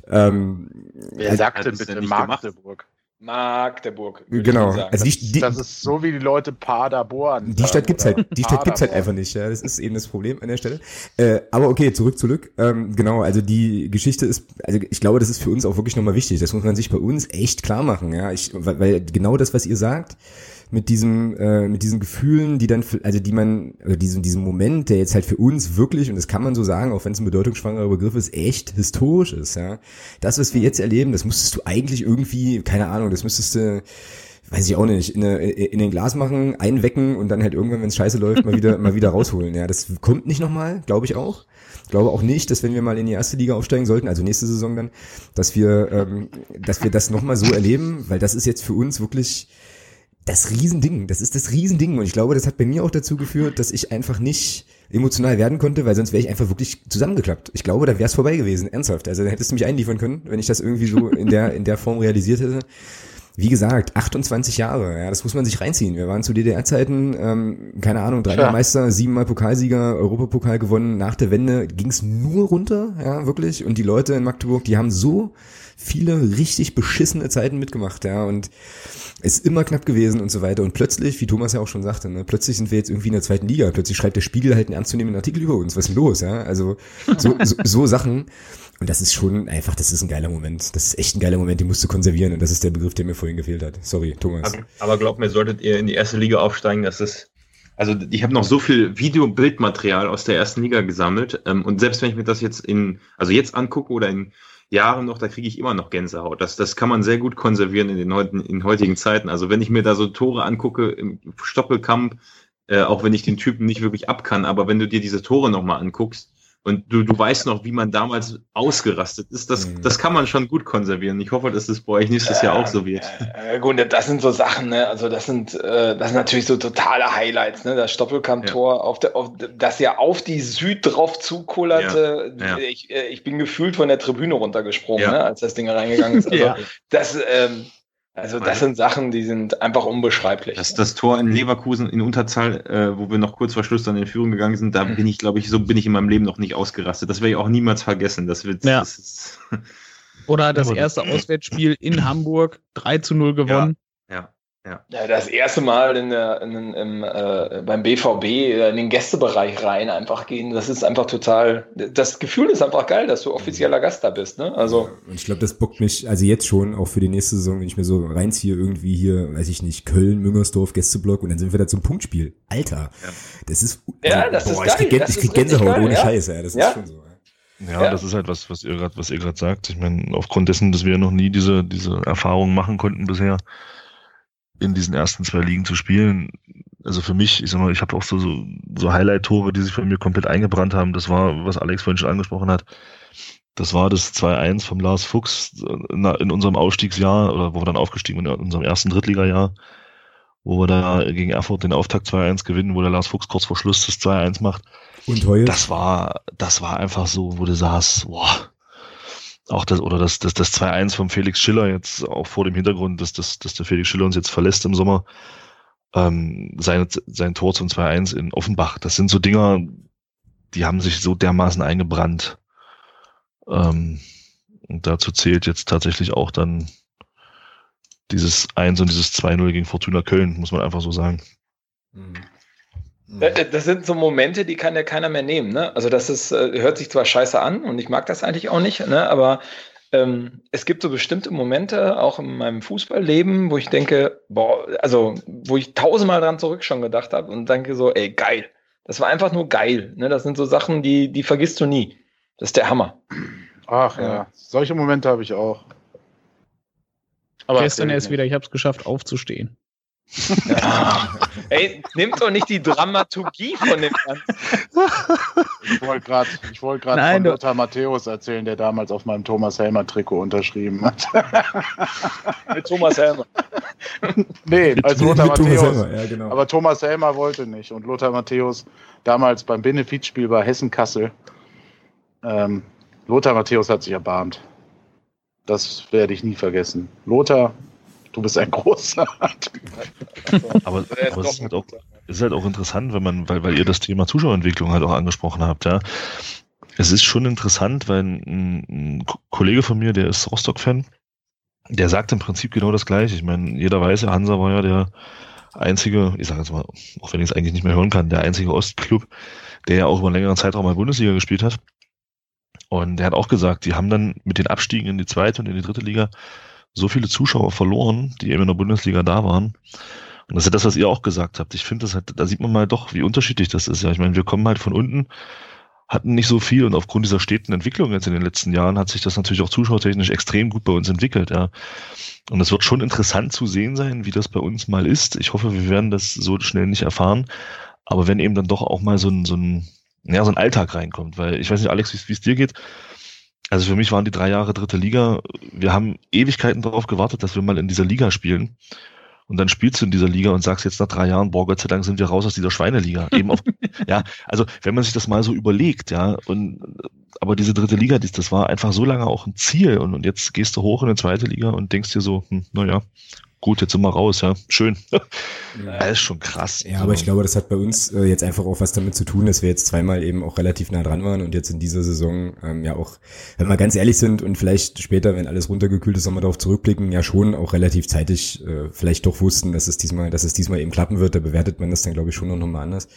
Ähm, Wer also, sagt denn bitte? Magdeburg? Magdeburg. genau, also die, die, das ist so, wie die Leute Paderborn. Die Stadt gibt's halt, die Stadt gibt's halt einfach nicht, ja. Das ist eben das Problem an der Stelle. Äh, aber okay, zurück, zurück. Ähm, genau, also die Geschichte ist, also ich glaube, das ist für uns auch wirklich nochmal wichtig. Das muss man sich bei uns echt klar machen, ja. Ich, weil, weil genau das, was ihr sagt, mit diesem, äh, mit diesen Gefühlen, die dann, also die man, oder diesen, diesen Moment, der jetzt halt für uns wirklich, und das kann man so sagen, auch wenn es ein bedeutungsschwangerer Begriff ist, echt historisch ist, ja. Das, was wir jetzt erleben, das musstest du eigentlich irgendwie, keine Ahnung, das müsstest du, weiß ich auch nicht, in, eine, in ein Glas machen, einwecken und dann halt irgendwann, wenn es scheiße läuft, mal wieder, mal wieder rausholen. Ja, das kommt nicht nochmal, glaube ich auch. Ich glaube auch nicht, dass wenn wir mal in die erste Liga aufsteigen sollten, also nächste Saison dann, dass wir, ähm, dass wir das nochmal so erleben, weil das ist jetzt für uns wirklich das Riesending. Das ist das Riesending. Und ich glaube, das hat bei mir auch dazu geführt, dass ich einfach nicht emotional werden konnte, weil sonst wäre ich einfach wirklich zusammengeklappt. Ich glaube, da wäre es vorbei gewesen, ernsthaft. Also da hättest du mich einliefern können, wenn ich das irgendwie so in der, in der Form realisiert hätte. Wie gesagt, 28 Jahre, ja, das muss man sich reinziehen. Wir waren zu DDR-Zeiten, ähm, keine Ahnung, dreimal Klar. Meister, siebenmal Pokalsieger, Europapokal gewonnen. Nach der Wende ging's nur runter, ja, wirklich. Und die Leute in Magdeburg, die haben so viele richtig beschissene Zeiten mitgemacht, ja, und ist immer knapp gewesen und so weiter. Und plötzlich, wie Thomas ja auch schon sagte, ne, plötzlich sind wir jetzt irgendwie in der zweiten Liga. Plötzlich schreibt der Spiegel halt einen ernstzunehmenden Artikel über uns. Was ist denn los, ja? Also so, so, so Sachen. Und das ist schon einfach, das ist ein geiler Moment. Das ist echt ein geiler Moment, den musst du konservieren. Und das ist der Begriff, der mir vorhin gefehlt hat. Sorry, Thomas. Aber, aber glaubt mir, solltet ihr in die erste Liga aufsteigen, dass es. Also ich habe noch so viel Video-Bildmaterial aus der ersten Liga gesammelt. Ähm, und selbst wenn ich mir das jetzt in, also jetzt angucke oder in Jahren noch, da kriege ich immer noch Gänsehaut. Das, das kann man sehr gut konservieren in den heutigen, in heutigen Zeiten. Also wenn ich mir da so Tore angucke im Stoppelkamp, äh, auch wenn ich den Typen nicht wirklich ab kann, aber wenn du dir diese Tore nochmal anguckst, Und du, du weißt noch, wie man damals ausgerastet ist. Das, mhm. das kann man schon gut konservieren. Ich hoffe, dass das bei euch nächstes Jahr auch so wird. Äh, gut, das sind so Sachen, ne? Also das sind, äh, das sind natürlich so totale Highlights, ne? Das Stoppelkamp-Tor, ja. auf, der, auf das ja auf die Süd drauf zukullerte. Ja. Ja. Ich, äh, ich bin gefühlt von der Tribüne runtergesprungen, ne? als das Ding reingegangen ist. Also das, ähm, also das sind Sachen, die sind einfach unbeschreiblich. Das, das Tor in Leverkusen in Unterzahl, äh, wo wir noch kurz vor Schluss dann in Führung gegangen sind, da mhm. bin ich, glaube ich, so bin ich in meinem Leben noch nicht ausgerastet. Das werde ich auch niemals vergessen. Das wird. Ja. Das Oder das erste Auswärtsspiel in Hamburg 3 zu 0 gewonnen. Ja. ja. Ja. ja, das erste Mal in der, in, im, äh, beim BVB in den Gästebereich rein einfach gehen, das ist einfach total, das Gefühl ist einfach geil, dass du offizieller Gast da bist. Ne? Also, und ich glaube, das bockt mich, also jetzt schon, auch für die nächste Saison, wenn ich mir so reinziehe, irgendwie hier, weiß ich nicht, Köln, Müngersdorf, Gästeblock und dann sind wir da zum Punktspiel. Alter, ja. das ist, ja, das boah, ist geil. Ich krieg, ich krieg Gänsehaut geil, ohne ja? Scheiß, ja, das ist schon so. Ja, ja, das ist halt was, was ihr gerade, was ihr gerade sagt. Ich meine, aufgrund dessen, dass wir noch nie diese, diese Erfahrungen machen konnten bisher, in diesen ersten zwei Ligen zu spielen. Also für mich, ich sag mal, ich habe auch so, so, so Highlight-Tore, die sich von mir komplett eingebrannt haben. Das war, was Alex vorhin schon angesprochen hat. Das war das 2-1 vom Lars Fuchs in unserem Ausstiegsjahr, oder wo wir dann aufgestiegen sind, in unserem ersten Drittligajahr, wo wir da gegen Erfurt den Auftakt 2-1 gewinnen, wo der Lars Fuchs kurz vor Schluss das 2-1 macht. Und heuer? Das war, das war einfach so, wo du saß, boah, auch das, oder das, das, das 2-1 vom Felix Schiller jetzt auch vor dem Hintergrund, dass, dass, dass der Felix Schiller uns jetzt verlässt im Sommer, ähm, sein, sein Tor zum 2-1 in Offenbach. Das sind so Dinger, die haben sich so dermaßen eingebrannt. Ähm, und dazu zählt jetzt tatsächlich auch dann dieses 1 und dieses 2-0 gegen Fortuna Köln, muss man einfach so sagen. Mhm. Das sind so Momente, die kann ja keiner mehr nehmen. Ne? Also das ist, äh, hört sich zwar scheiße an und ich mag das eigentlich auch nicht, ne? aber ähm, es gibt so bestimmte Momente, auch in meinem Fußballleben, wo ich denke, boah, also wo ich tausendmal dran zurück schon gedacht habe und denke so, ey, geil. Das war einfach nur geil. Ne? Das sind so Sachen, die, die vergisst du nie. Das ist der Hammer. Ach ja, ja. solche Momente habe ich auch. Aber Gestern erst wieder, ich habe es geschafft, aufzustehen. Ja. Ey, nimmt doch nicht die Dramaturgie von dem Ganzen. Ich wollte gerade wollt von Lothar Matthäus erzählen, der damals auf meinem Thomas Helmer Trikot unterschrieben hat. Mit Thomas Helmer. nee, als Lothar Matthäus. Ja, genau. Aber Thomas Helmer wollte nicht. Und Lothar Matthäus damals beim Benefizspiel bei Hessen-Kassel. Ähm, Lothar Matthäus hat sich erbarmt. Das werde ich nie vergessen. Lothar, Du bist ein großer. aber, aber es ist halt, auch, ist halt auch interessant, wenn man, weil, weil ihr das Thema Zuschauerentwicklung halt auch angesprochen habt, ja. Es ist schon interessant, weil ein, ein Kollege von mir, der ist Rostock-Fan, der sagt im Prinzip genau das gleiche. Ich meine, jeder weiß ja, Hansa war ja der einzige, ich sage jetzt mal, auch wenn ich es eigentlich nicht mehr hören kann, der einzige Ostclub, der ja auch über einen längeren Zeitraum mal Bundesliga gespielt hat. Und der hat auch gesagt, die haben dann mit den Abstiegen in die zweite und in die dritte Liga so viele Zuschauer verloren, die eben in der Bundesliga da waren. Und das ist ja das, was ihr auch gesagt habt. Ich finde, das halt, da sieht man mal doch, wie unterschiedlich das ist. Ja, ich meine, wir kommen halt von unten, hatten nicht so viel und aufgrund dieser steten Entwicklung jetzt in den letzten Jahren hat sich das natürlich auch zuschauertechnisch extrem gut bei uns entwickelt, ja. Und es wird schon interessant zu sehen sein, wie das bei uns mal ist. Ich hoffe, wir werden das so schnell nicht erfahren. Aber wenn eben dann doch auch mal so ein, so ein, ja, so ein Alltag reinkommt, weil ich weiß nicht, Alex, wie es dir geht, also für mich waren die drei Jahre dritte Liga, wir haben Ewigkeiten darauf gewartet, dass wir mal in dieser Liga spielen. Und dann spielst du in dieser Liga und sagst jetzt nach drei Jahren, boah, Gott sei Dank sind wir raus aus dieser Schweineliga. Eben auf, ja, also wenn man sich das mal so überlegt, ja, und aber diese dritte Liga, das war einfach so lange auch ein Ziel und, und jetzt gehst du hoch in eine zweite Liga und denkst dir so, hm, naja, gut, jetzt sind wir raus, ja, schön. Ja. Das ist schon krass. Ja, aber ich glaube, das hat bei uns äh, jetzt einfach auch was damit zu tun, dass wir jetzt zweimal eben auch relativ nah dran waren und jetzt in dieser Saison ähm, ja auch, wenn wir ganz ehrlich sind und vielleicht später, wenn alles runtergekühlt ist, nochmal darauf zurückblicken, ja schon auch relativ zeitig äh, vielleicht doch wussten, dass es diesmal, dass es diesmal eben klappen wird. Da bewertet man das dann, glaube ich, schon noch mal anders.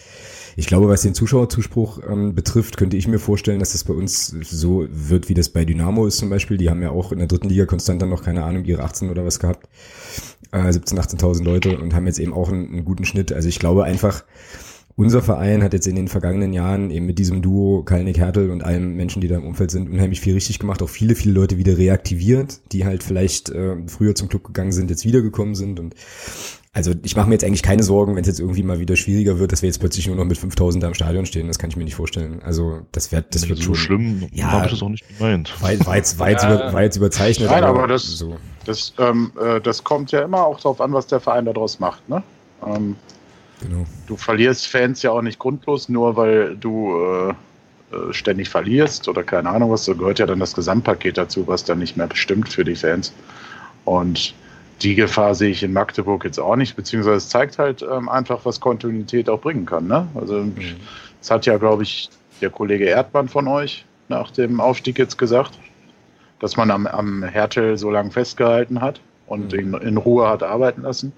Ich glaube, was den Zuschauerzuspruch ähm, betrifft, könnte ich mir vorstellen, dass das bei uns so wird, wie das bei Dynamo ist zum Beispiel. Die haben ja auch in der dritten Liga konstant dann noch, keine Ahnung, ihre 18 oder was gehabt. Äh, 17, 18.000 Leute und haben jetzt eben auch einen, einen guten Schnitt. Also ich glaube einfach, unser Verein hat jetzt in den vergangenen Jahren eben mit diesem Duo Kalnick Hertel und allen Menschen, die da im Umfeld sind, unheimlich viel richtig gemacht. Auch viele, viele Leute wieder reaktiviert, die halt vielleicht äh, früher zum Club gegangen sind, jetzt wiedergekommen sind und Also ich mache mir jetzt eigentlich keine Sorgen, wenn es jetzt irgendwie mal wieder schwieriger wird, dass wir jetzt plötzlich nur noch mit 5000 da im Stadion stehen. Das kann ich mir nicht vorstellen. Also das wird, das Nicht wird so schon schlimm. Ja. habe ich das auch nicht gemeint. War, war, jetzt, war, jetzt Ja. über, war jetzt überzeichnet. Nein, aber das- so. Das, ähm, äh, das kommt ja immer auch darauf an, was der Verein daraus macht. Ne? Ähm, Genau. du verlierst Fans ja auch nicht grundlos, nur weil du äh, äh, ständig verlierst oder keine Ahnung was. Da gehört ja dann das Gesamtpaket dazu, was dann nicht mehr bestimmt für die Fans. Und die Gefahr sehe ich in Magdeburg jetzt auch nicht, beziehungsweise es zeigt halt ähm, einfach, was Kontinuität auch bringen kann. Ne? Also es hat ja, glaube ich, der Kollege Erdmann von euch nach dem Aufstieg jetzt gesagt, dass man am, am Hertel so lange festgehalten hat und ihn in Ruhe hat arbeiten lassen.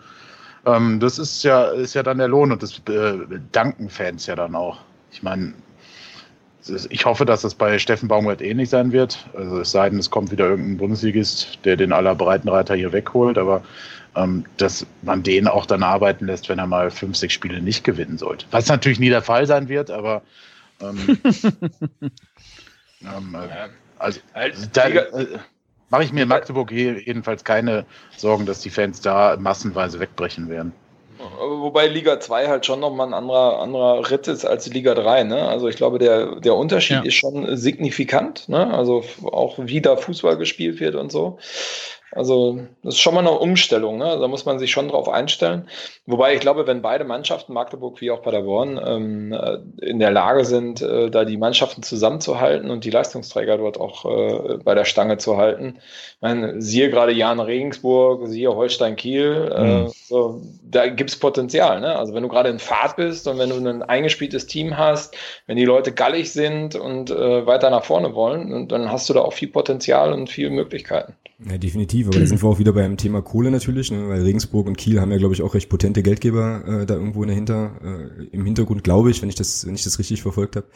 Ähm, das ist ja, ist ja dann der Lohn und das äh, danken Fans ja dann auch. Ich meine, ich hoffe, dass das bei Steffen Baumgart ähnlich sein wird. Also es sei denn, es kommt wieder irgendein Bundesligist, der den aller Breitenreiter hier wegholt, aber ähm, dass man den auch dann arbeiten lässt, wenn er mal fünf, sechs Spiele nicht gewinnen sollte. Was natürlich nie der Fall sein wird, aber ähm, ähm, äh, also da äh, mache ich mir in Magdeburg je- jedenfalls keine Sorgen, dass die Fans da massenweise wegbrechen werden. Wobei Liga 2 halt schon nochmal ein anderer, anderer Ritt ist als Liga 3. Ne? Also ich glaube, der, der Unterschied Ja. ist schon signifikant. Ne? Also auch wie da Fußball gespielt wird und so. Also das ist schon mal eine Umstellung. Ne? Da muss man sich schon drauf einstellen. Wobei ich glaube, wenn beide Mannschaften, Magdeburg wie auch Paderborn, ähm, äh, in der Lage sind, äh, da die Mannschaften zusammenzuhalten und die Leistungsträger dort auch äh, bei der Stange zu halten. Ich meine, siehe gerade Jan Regensburg, siehe Holstein Kiel, Mhm. äh, so, da gibt's Potenzial. Ne? Also wenn du gerade in Fahrt bist und wenn du ein eingespieltes Team hast, wenn die Leute gallig sind und äh, weiter nach vorne wollen, dann hast du da auch viel Potenzial und viele Möglichkeiten. Ja, definitiv. Aber da sind wir auch wieder beim Thema Kohle natürlich, ne? weil Regensburg und Kiel haben ja, glaube ich, auch recht potente Geldgeber äh, da irgendwo in der Hinter, äh, im Hintergrund, glaube ich, wenn ich das, wenn ich das richtig verfolgt habe.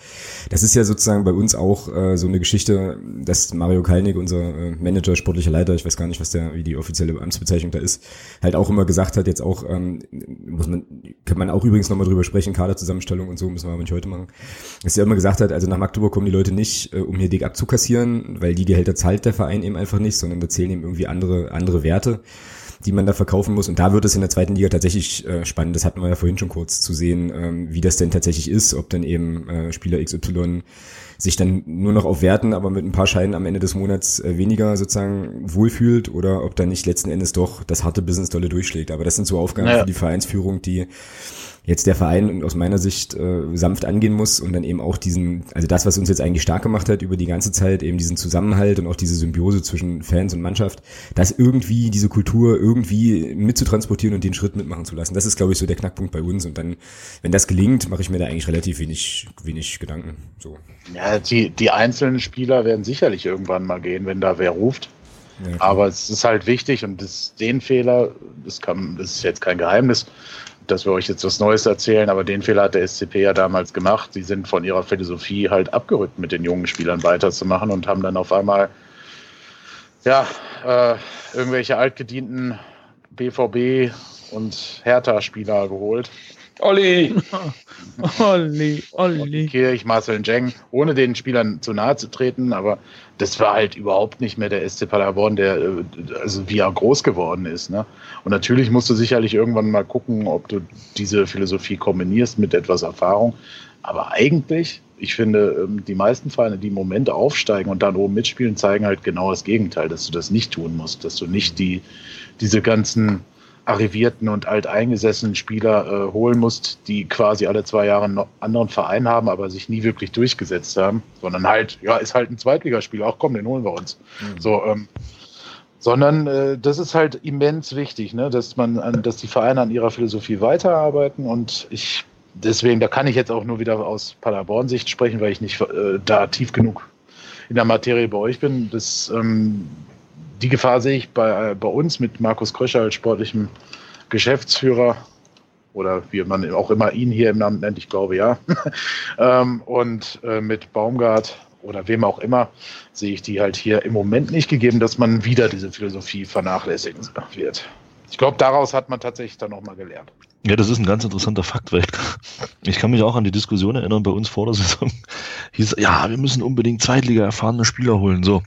Das ist ja sozusagen bei uns auch äh, so eine Geschichte, dass Mario Kalnick, unser äh, Manager, sportlicher Leiter, ich weiß gar nicht, was der, wie die offizielle Amtsbezeichnung da ist, halt auch immer gesagt hat, jetzt auch, ähm, muss man, kann man auch übrigens nochmal drüber sprechen, Kaderzusammenstellung und so, müssen wir aber nicht heute machen, dass er immer gesagt hat, also nach Magdeburg kommen die Leute nicht, äh, um hier dick abzukassieren, weil die Gehälter zahlt der Verein eben einfach nicht, sondern da zählen eben irgendwie andere, andere Werte, die man da verkaufen muss. Und da wird es in der zweiten Liga tatsächlich äh, spannend, das hatten wir ja vorhin schon kurz zu sehen, ähm, wie das denn tatsächlich ist, ob dann eben äh, Spieler XY sich dann nur noch auf Werten, aber mit ein paar Scheinen am Ende des Monats äh, weniger sozusagen wohlfühlt oder ob dann nicht letzten Endes doch das harte Business dolle durchschlägt. Aber das sind so Aufgaben Ja. für die Vereinsführung, die jetzt der Verein aus meiner Sicht äh, sanft angehen muss und dann eben auch diesen, also das, was uns jetzt eigentlich stark gemacht hat über die ganze Zeit, eben diesen Zusammenhalt und auch diese Symbiose zwischen Fans und Mannschaft, das irgendwie, diese Kultur irgendwie mitzutransportieren und den Schritt mitmachen zu lassen. Das ist, glaube ich, so der Knackpunkt bei uns. Und dann, wenn das gelingt, mache ich mir da eigentlich relativ wenig, wenig Gedanken. So. Ja, die, die einzelnen Spieler werden sicherlich irgendwann mal gehen, wenn da wer ruft. Ja. Aber es ist halt wichtig und das, den Fehler, das, kann, das ist jetzt kein Geheimnis, dass wir euch jetzt was Neues erzählen, aber den Fehler hat der SCP ja damals gemacht. Sie sind von ihrer Philosophie halt abgerückt, mit den jungen Spielern weiterzumachen und haben dann auf einmal ja, äh, irgendwelche altgedienten BVB und Hertha-Spieler geholt. Olli! Olli, Olli. Kirch, Marcel Jeng, ohne den Spielern zu nahe zu treten, aber das war halt überhaupt nicht mehr der SC Paderborn, der, äh, also wie er groß geworden ist. Ne? Und natürlich musst du sicherlich irgendwann mal gucken, ob du diese Philosophie kombinierst mit etwas Erfahrung. Aber eigentlich, ich finde, ähm, die meisten Vereine, die im Moment aufsteigen und dann oben mitspielen, zeigen halt genau das Gegenteil, dass du das nicht tun musst, dass du nicht die, diese ganzen arrivierten und alteingesessenen Spieler äh, holen musst, die quasi alle zwei Jahre einen anderen Verein haben, aber sich nie wirklich durchgesetzt haben, sondern halt, ja, ist halt ein Zweitligaspieler, auch komm, den holen wir uns. So, ähm, sondern äh, das ist halt immens wichtig, ne, dass man, an, dass die Vereine an ihrer Philosophie weiterarbeiten und ich deswegen, da kann ich jetzt auch nur wieder aus Paderborn-Sicht sprechen, weil ich nicht äh, da tief genug in der Materie bei euch bin. Das, ähm, die Gefahr sehe ich bei, äh, bei uns mit Markus Kröscher als sportlichem Geschäftsführer oder wie man auch immer ihn hier im Namen nennt, ich glaube ja. ähm, und äh, mit Baumgart oder wem auch immer sehe ich die halt hier im Moment nicht gegeben, dass man wieder diese Philosophie vernachlässigen wird. Ich glaube, daraus hat man tatsächlich dann nochmal gelernt. Ja, das ist ein ganz interessanter Fakt, weil ich kann mich auch an die Diskussion erinnern bei uns vor der Saison. hieß, ja, wir müssen unbedingt Zweitliga erfahrene Spieler holen. So,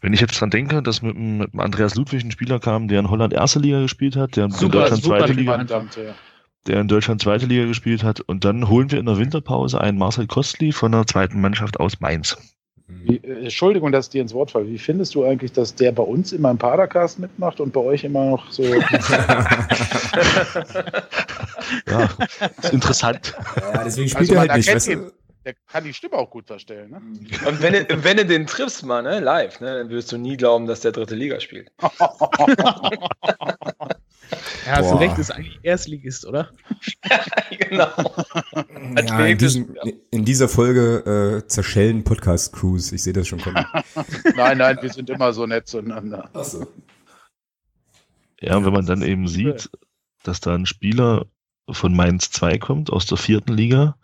wenn ich jetzt dran denke, dass mit, mit Andreas Ludwig ein Spieler kam, der in Holland erste Liga gespielt hat, der super, in Deutschland zweite Liga, der in Deutschland zweite Liga gespielt hat, und dann holen wir in der Winterpause einen Marcel Kostli von der zweiten Mannschaft aus Mainz. Wie, äh, Entschuldigung, dass ich dir ins Wort falle. Wie findest du eigentlich, dass der bei uns immer im Padercast mitmacht und bei euch immer noch so. ja, ist interessant. Ja, deswegen spielt also er halt nicht. Weißt du? Der kann die Stimme auch gut verstellen. Ne? Und wenn du, wenn du den triffst mal, ne, live, ne, dann wirst du nie glauben, dass der dritte Liga spielt. Ja, hast du recht, ist eigentlich Erstligist, oder? genau. Ja, in, diesem, in, dieser Folge äh, zerschellen Podcast-Crews. Ich sehe das schon kommen. nein, nein, wir sind immer so nett zueinander. Ach so. Ja, und wenn man dann eben sieht, dass da ein Spieler von Mainz 2 kommt, aus der vierten Liga,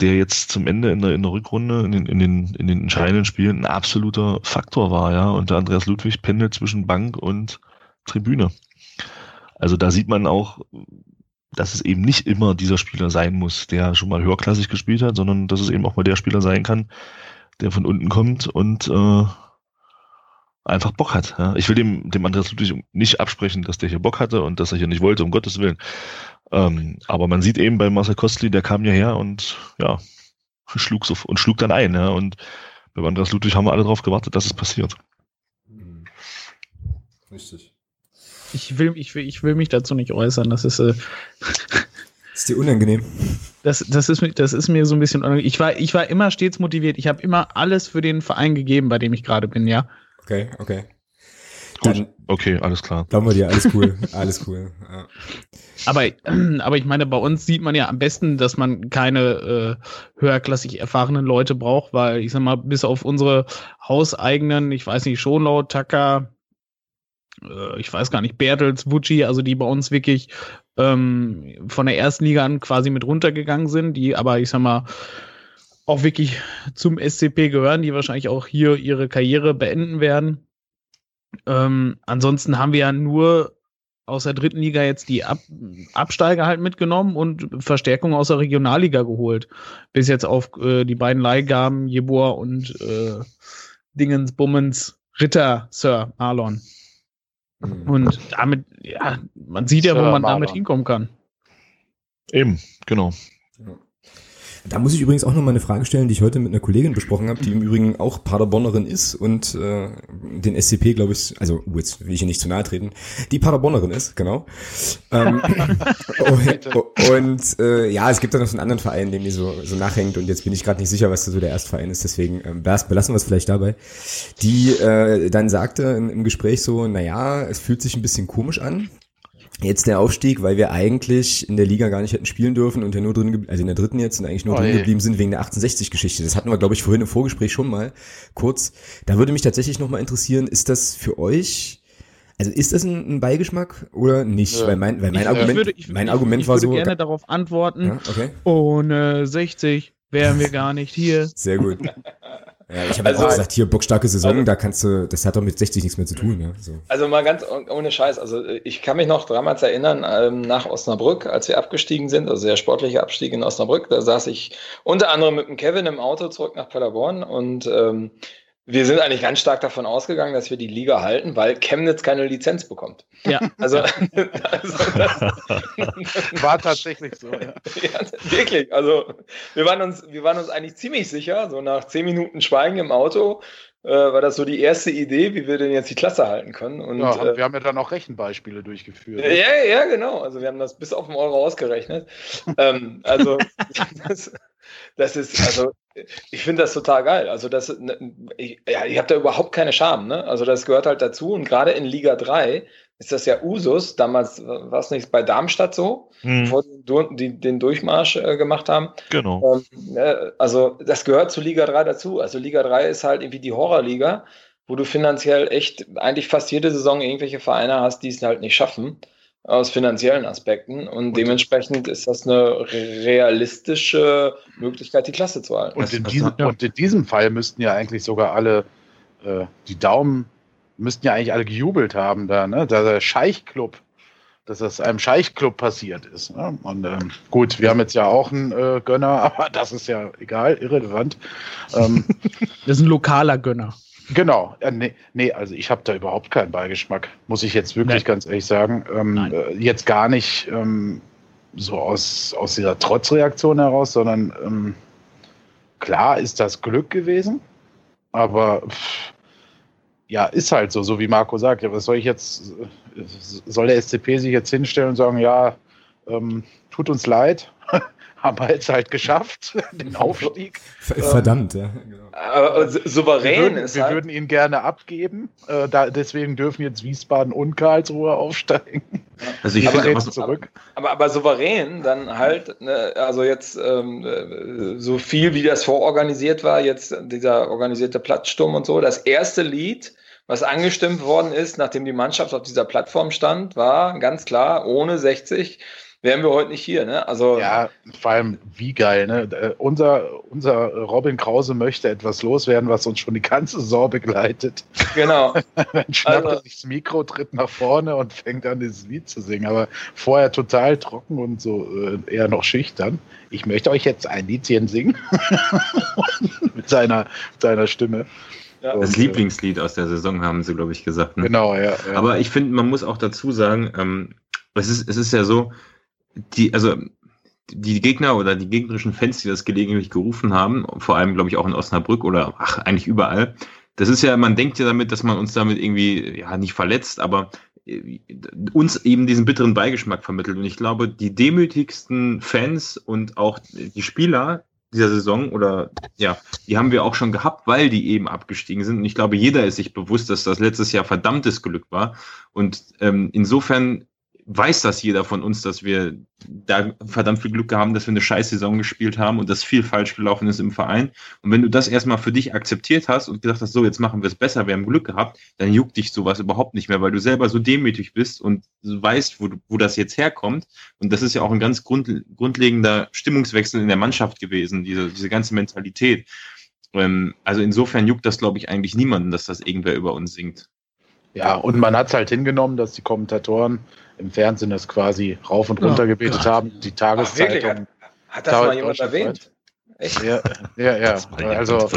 der jetzt zum Ende in der, in der Rückrunde, in den, in, den, in den entscheidenden Spielen ein absoluter Faktor war, ja. Und der Andreas Ludwig pendelt zwischen Bank und Tribüne. Also da sieht man auch, dass es eben nicht immer dieser Spieler sein muss, der schon mal höherklassig gespielt hat, sondern dass es eben auch mal der Spieler sein kann, der von unten kommt und äh, einfach Bock hat. Ja. Ich will dem, dem Andreas Ludwig nicht absprechen, dass der hier Bock hatte und dass er hier nicht wollte, um Gottes Willen. Ähm, aber man sieht eben bei Marcel Kostli, der kam hierher und ja, schlug so und schlug dann ein. Ja. Und bei Andreas Ludwig haben wir alle darauf gewartet, dass es passiert. Mhm. Richtig. Ich will, ich will, ich will mich dazu nicht äußern. Das ist. Äh, ist dir unangenehm? Das, das, ist, das ist mir so ein bisschen unangenehm. Ich war, ich war immer stets motiviert. Ich habe immer alles für den Verein gegeben, bei dem ich gerade bin, ja. Okay, okay. Gut, okay, alles klar. Glauben wir dir, alles cool, alles cool. Ja. Aber, aber ich meine, bei uns sieht man ja am besten, dass man keine äh, höherklassig erfahrenen Leute braucht, weil ich sag mal, bis auf unsere hauseigenen, ich weiß nicht, Schonlau, Tucker, äh, ich weiß gar nicht, Bertels, Vucci, also die bei uns wirklich ähm, von der ersten Liga an quasi mit runtergegangen sind, die aber, ich sag mal, auch wirklich zum SCP gehören, die wahrscheinlich auch hier ihre Karriere beenden werden. Ähm, ansonsten haben wir ja nur aus der dritten Liga jetzt die Ab Absteiger halt mitgenommen und Verstärkung aus der Regionalliga geholt. Bis jetzt auf äh, die beiden Leihgaben, Jeboa und äh, Dingens, Bummens, Ritter, Sir Marlon. Mhm. Und damit, ja, man sieht ja, wo man damit hinkommen kann. Eben, genau. Da muss ich übrigens auch noch mal eine Frage stellen, die ich heute mit einer Kollegin besprochen habe, die im Übrigen auch Paderbornerin ist und äh, den SCP, glaube ich, also oh, jetzt will ich ihr nicht zu nahe treten, die Paderbornerin ist, genau. ähm, und, und äh, ja, es gibt da noch so einen anderen Verein, dem die so, so nachhängt und jetzt bin ich gerade nicht sicher, was da so der Erstverein ist, deswegen ähm, belassen wir es vielleicht dabei. Die äh, dann sagte im, im Gespräch so, naja, es fühlt sich ein bisschen komisch an, Jetzt der Aufstieg, weil wir eigentlich in der Liga gar nicht hätten spielen dürfen und ja nur drin, also in der dritten jetzt und eigentlich nur oh, drin geblieben sind wegen der 68-Geschichte. Das hatten wir, glaube ich, vorhin im Vorgespräch schon mal kurz. Da würde mich tatsächlich nochmal interessieren, ist das für euch, also ist das ein, ein Beigeschmack oder nicht? Ja. Weil mein, weil mein ich, Argument, würde, ich, mein Argument ich, war so. Ich würde gerne darauf antworten. Ja, okay. Ohne 60 wären wir gar nicht hier. Sehr gut. Ja, ich habe also, auch gesagt, hier bockstarke Saison, also, da kannst du, das hat doch mit 60 nichts mehr zu tun. Ja, so. Also mal ganz ohne Scheiß, also ich kann mich noch damals erinnern, ähm, nach Osnabrück, als wir abgestiegen sind, also der sportliche Abstieg in Osnabrück, da saß ich unter anderem mit dem Kevin im Auto zurück nach Paderborn und ähm, wir sind eigentlich ganz stark davon ausgegangen, dass wir die Liga halten, weil Chemnitz keine Lizenz bekommt. Ja. Also, also das war tatsächlich so. Ja. ja. wirklich. Also wir waren uns, wir waren uns eigentlich ziemlich sicher. So nach zehn Minuten Schweigen im Auto äh, war das so die erste Idee, wie wir denn jetzt die Klasse halten können. Und, ja, äh, wir haben ja dann auch Rechenbeispiele durchgeführt. Ja, ja, genau. Also wir haben das bis auf den Euro ausgerechnet. ähm, also das, das ist, also ich finde das total geil. Also das, ne, ich, ja, ihr habt da überhaupt keine Scham, ne? Also das gehört halt dazu und gerade in Liga 3 ist das ja Usus. Damals war es nicht bei Darmstadt so, hm. bevor die den Durchmarsch äh, gemacht haben. Genau. Ähm, äh, also das gehört zu Liga 3 dazu. Also Liga 3 ist halt irgendwie die Horrorliga, wo du finanziell echt eigentlich fast jede Saison irgendwelche Vereine hast, die es halt nicht schaffen aus finanziellen Aspekten und, und dementsprechend ist das eine realistische Möglichkeit, die Klasse zu halten. Und in, diesem, und in diesem Fall müssten ja eigentlich sogar alle äh, die Daumen müssten ja eigentlich alle gejubelt haben da, ne? Da der Scheichclub dass das einem Scheichclub passiert ist. Ne? Und ähm, gut, wir haben jetzt ja auch einen äh, Gönner, aber das ist ja egal, irrelevant. Ähm, das ist ein lokaler Gönner. Genau, äh, nee, nee, also ich habe da überhaupt keinen Beigeschmack, muss ich jetzt wirklich Nein. ganz ehrlich sagen. Ähm, äh, jetzt gar nicht ähm, so aus, aus dieser Trotzreaktion heraus, sondern ähm, klar ist das Glück gewesen, aber pff, ja, ist halt so, so wie Marco sagt. Ja, was soll ich jetzt, soll der SCP sich jetzt hinstellen und sagen, ja, ähm, tut uns leid, haben wir jetzt halt geschafft, den Aufstieg. Verdammt, ja. Genau. Aber souverän wir würden, ist Wir halt würden ihn gerne abgeben, äh, da, deswegen dürfen jetzt Wiesbaden und Karlsruhe aufsteigen. Also ich aber, zurück. Aber, aber, souverän dann halt, ne, also jetzt ähm, äh, so viel wie das vororganisiert war, jetzt dieser organisierte Platzsturm und so, das erste Lied, was angestimmt worden ist, nachdem die Mannschaft auf dieser Plattform stand, war ganz klar, ohne 60 wären wir heute nicht hier. Ne? Also, ja, vor allem wie geil. Ne? Äh, unser, unser Robin Krause möchte etwas loswerden, was uns schon die ganze Saison begleitet. Genau. Dann schnappt also, er sich das Mikro, tritt nach vorne und fängt an, dieses Lied zu singen. Aber vorher total trocken und so äh, eher noch schüchtern. Ich möchte euch jetzt ein Liedchen singen. mit, seiner, mit seiner Stimme. Ja. Das äh, Lieblingslied aus der Saison haben sie, glaube ich, gesagt. Ne? Genau, ja, ja. Aber ich finde, man muss auch dazu sagen, ähm, es, ist, es ist ja so, die, also die Gegner oder die gegnerischen Fans, die das gelegentlich gerufen haben, vor allem, glaube ich, auch in Osnabrück oder ach, eigentlich überall, das ist ja, man denkt ja damit, dass man uns damit irgendwie, ja, nicht verletzt, aber äh, uns eben diesen bitteren Beigeschmack vermittelt. Und ich glaube, die demütigsten Fans und auch die Spieler dieser Saison oder ja, die haben wir auch schon gehabt, weil die eben abgestiegen sind. Und ich glaube, jeder ist sich bewusst, dass das letztes Jahr verdammtes Glück war. Und ähm, insofern weiß das jeder von uns, dass wir da verdammt viel Glück haben, dass wir eine scheiß Saison gespielt haben und dass viel falsch gelaufen ist im Verein. Und wenn du das erstmal für dich akzeptiert hast und gesagt hast, so, jetzt machen wir es besser, wir haben Glück gehabt, dann juckt dich sowas überhaupt nicht mehr, weil du selber so demütig bist und weißt, wo, wo das jetzt herkommt. Und das ist ja auch ein ganz grund, grundlegender Stimmungswechsel in der Mannschaft gewesen, diese, diese ganze Mentalität. Ähm, also insofern juckt das, glaube ich, eigentlich niemanden, dass das irgendwer über uns singt. Ja, und man hat es halt hingenommen, dass die Kommentatoren im Fernsehen das quasi rauf und runter gebetet ja. haben. Die Tageszeitung. Hat, hat, das mal jemand erwähnt? Echt? Ja, ja, ja. Also,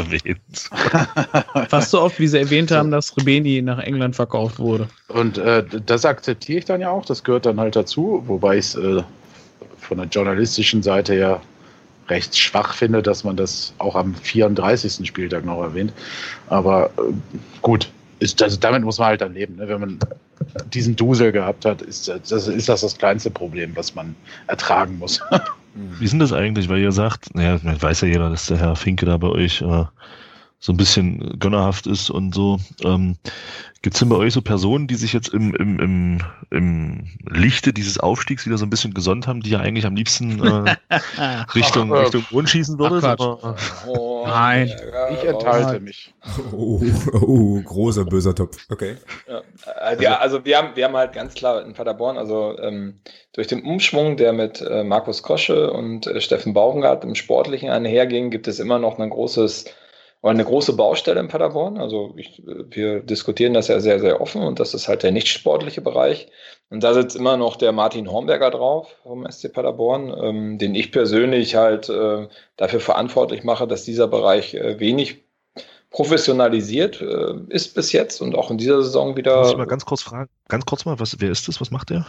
fast so oft, wie sie erwähnt haben, dass Rebeni nach England verkauft wurde. Und äh, das akzeptiere ich dann ja auch, das gehört dann halt dazu, wobei ich es äh, von der journalistischen Seite ja recht schwach finde, dass man das auch am 34. Spieltag noch erwähnt. Aber äh, gut, ist, also damit muss man halt dann leben. Ne? Wenn man diesen Dusel gehabt hat, ist das, ist das das kleinste Problem, was man ertragen muss. Wie ist denn das eigentlich? Weil ihr sagt, naja, weiß ja jeder, dass der Herr Finke da bei euch äh, so ein bisschen gönnerhaft ist und so. Ähm, Gibt es denn bei euch so Personen, die sich jetzt im, im, im, im Lichte dieses Aufstiegs wieder so ein bisschen gesonnt haben, die ja eigentlich am liebsten äh, Richtung, Ach, Richtung Grund schießen würde? Oh, Nein, ich enthalte mich. Oh, oh, großer böser Topf. Okay. Ja, also, ja, also wir haben, wir haben halt ganz klar in Paderborn, also ähm, durch den Umschwung, der mit äh, Markus Kosche und äh, Steffen Baumgart im Sportlichen einherging, gibt es immer noch ein großes war eine große Baustelle in Paderborn. Also ich, wir diskutieren das ja sehr, sehr offen und das ist halt der nicht sportliche Bereich. Und da sitzt immer noch der Martin Hornberger drauf vom SC Paderborn, ähm, den ich persönlich halt äh, dafür verantwortlich mache, dass dieser Bereich äh, wenig professionalisiert äh, ist bis jetzt und auch in dieser Saison wieder. Muss ich mal ganz kurz fragen, ganz kurz mal, was, wer ist das? Was macht der?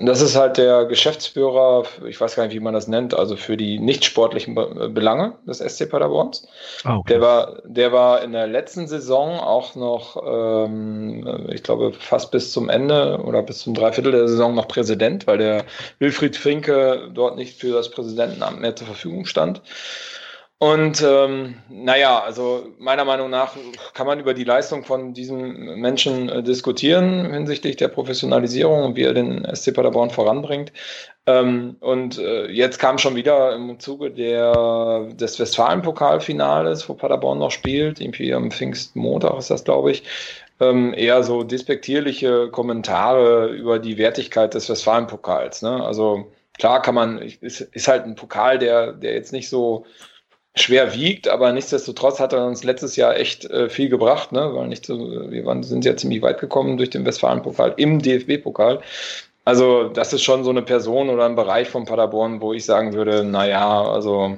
Das ist halt der Geschäftsführer, ich weiß gar nicht, wie man das nennt, also für die nicht sportlichen Belange des SC Paderborns. Ah, okay. Der war, der war in der letzten Saison auch noch, ähm, ich glaube, fast bis zum Ende oder bis zum Dreiviertel der Saison noch Präsident, weil der Wilfried Finke dort nicht für das Präsidentenamt mehr zur Verfügung stand. Und ähm, naja, also meiner Meinung nach kann man über die Leistung von diesem Menschen äh, diskutieren hinsichtlich der Professionalisierung und wie er den SC Paderborn voranbringt. Ähm, und äh, jetzt kam schon wieder im Zuge der, des Westfalen-Pokalfinales, wo Paderborn noch spielt, irgendwie am Pfingstmontag ist das, glaube ich, ähm, eher so despektierliche Kommentare über die Wertigkeit des Westfalen-Pokals. Ne? Also klar kann man, ist, ist halt ein Pokal, der, der jetzt nicht so schwer wiegt, aber nichtsdestotrotz hat er uns letztes Jahr echt äh, viel gebracht, ne? weil nicht so, wir waren, sind ja ziemlich weit gekommen durch den Westfalen-Pokal im DFB-Pokal. Also, das ist schon so eine Person oder ein Bereich von Paderborn, wo ich sagen würde, naja, also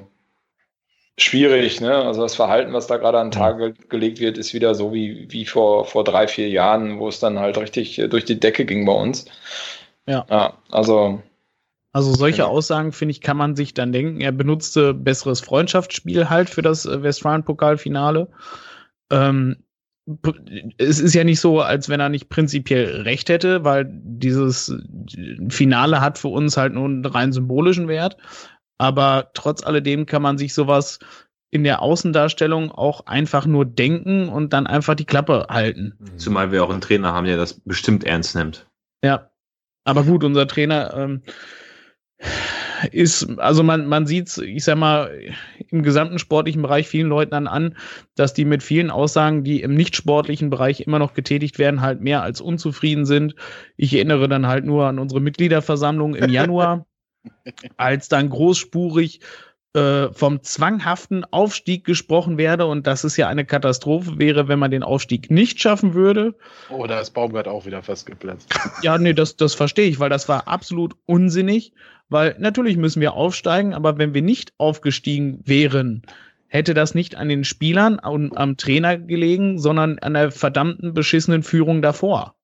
schwierig, ne? Also das Verhalten, was da gerade an den Tag ge gelegt wird, ist wieder so wie, wie vor, vor drei, vier Jahren, wo es dann halt richtig durch die Decke ging bei uns. Ja. Ja, also. Also solche Aussagen, finde ich, kann man sich dann denken. Er benutzte besseres Freundschaftsspiel halt für das äh, Westfalen-Pokalfinale. Ähm, es ist ja nicht so, als wenn er nicht prinzipiell recht hätte, weil dieses Finale hat für uns halt nur einen rein symbolischen Wert. Aber trotz alledem kann man sich sowas in der Außendarstellung auch einfach nur denken und dann einfach die Klappe halten. Zumal wir auch einen Trainer haben, der das bestimmt ernst nimmt. Ja. Aber gut, unser Trainer ähm, ist, also man, man sieht ich sag mal, im gesamten sportlichen Bereich vielen Leuten dann an, dass die mit vielen Aussagen, die im nicht sportlichen Bereich immer noch getätigt werden, halt mehr als unzufrieden sind. Ich erinnere dann halt nur an unsere Mitgliederversammlung im Januar, als dann großspurig äh, vom zwanghaften Aufstieg gesprochen werde und dass es ja eine Katastrophe wäre, wenn man den Aufstieg nicht schaffen würde. Oh, da ist Baumgart auch wieder fast geplatzt. Ja, nee, das, das verstehe ich, weil das war absolut unsinnig, weil natürlich müssen wir aufsteigen, aber wenn wir nicht aufgestiegen wären, hätte das nicht an den Spielern und am Trainer gelegen, sondern an der verdammten beschissenen Führung davor.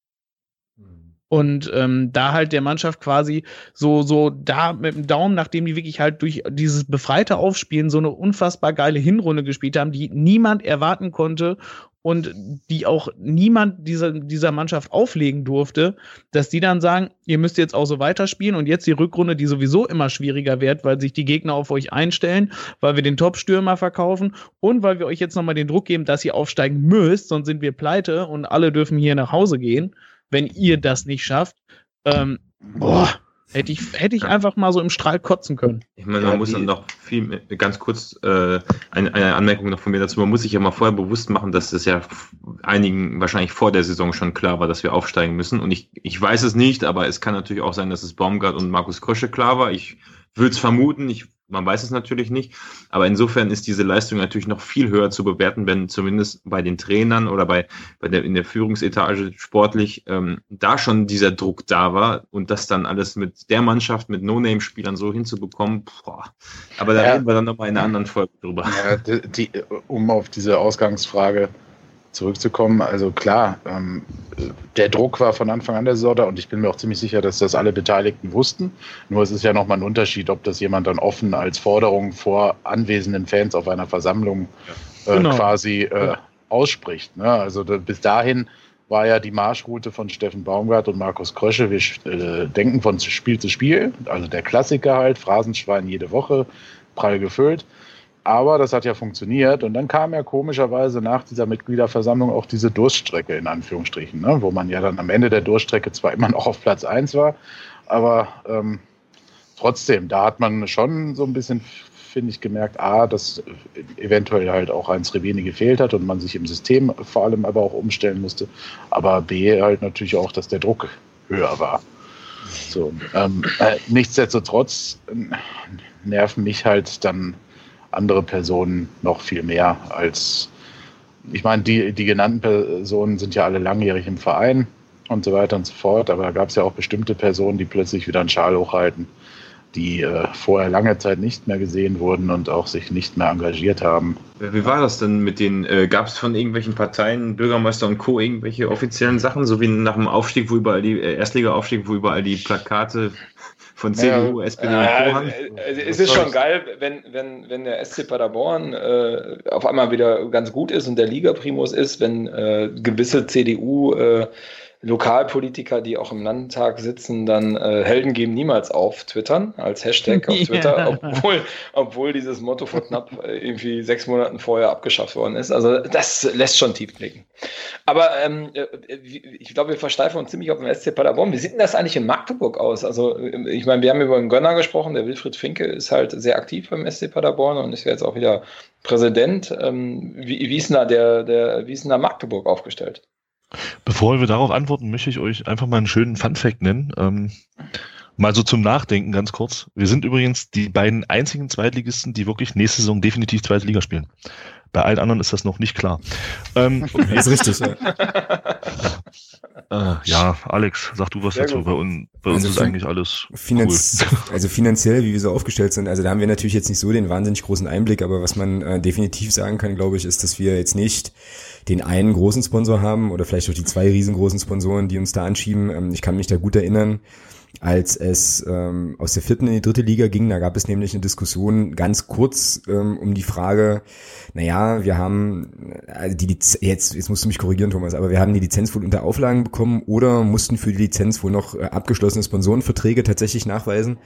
Und ähm, da halt der Mannschaft quasi so, so da mit dem Daumen, nachdem die wirklich halt durch dieses befreite Aufspielen so eine unfassbar geile Hinrunde gespielt haben, die niemand erwarten konnte und die auch niemand dieser, dieser Mannschaft auflegen durfte, dass die dann sagen, ihr müsst jetzt auch so weiterspielen und jetzt die Rückrunde, die sowieso immer schwieriger wird, weil sich die Gegner auf euch einstellen, weil wir den Top-Stürmer verkaufen und weil wir euch jetzt nochmal den Druck geben, dass ihr aufsteigen müsst, sonst sind wir pleite und alle dürfen hier nach Hause gehen wenn ihr das nicht schafft. Ähm, boah, hätte ich, hätte ich einfach mal so im Strahl kotzen können. Ich meine, man ja, muss dann noch viel, ganz kurz äh, eine, eine Anmerkung noch von mir dazu. Man muss sich ja mal vorher bewusst machen, dass es ja einigen wahrscheinlich vor der Saison schon klar war, dass wir aufsteigen müssen. Und ich, ich weiß es nicht, aber es kann natürlich auch sein, dass es Baumgart und Markus Krösche klar war. Ich würde es vermuten. Ich man weiß es natürlich nicht, aber insofern ist diese Leistung natürlich noch viel höher zu bewerten, wenn zumindest bei den Trainern oder bei, bei der, in der Führungsetage sportlich ähm, da schon dieser Druck da war und das dann alles mit der Mannschaft, mit No-Name-Spielern so hinzubekommen, boah. aber da ja. reden wir dann nochmal in einer anderen Folge drüber. Ja, die, die, um auf diese Ausgangsfrage zurückzukommen, also klar, ähm, der Druck war von Anfang an der Saison da und ich bin mir auch ziemlich sicher, dass das alle Beteiligten wussten. Nur es ist ja nochmal ein Unterschied, ob das jemand dann offen als Forderung vor anwesenden Fans auf einer Versammlung äh, genau. quasi äh, ausspricht. Ne? Also da, bis dahin war ja die Marschroute von Steffen Baumgart und Markus Krösche. Wir äh, denken von Spiel zu Spiel, also der Klassiker halt, Phrasenschwein jede Woche, prall gefüllt. Aber das hat ja funktioniert. Und dann kam ja komischerweise nach dieser Mitgliederversammlung auch diese Durststrecke in Anführungsstrichen, ne? wo man ja dann am Ende der Durststrecke zwar immer noch auf Platz 1 war, aber ähm, trotzdem, da hat man schon so ein bisschen, finde ich, gemerkt, A, dass eventuell halt auch ein Srebeni gefehlt hat und man sich im System vor allem aber auch umstellen musste. Aber B, halt natürlich auch, dass der Druck höher war. So, ähm, äh, nichtsdestotrotz äh, nerven mich halt dann andere Personen noch viel mehr als, ich meine, die, die genannten Personen sind ja alle langjährig im Verein und so weiter und so fort, aber da gab es ja auch bestimmte Personen, die plötzlich wieder einen Schal hochhalten, die äh, vorher lange Zeit nicht mehr gesehen wurden und auch sich nicht mehr engagiert haben. Wie war das denn mit den, äh, gab es von irgendwelchen Parteien, Bürgermeister und Co. irgendwelche offiziellen Sachen, so wie nach dem Aufstieg, wo überall die, äh, Erstliga-Aufstieg, wo überall die Plakate von CDU, ja, SPD und Co. haben. Äh, es ist schon geil, wenn, wenn, wenn der SC Paderborn äh, auf einmal wieder ganz gut ist und der Liga-Primus ist, wenn äh, gewisse CDU äh, Lokalpolitiker, die auch im Landtag sitzen, dann äh, Helden geben niemals auf twittern als Hashtag auf Twitter, ja. obwohl, obwohl dieses Motto vor knapp äh, irgendwie sechs Monaten vorher abgeschafft worden ist. Also das lässt schon tief blicken. Aber ähm, äh, ich glaube, wir versteifen uns ziemlich auf dem SC Paderborn. Wie sieht denn das eigentlich in Magdeburg aus? Also äh, ich meine, wir haben über einen Gönner gesprochen, der Wilfried Finke ist halt sehr aktiv beim SC Paderborn und ist jetzt auch wieder Präsident. Ähm, wie, wie, ist denn da der, der, wie ist denn da Magdeburg aufgestellt? Bevor wir darauf antworten, möchte ich euch einfach mal einen schönen Fun-Fact nennen. Ähm, mal so zum Nachdenken ganz kurz. Wir sind übrigens die beiden einzigen Zweitligisten, die wirklich nächste Saison definitiv zweite Liga spielen. Bei allen anderen ist das noch nicht klar. Ähm, okay. Ist richtig, ja. Äh, ja, Alex, sag du was Sehr dazu. gut. Bei, un, bei Also uns ist eigentlich alles Finanz Also finanziell, wie wir so aufgestellt sind, also da haben wir natürlich jetzt nicht so den wahnsinnig großen Einblick, aber was man äh, definitiv sagen kann, glaube ich, ist, dass wir jetzt nicht den einen großen Sponsor haben oder vielleicht auch die zwei riesengroßen Sponsoren, die uns da anschieben. Ähm, ich kann mich da gut erinnern, als es ähm, aus der vierten in die dritte Liga ging, da gab es nämlich eine Diskussion ganz kurz ähm, um die Frage, naja, wir haben also die Liz jetzt, jetzt musst du mich korrigieren, Thomas, aber wir haben die Lizenz wohl unter Auflagen bekommen oder mussten für die Lizenz wohl noch äh, abgeschlossene Sponsorenverträge tatsächlich nachweisen.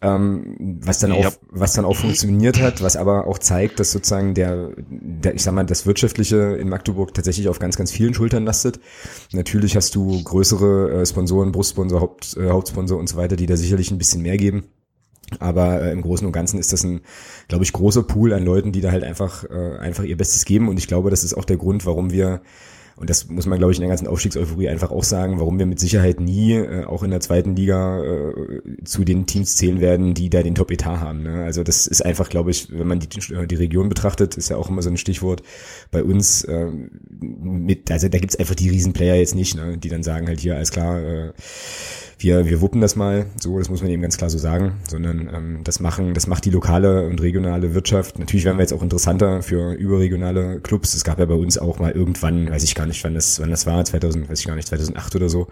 Ähm, was dann Ja. auch, was dann auch funktioniert hat, was aber auch zeigt, dass sozusagen der, der, ich sag mal, das Wirtschaftliche in Magdeburg tatsächlich auf ganz, ganz vielen Schultern lastet. Natürlich hast du größere äh, Sponsoren, Brustsponsor, Haupt, äh, Hauptsponsor und so weiter, die da sicherlich ein bisschen mehr geben. Aber äh, im Großen und Ganzen ist das ein, glaube ich, großer Pool an Leuten, die da halt einfach, äh, einfach ihr Bestes geben. Und ich glaube, das ist auch der Grund, warum wir und das muss man, glaube ich, in der ganzen Aufstiegseuphorie einfach auch sagen, warum wir mit Sicherheit nie, äh, auch in der zweiten Liga, äh, zu den Teams zählen werden, die da den Top-Etat haben. Ne? Also das ist einfach, glaube ich, wenn man die, die Region betrachtet, ist ja auch immer so ein Stichwort bei uns, äh, mit, also da gibt's einfach die Riesenplayer jetzt nicht, ne? die dann sagen halt hier, alles klar, äh, wir, wir wuppen das mal, so, das muss man eben ganz klar so sagen, sondern ähm, das machen, das macht die lokale und regionale Wirtschaft. Natürlich werden wir jetzt auch interessanter für überregionale Clubs. Es gab ja bei uns auch mal irgendwann, weiß ich gar nicht, wann das, wann das war, 2000, weiß ich gar nicht, 2008 oder so,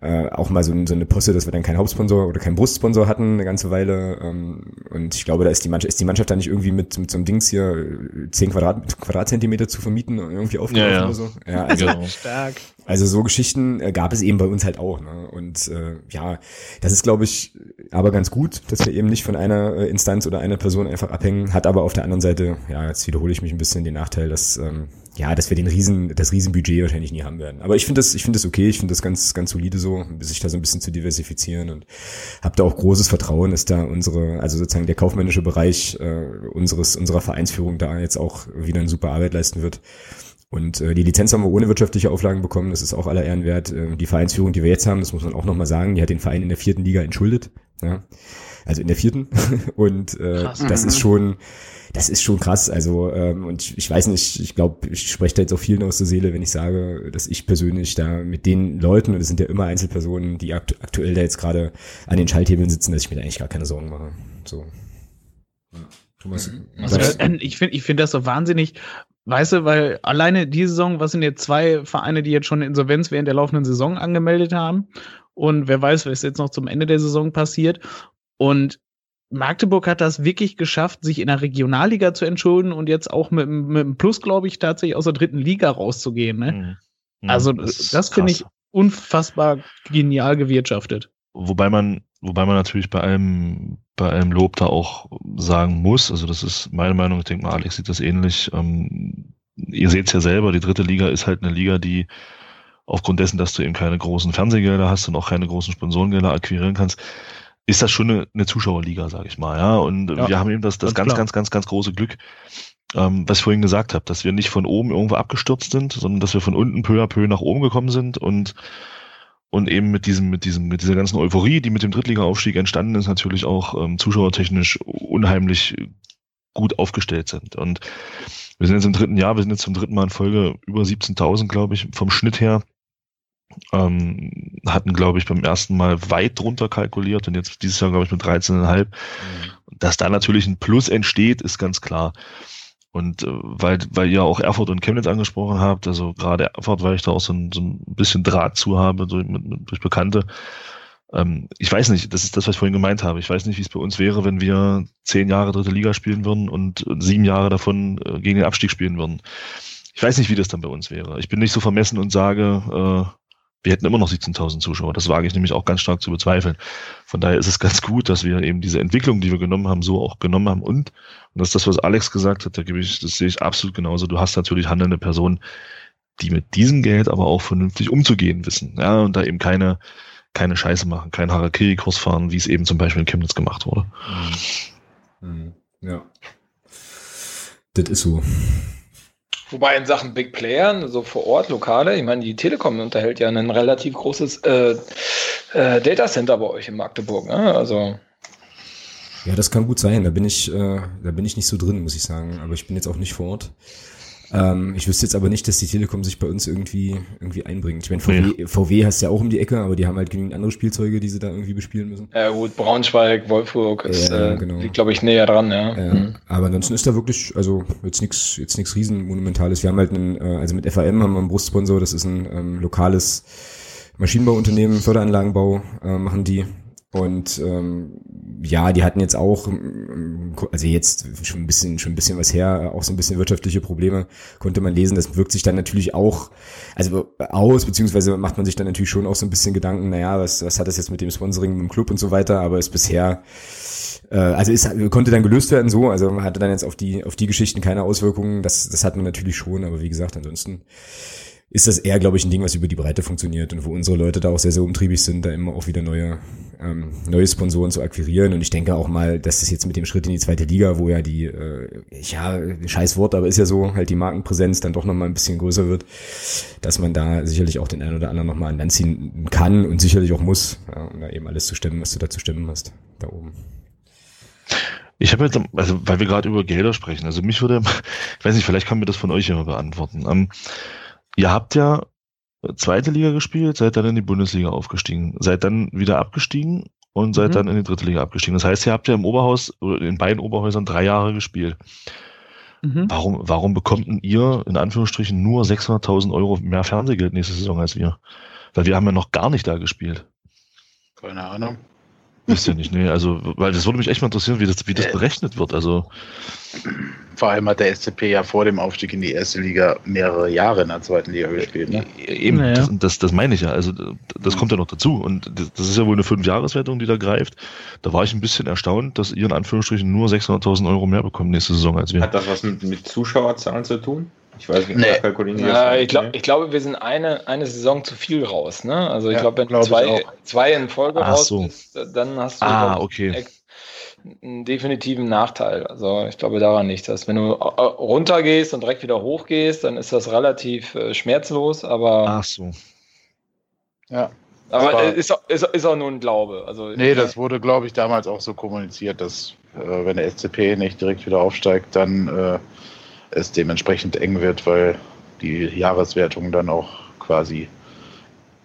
äh, auch mal so, so eine Posse, dass wir dann keinen Hauptsponsor oder keinen Brustsponsor hatten eine ganze Weile. Ähm, und ich glaube, da ist die Mannschaft, ist die Mannschaft da nicht irgendwie mit, mit so einem Dings hier äh, 10 Quadrat, Quadratzentimeter zu vermieten und irgendwie aufgelaufen Ja, ja. oder so. Ja, also Genau. Stark. Also so Geschichten äh, gab es eben bei uns halt auch. Ne? Und äh, ja, das ist, glaube ich, aber ganz gut, dass wir eben nicht von einer äh, Instanz oder einer Person einfach abhängen. Hat aber auf der anderen Seite, ja, jetzt wiederhole ich mich ein bisschen den Nachteil, dass ähm, ja, dass wir den riesen, das Riesenbudget wahrscheinlich nie haben werden. Aber ich finde das, ich finde das okay. Ich finde das ganz, ganz solide so, sich da so ein bisschen zu diversifizieren und habe da auch großes Vertrauen, dass da unsere, also sozusagen der kaufmännische Bereich äh, unseres unserer Vereinsführung da jetzt auch wieder eine super Arbeit leisten wird. Und äh, die Lizenz haben wir ohne wirtschaftliche Auflagen bekommen, das ist auch aller Ehren wert. Äh, die Vereinsführung, die wir jetzt haben, das muss man auch nochmal sagen, die hat den Verein in der vierten Liga entschuldet. Ja? Also in der vierten. Und äh, Krass. das ist schon, das ist schon krass. Also, ähm, und ich, ich weiß nicht, ich glaube, ich spreche da jetzt auch vielen aus der Seele, wenn ich sage, dass ich persönlich da mit den Leuten, und es sind ja immer Einzelpersonen, die akt aktuell da jetzt gerade an den Schalthebeln sitzen, dass ich mir da eigentlich gar keine Sorgen mache. So. Ja. Thomas, Also, was- äh, ich finde ich finde das so wahnsinnig, weißt du, weil alleine die Saison, was sind jetzt zwei Vereine, die jetzt schon Insolvenz während der laufenden Saison angemeldet haben und wer weiß, was jetzt noch zum Ende der Saison passiert und Magdeburg hat das wirklich geschafft, sich in der Regionalliga zu entschulden und jetzt auch mit, mit einem Plus, glaube ich, tatsächlich aus der dritten Liga rauszugehen. Ne? Mhm. Also ist das finde ich unfassbar genial gewirtschaftet. Wobei man, wobei man natürlich bei allem, bei allem Lob da auch sagen muss, also das ist meine Meinung, ich denke mal, Alex sieht das ähnlich. Ähm, ihr seht es ja selber, die dritte Liga ist halt eine Liga, die aufgrund dessen, dass du eben keine großen Fernsehgelder hast und auch keine großen Sponsorengelder akquirieren kannst, ist das schon eine, eine Zuschauerliga, sage ich mal, ja. Und Ja, wir haben eben das, das ganz ganz, ganz, ganz, ganz große Glück, ähm, was ich vorhin gesagt habe, dass wir nicht von oben irgendwo abgestürzt sind, sondern dass wir von unten peu à peu nach oben gekommen sind und und eben mit diesem, mit diesem, mit dieser ganzen Euphorie, die mit dem Drittliga-Aufstieg entstanden ist, natürlich auch ähm, zuschauertechnisch unheimlich gut aufgestellt sind. Und wir sind jetzt im dritten Jahr, wir sind jetzt zum dritten Mal in Folge über 17.000, glaube ich, vom Schnitt her. Ähm, hatten, glaube ich, beim ersten Mal weit drunter kalkuliert und jetzt dieses Jahr, glaube ich, mit 13,5. Dass da natürlich ein Plus entsteht, ist ganz klar. Und äh, weil, weil ihr auch Erfurt und Chemnitz angesprochen habt, also gerade Erfurt, weil ich da auch so ein, so ein bisschen Draht zu habe durch, mit, mit, durch Bekannte. Ähm, ich weiß nicht, das ist das, was ich vorhin gemeint habe. Ich weiß nicht, wie es bei uns wäre, wenn wir zehn Jahre dritte Liga spielen würden und sieben Jahre davon äh, gegen den Abstieg spielen würden. Ich weiß nicht, wie das dann bei uns wäre. Ich bin nicht so vermessen und sage, äh, wir hätten immer noch 17.000 Zuschauer. Das wage ich nämlich auch ganz stark zu bezweifeln. Von daher ist es ganz gut, dass wir eben diese Entwicklung, die wir genommen haben, so auch genommen haben. Und, und das ist das, was Alex gesagt hat, da gebe ich, das sehe ich absolut genauso. Du hast natürlich handelnde Personen, die mit diesem Geld aber auch vernünftig umzugehen wissen. Ja, und da eben keine, keine Scheiße machen, kein Harakiri-Kurs fahren, wie es eben zum Beispiel in Chemnitz gemacht wurde. Mhm. Ja. Das ist so. Wobei in Sachen Big Player, so vor Ort, lokale, ich meine, die Telekom unterhält ja ein relativ großes äh, äh, Datacenter bei euch in Magdeburg. Ne? Also Ja, das kann gut sein. Da bin ich, äh, da bin ich nicht so drin, muss ich sagen. Aber ich bin jetzt auch nicht vor Ort. Ähm, ich wüsste jetzt aber nicht, dass die Telekom sich bei uns irgendwie, irgendwie einbringt. Ich meine, VW, VW hast ja auch um die Ecke, aber die haben halt genügend andere Spielzeuge, die sie da irgendwie bespielen müssen. Ja gut, Braunschweig, Wolfsburg ist, äh, genau. liegt, glaube ich, näher dran, ja. ja. Mhm. Aber ansonsten ist da wirklich, also jetzt nichts jetzt nichts Riesenmonumentales. Wir haben halt einen, äh, also mit FAM haben wir einen Brustsponsor, das ist ein ähm, lokales Maschinenbauunternehmen, Förderanlagenbau äh, machen die. Und ähm, ja, die hatten jetzt auch, also jetzt schon ein bisschen, schon ein bisschen was her, auch so ein bisschen wirtschaftliche Probleme, konnte man lesen. Das wirkt sich dann natürlich auch, also aus, beziehungsweise macht man sich dann natürlich schon auch so ein bisschen Gedanken, naja, was, was hat das jetzt mit dem Sponsoring im Club und so weiter, aber ist bisher, äh, also ist, konnte dann gelöst werden so, also man hatte dann jetzt auf die, auf die Geschichten keine Auswirkungen, das, das hat man natürlich schon, aber wie gesagt, ansonsten ist das eher, glaube ich, ein Ding, was über die Breite funktioniert und wo unsere Leute da auch sehr, sehr umtriebig sind, da immer auch wieder neue, ähm, neue Sponsoren zu akquirieren. Und ich denke auch mal, dass es jetzt mit dem Schritt in die zweite Liga, wo ja die, äh, ja, scheiß Wort, aber ist ja so, halt die Markenpräsenz dann doch nochmal ein bisschen größer wird, dass man da sicherlich auch den einen oder anderen nochmal an Land ziehen kann und sicherlich auch muss, ja, um da eben alles zu stemmen, was du da zu stemmen hast, da oben. Ich habe jetzt, also weil wir gerade über Gelder sprechen, also mich würde, ich weiß nicht, vielleicht kann mir das von euch immer beantworten. Ähm, Ihr habt ja zweite Liga gespielt, seid dann in die Bundesliga aufgestiegen, seid dann wieder abgestiegen und seid mhm. dann in die dritte Liga abgestiegen. Das heißt, ihr habt ja im Oberhaus, in beiden Oberhäusern drei Jahre gespielt. Mhm. Warum, warum bekommt ihr in Anführungsstrichen nur 600.000 Euro mehr Fernsehgeld nächste Saison als wir? Weil wir haben ja noch gar nicht da gespielt. Keine Ahnung. Wisst ihr nicht, nee. Also, weil das würde mich echt mal interessieren, wie das, wie das äh. berechnet wird. Also. Vor allem hat der SCP ja vor dem Aufstieg in die erste Liga mehrere Jahre in der zweiten Liga gespielt. Ne? Eben, naja. das, das, das meine ich ja. Also das kommt ja noch dazu. Und das, das ist ja wohl eine Fünfjahreswertung, die da greift. Da war ich ein bisschen erstaunt, dass ihr in Anführungsstrichen nur 600.000 Euro mehr bekommt nächste Saison als wir. Hat das was mit, mit Zuschauerzahlen zu tun? Ich weiß nicht, nee. kalkulieren ja, ich, glaub, ich glaube, wir sind eine, eine Saison zu viel raus. Ne? Also ich ja, glaube, wenn glaub zwei, zwei in Folge Ach raus so. bist, dann hast du ah, okay. einen definitiven Nachteil. Also ich glaube daran nicht, dass wenn du äh, runtergehst und direkt wieder hochgehst, dann ist das relativ äh, schmerzlos, aber. Ach so. Ja. Aber, aber ist, ist, ist auch nur ein Glaube. Also, nee, das wurde, glaube ich, damals auch so kommuniziert, dass äh, wenn der SCP nicht direkt wieder aufsteigt, dann äh, es dementsprechend eng wird, weil die Jahreswertung dann auch quasi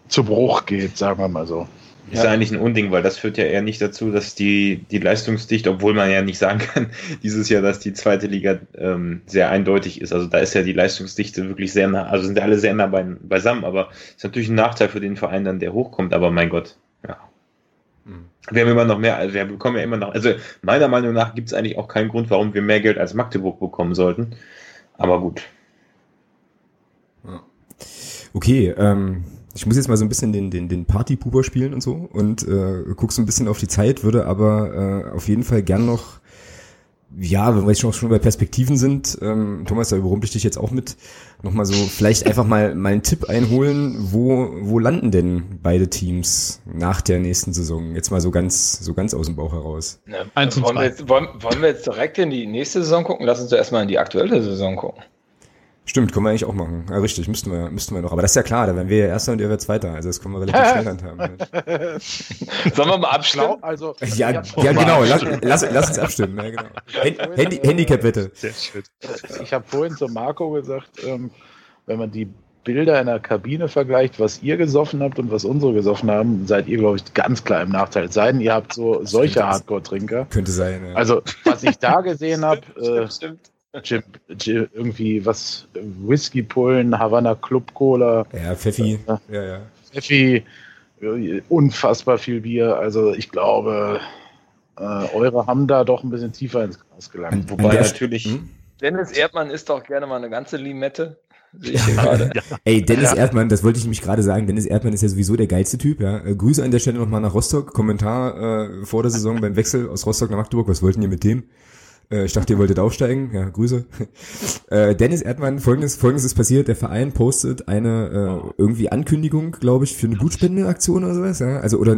zu Bruch geht, sagen wir mal so. Ist ja eigentlich ein Unding, weil das führt ja eher nicht dazu, dass die, die Leistungsdichte, obwohl man ja nicht sagen kann, dieses Jahr, dass die zweite Liga ähm, sehr eindeutig ist. Also da ist ja die Leistungsdichte wirklich sehr nah, also sind alle sehr nah bei, beisammen, aber ist natürlich ein Nachteil für den Verein dann, der hochkommt, aber mein Gott, ja. Wir haben immer noch mehr, also wir bekommen ja immer noch, also meiner Meinung nach gibt es eigentlich auch keinen Grund, warum wir mehr Geld als Magdeburg bekommen sollten. Aber gut. Okay, ähm, ich muss jetzt mal so ein bisschen den, den, den Party-Puber spielen und so und äh, guck so ein bisschen auf die Zeit, würde aber äh, auf jeden Fall gern noch ja, wenn wir jetzt schon bei Perspektiven sind, ähm, Thomas, da überrumpel ich dich jetzt auch mit, nochmal so vielleicht einfach mal, mal einen Tipp einholen, wo, wo landen denn beide Teams nach der nächsten Saison? Jetzt mal so ganz, so ganz aus dem Bauch heraus. Ja, wollen, wir jetzt, wollen, wollen wir jetzt direkt in die nächste Saison gucken? Lass uns doch erstmal in die aktuelle Saison gucken. Stimmt, können wir eigentlich auch machen. Ja, richtig, müssten wir, müssten wir noch. Aber das ist ja klar, da wären wir ja Erster und ihr werdet Zweiter. Also das können wir relativ schnell handhaben. Sollen wir mal abstimmen? Also, ja, ja, genau, lass, lass, lass uns abstimmen. Ja, genau. Handy, Handicap bitte. Sehr schön. Ich habe vorhin zu Marco gesagt, ähm, wenn man die Bilder in der Kabine vergleicht, was ihr gesoffen habt und was unsere gesoffen haben, seid ihr, glaube ich, ganz klar im Nachteil. Es sei denn, ihr habt so solche Hardcore-Trinker. Könnte sein, ja. Also, was ich da gesehen habe, äh, Chip, Chip, irgendwie was, Whisky-Pullen, Havana Club Cola. Ja, Pfeffi. Äh, ja, ja. Pfeffi, unfassbar viel Bier. Also ich glaube, äh, eure haben da doch ein bisschen tiefer ins Glas gelangt. Wobei natürlich. Hm? Dennis Erdmann ist doch gerne mal eine ganze Limette. Ja. Ey, Dennis ja. Erdmann, das wollte ich nämlich gerade sagen. Dennis Erdmann ist ja sowieso der geilste Typ. Ja. Äh, Grüße an der Stelle nochmal nach Rostock. Kommentar äh, vor der Saison beim Wechsel aus Rostock nach Magdeburg. Was wollten ihr mit dem? Äh, ich dachte, ihr wolltet aufsteigen. Ja, Grüße. Äh, Dennis Erdmann, folgendes, folgendes ist passiert. Der Verein postet eine äh, irgendwie Ankündigung, glaube ich, für eine Blutspendeaktion oder sowas. Ja? Also, oder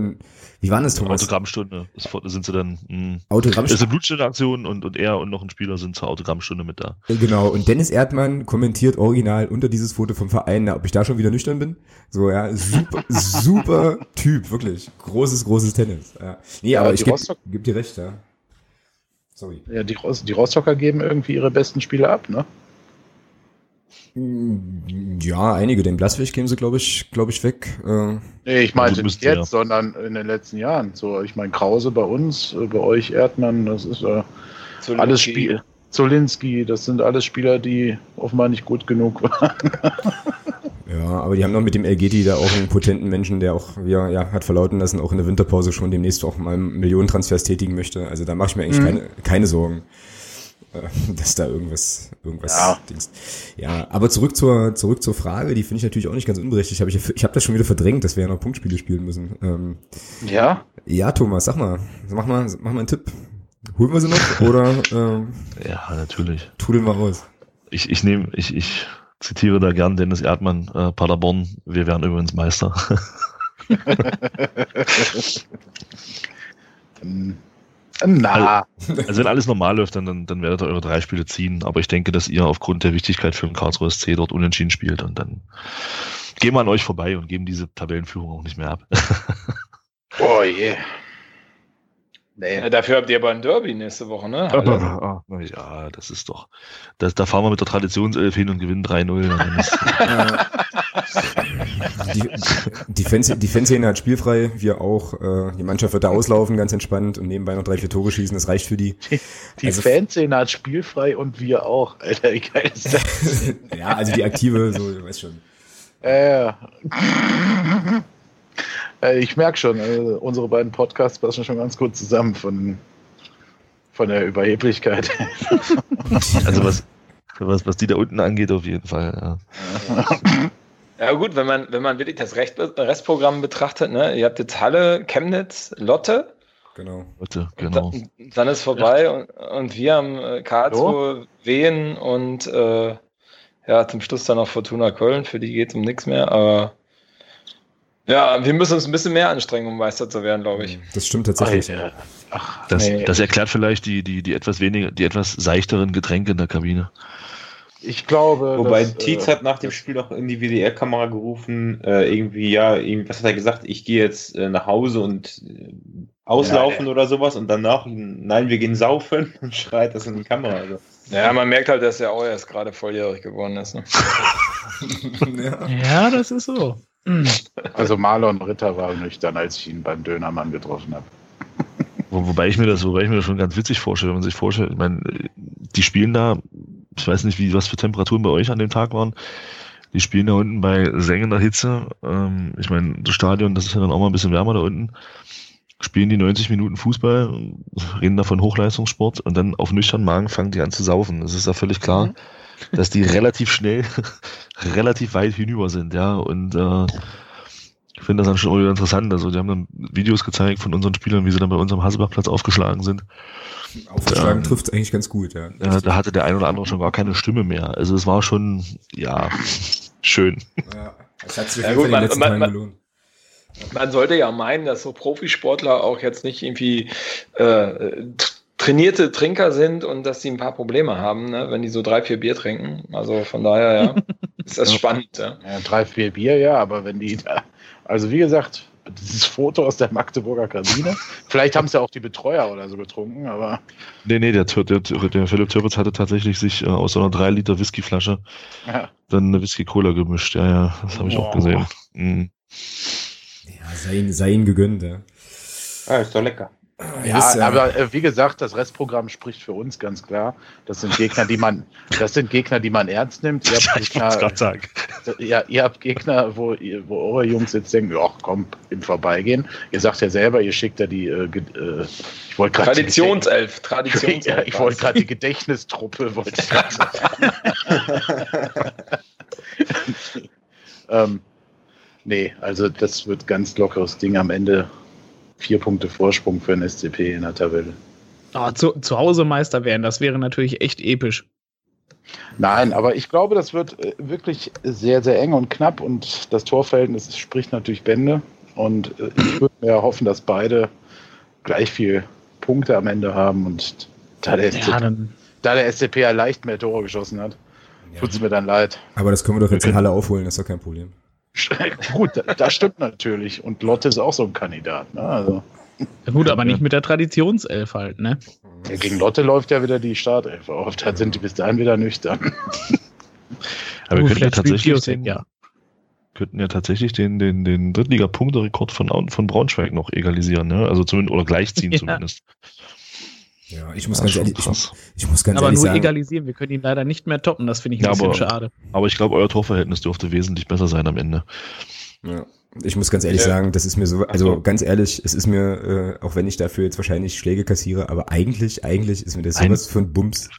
wie war das, Thomas? Autogrammstunde. sind sie dann. Mh. Hm. Autogrammstunde. Das ist eine Blutspendeaktion und, und er und noch ein Spieler sind zur Autogrammstunde mit da. Genau. Und Dennis Erdmann kommentiert original unter dieses Foto vom Verein, ob ich da schon wieder nüchtern bin. So, ja, super, super Typ, wirklich. Großes, großes Tennis. Ja. Nee, ja, aber ich gebe geb dir recht, ja. Sorry. Ja, die, die Rostocker geben irgendwie ihre besten Spiele ab, ne? Ja, einige. Den Blaswig kämen sie, glaube ich, glaube ich, weg. Äh, Nee, ich meinte Also nicht jetzt, ja. sondern in den letzten Jahren. So, ich meine Krause bei uns, äh, bei euch Erdmann, das ist äh, alles Spiel. Zolinski, das sind alles Spieler, die offenbar nicht gut genug waren. ja, aber die haben noch mit dem Elgeti da auch einen potenten Menschen, der auch, ja, ja, hat verlauten lassen, auch in der Winterpause schon demnächst auch mal Millionentransfers tätigen möchte. Also da mache ich mir eigentlich Mhm. keine, keine Sorgen, äh, dass da irgendwas, irgendwas Ja. Dings. Ja, aber zurück zur, zurück zur Frage, die finde ich natürlich auch nicht ganz unberechtigt. Hab ich ich habe das schon wieder verdrängt, dass wir ja noch Punktspiele spielen müssen. Ähm, Ja? ja, Thomas, sag mal, mach mal, mach mal einen Tipp. Holen wir sie noch oder ähm, Ja, natürlich. trudeln wir aus? Ich, ich nehme, ich, ich zitiere da gern Dennis Erdmann, äh, Paderborn, wir werden übrigens Meister. Na, Also wenn alles normal läuft, dann, dann, dann werdet ihr eure drei Spiele ziehen. Aber ich denke, dass ihr aufgrund der Wichtigkeit für den Karlsruhe SC dort unentschieden spielt und dann gehen wir an euch vorbei und geben diese Tabellenführung auch nicht mehr ab. oh je. Nee. Ja, dafür habt ihr aber ein Derby nächste Woche, ne? Halle. Ah, ja, das ist doch. Das, da fahren wir mit der Traditionself hin und gewinnen 3-0. Dann ist- Die, die, Fans, die Fanszene hat spielfrei, wir auch. Äh, die Mannschaft wird da auslaufen, ganz entspannt und nebenbei noch drei, vier Tore schießen, das reicht für die. Die Also- Fanszene hat spielfrei und wir auch. Alter, wie geil ist das? ja, also die aktive, so, du weißt schon. Äh, äh, ich merke schon, äh, unsere beiden Podcasts passen schon ganz gut zusammen von, von der Überheblichkeit. also was, was, was die da unten angeht, auf jeden Fall. Ja. Ja gut, wenn man, wenn man wirklich das Recht, Restprogramm betrachtet, ne? Ihr habt jetzt Halle, Chemnitz, Lotte, Genau. Bitte, genau. dann, dann ist vorbei und, und wir haben äh, Karlsruhe, Wien und äh, ja, zum Schluss dann noch Fortuna Köln, für die geht es um nichts mehr, aber ja, wir müssen uns ein bisschen mehr anstrengen, um Meister zu werden, glaube ich. Das stimmt tatsächlich. Alter. Ach, Das, nee. das erklärt vielleicht die, die, die etwas weniger, die etwas seichteren Getränke in der Kabine. ich glaube. Wobei dass, Tietz äh, hat nach dem Spiel noch in die WDR-Kamera gerufen, äh, irgendwie, ja, was hat er gesagt? Ich gehe jetzt äh, nach Hause und äh, auslaufen oder sowas und danach, nein, wir gehen saufen und schreit das in die Kamera. Also. Ja, man merkt halt, dass er auch erst gerade volljährig geworden ist. Ne? ja. Ja, das ist so. Also Marlon Ritter war nüchtern, als ich ihn beim Dönermann getroffen habe. Wo, wobei ich mir das, wobei ich mir das schon ganz witzig vorstelle, wenn man sich vorstellt, ich meine, die spielen da, ich weiß nicht, wie, was für Temperaturen bei euch an dem Tag waren. Die spielen da unten bei sengender Hitze. Ähm, ich meine, das Stadion, das ist ja dann auch mal ein bisschen wärmer da unten. Spielen die 90 Minuten Fußball, reden da von Hochleistungssport und dann auf nüchternen Magen fangen die an zu saufen. Das ist ja völlig klar, dass die relativ schnell, relativ weit hinüber sind, ja. Und äh, ich finde das dann schon wieder interessant. Also die haben dann Videos gezeigt von unseren Spielern, wie sie dann bei uns am Hasselbachplatz aufgeschlagen sind. Aufgeschlagen Ähm, trifft es eigentlich ganz gut, ja. Ja, da hatte der ein oder andere schon gar keine Stimme mehr. Also es war schon, ja, schön. ja. Das hat sich Ja, gut, man- man- gelohnt. Man sollte ja meinen, dass so Profisportler auch jetzt nicht irgendwie äh, trainierte Trinker sind und dass sie ein paar Probleme haben, ne, wenn die so drei, vier Bier trinken. Also von daher, ja, ist das Ja. spannend. Ja. Ja, drei, vier Bier, ja, aber wenn die da. Also wie gesagt, dieses Foto aus der Magdeburger Kabine. Vielleicht haben es ja auch die Betreuer oder so getrunken, aber Nee, nee, der, der, der Philipp Türpitz hatte tatsächlich sich äh, aus so einer 3 Liter Whiskyflasche ja. dann eine Whisky-Cola gemischt. Ja, ja, das habe ich auch Wow. gesehen. Mhm. Ja, sei, ihm- sei ihm gegönnt, ja. Ah, ist doch lecker. Ja, Das, äh, aber äh, wie gesagt, das Restprogramm spricht für uns ganz klar. Das sind Gegner, die man, das sind Gegner, die man ernst nimmt. Ihr habt Ich Gegner, sagen. ja, ihr habt Gegner, wo, wo eure Jungs jetzt denken, ja, komm, im Vorbeigehen. Ihr sagt ja selber, ihr schickt ja die, äh, äh, ich wollte gerade Traditionself, Ja, Traditionself. ich wollte gerade die Gedächtnistruppe, wollte ich gerade sagen. ähm, nee, also das wird ganz lockeres Ding am Ende. Vier Punkte Vorsprung für den SCP in der Tabelle. Oh, zu, zu Hause Meister werden, das wäre natürlich echt episch. Nein, aber ich glaube, das wird äh, wirklich sehr, sehr eng und knapp und das Torverhältnis spricht natürlich Bände. Und äh, ich würde mir hoffen, dass beide gleich viel Punkte am Ende haben und da der, SCP, Ja, dann. da der SCP ja leicht mehr Tore geschossen hat, tut es mir dann leid. Aber das können wir doch jetzt in Halle aufholen, das ist doch kein Problem. Gut, da- das stimmt natürlich. Und Lotte ist auch so ein Kandidat. Ne? Also, Ja, gut, aber nicht mit der Traditionself halt, ne? ja, gegen Lotte läuft ja wieder die Startelf auf. Da sind die bis dahin wieder nüchtern. Ja, wir Oh, könnten ja tatsächlich den, ja. könnten ja tatsächlich den, den, den Drittliga-Punkterekord von, von Braunschweig noch egalisieren, ne? Also zumindest, oder gleichziehen Ja. zumindest. Ja, ich muss Ja, ganz ehrlich, ich, ich muss ganz Aber ehrlich nur sagen, egalisieren. Wir können ihn leider nicht mehr toppen. Das finde ich ein Ja, bisschen aber- schade. Aber ich glaube, euer Torverhältnis dürfte wesentlich besser sein am Ende. Ja. Ich muss ganz ehrlich Ja. sagen, das ist mir so, also so. ganz ehrlich, es ist mir, äh, auch wenn ich dafür jetzt wahrscheinlich Schläge kassiere, aber eigentlich, eigentlich ist mir das Ein- sowas für ein Bums.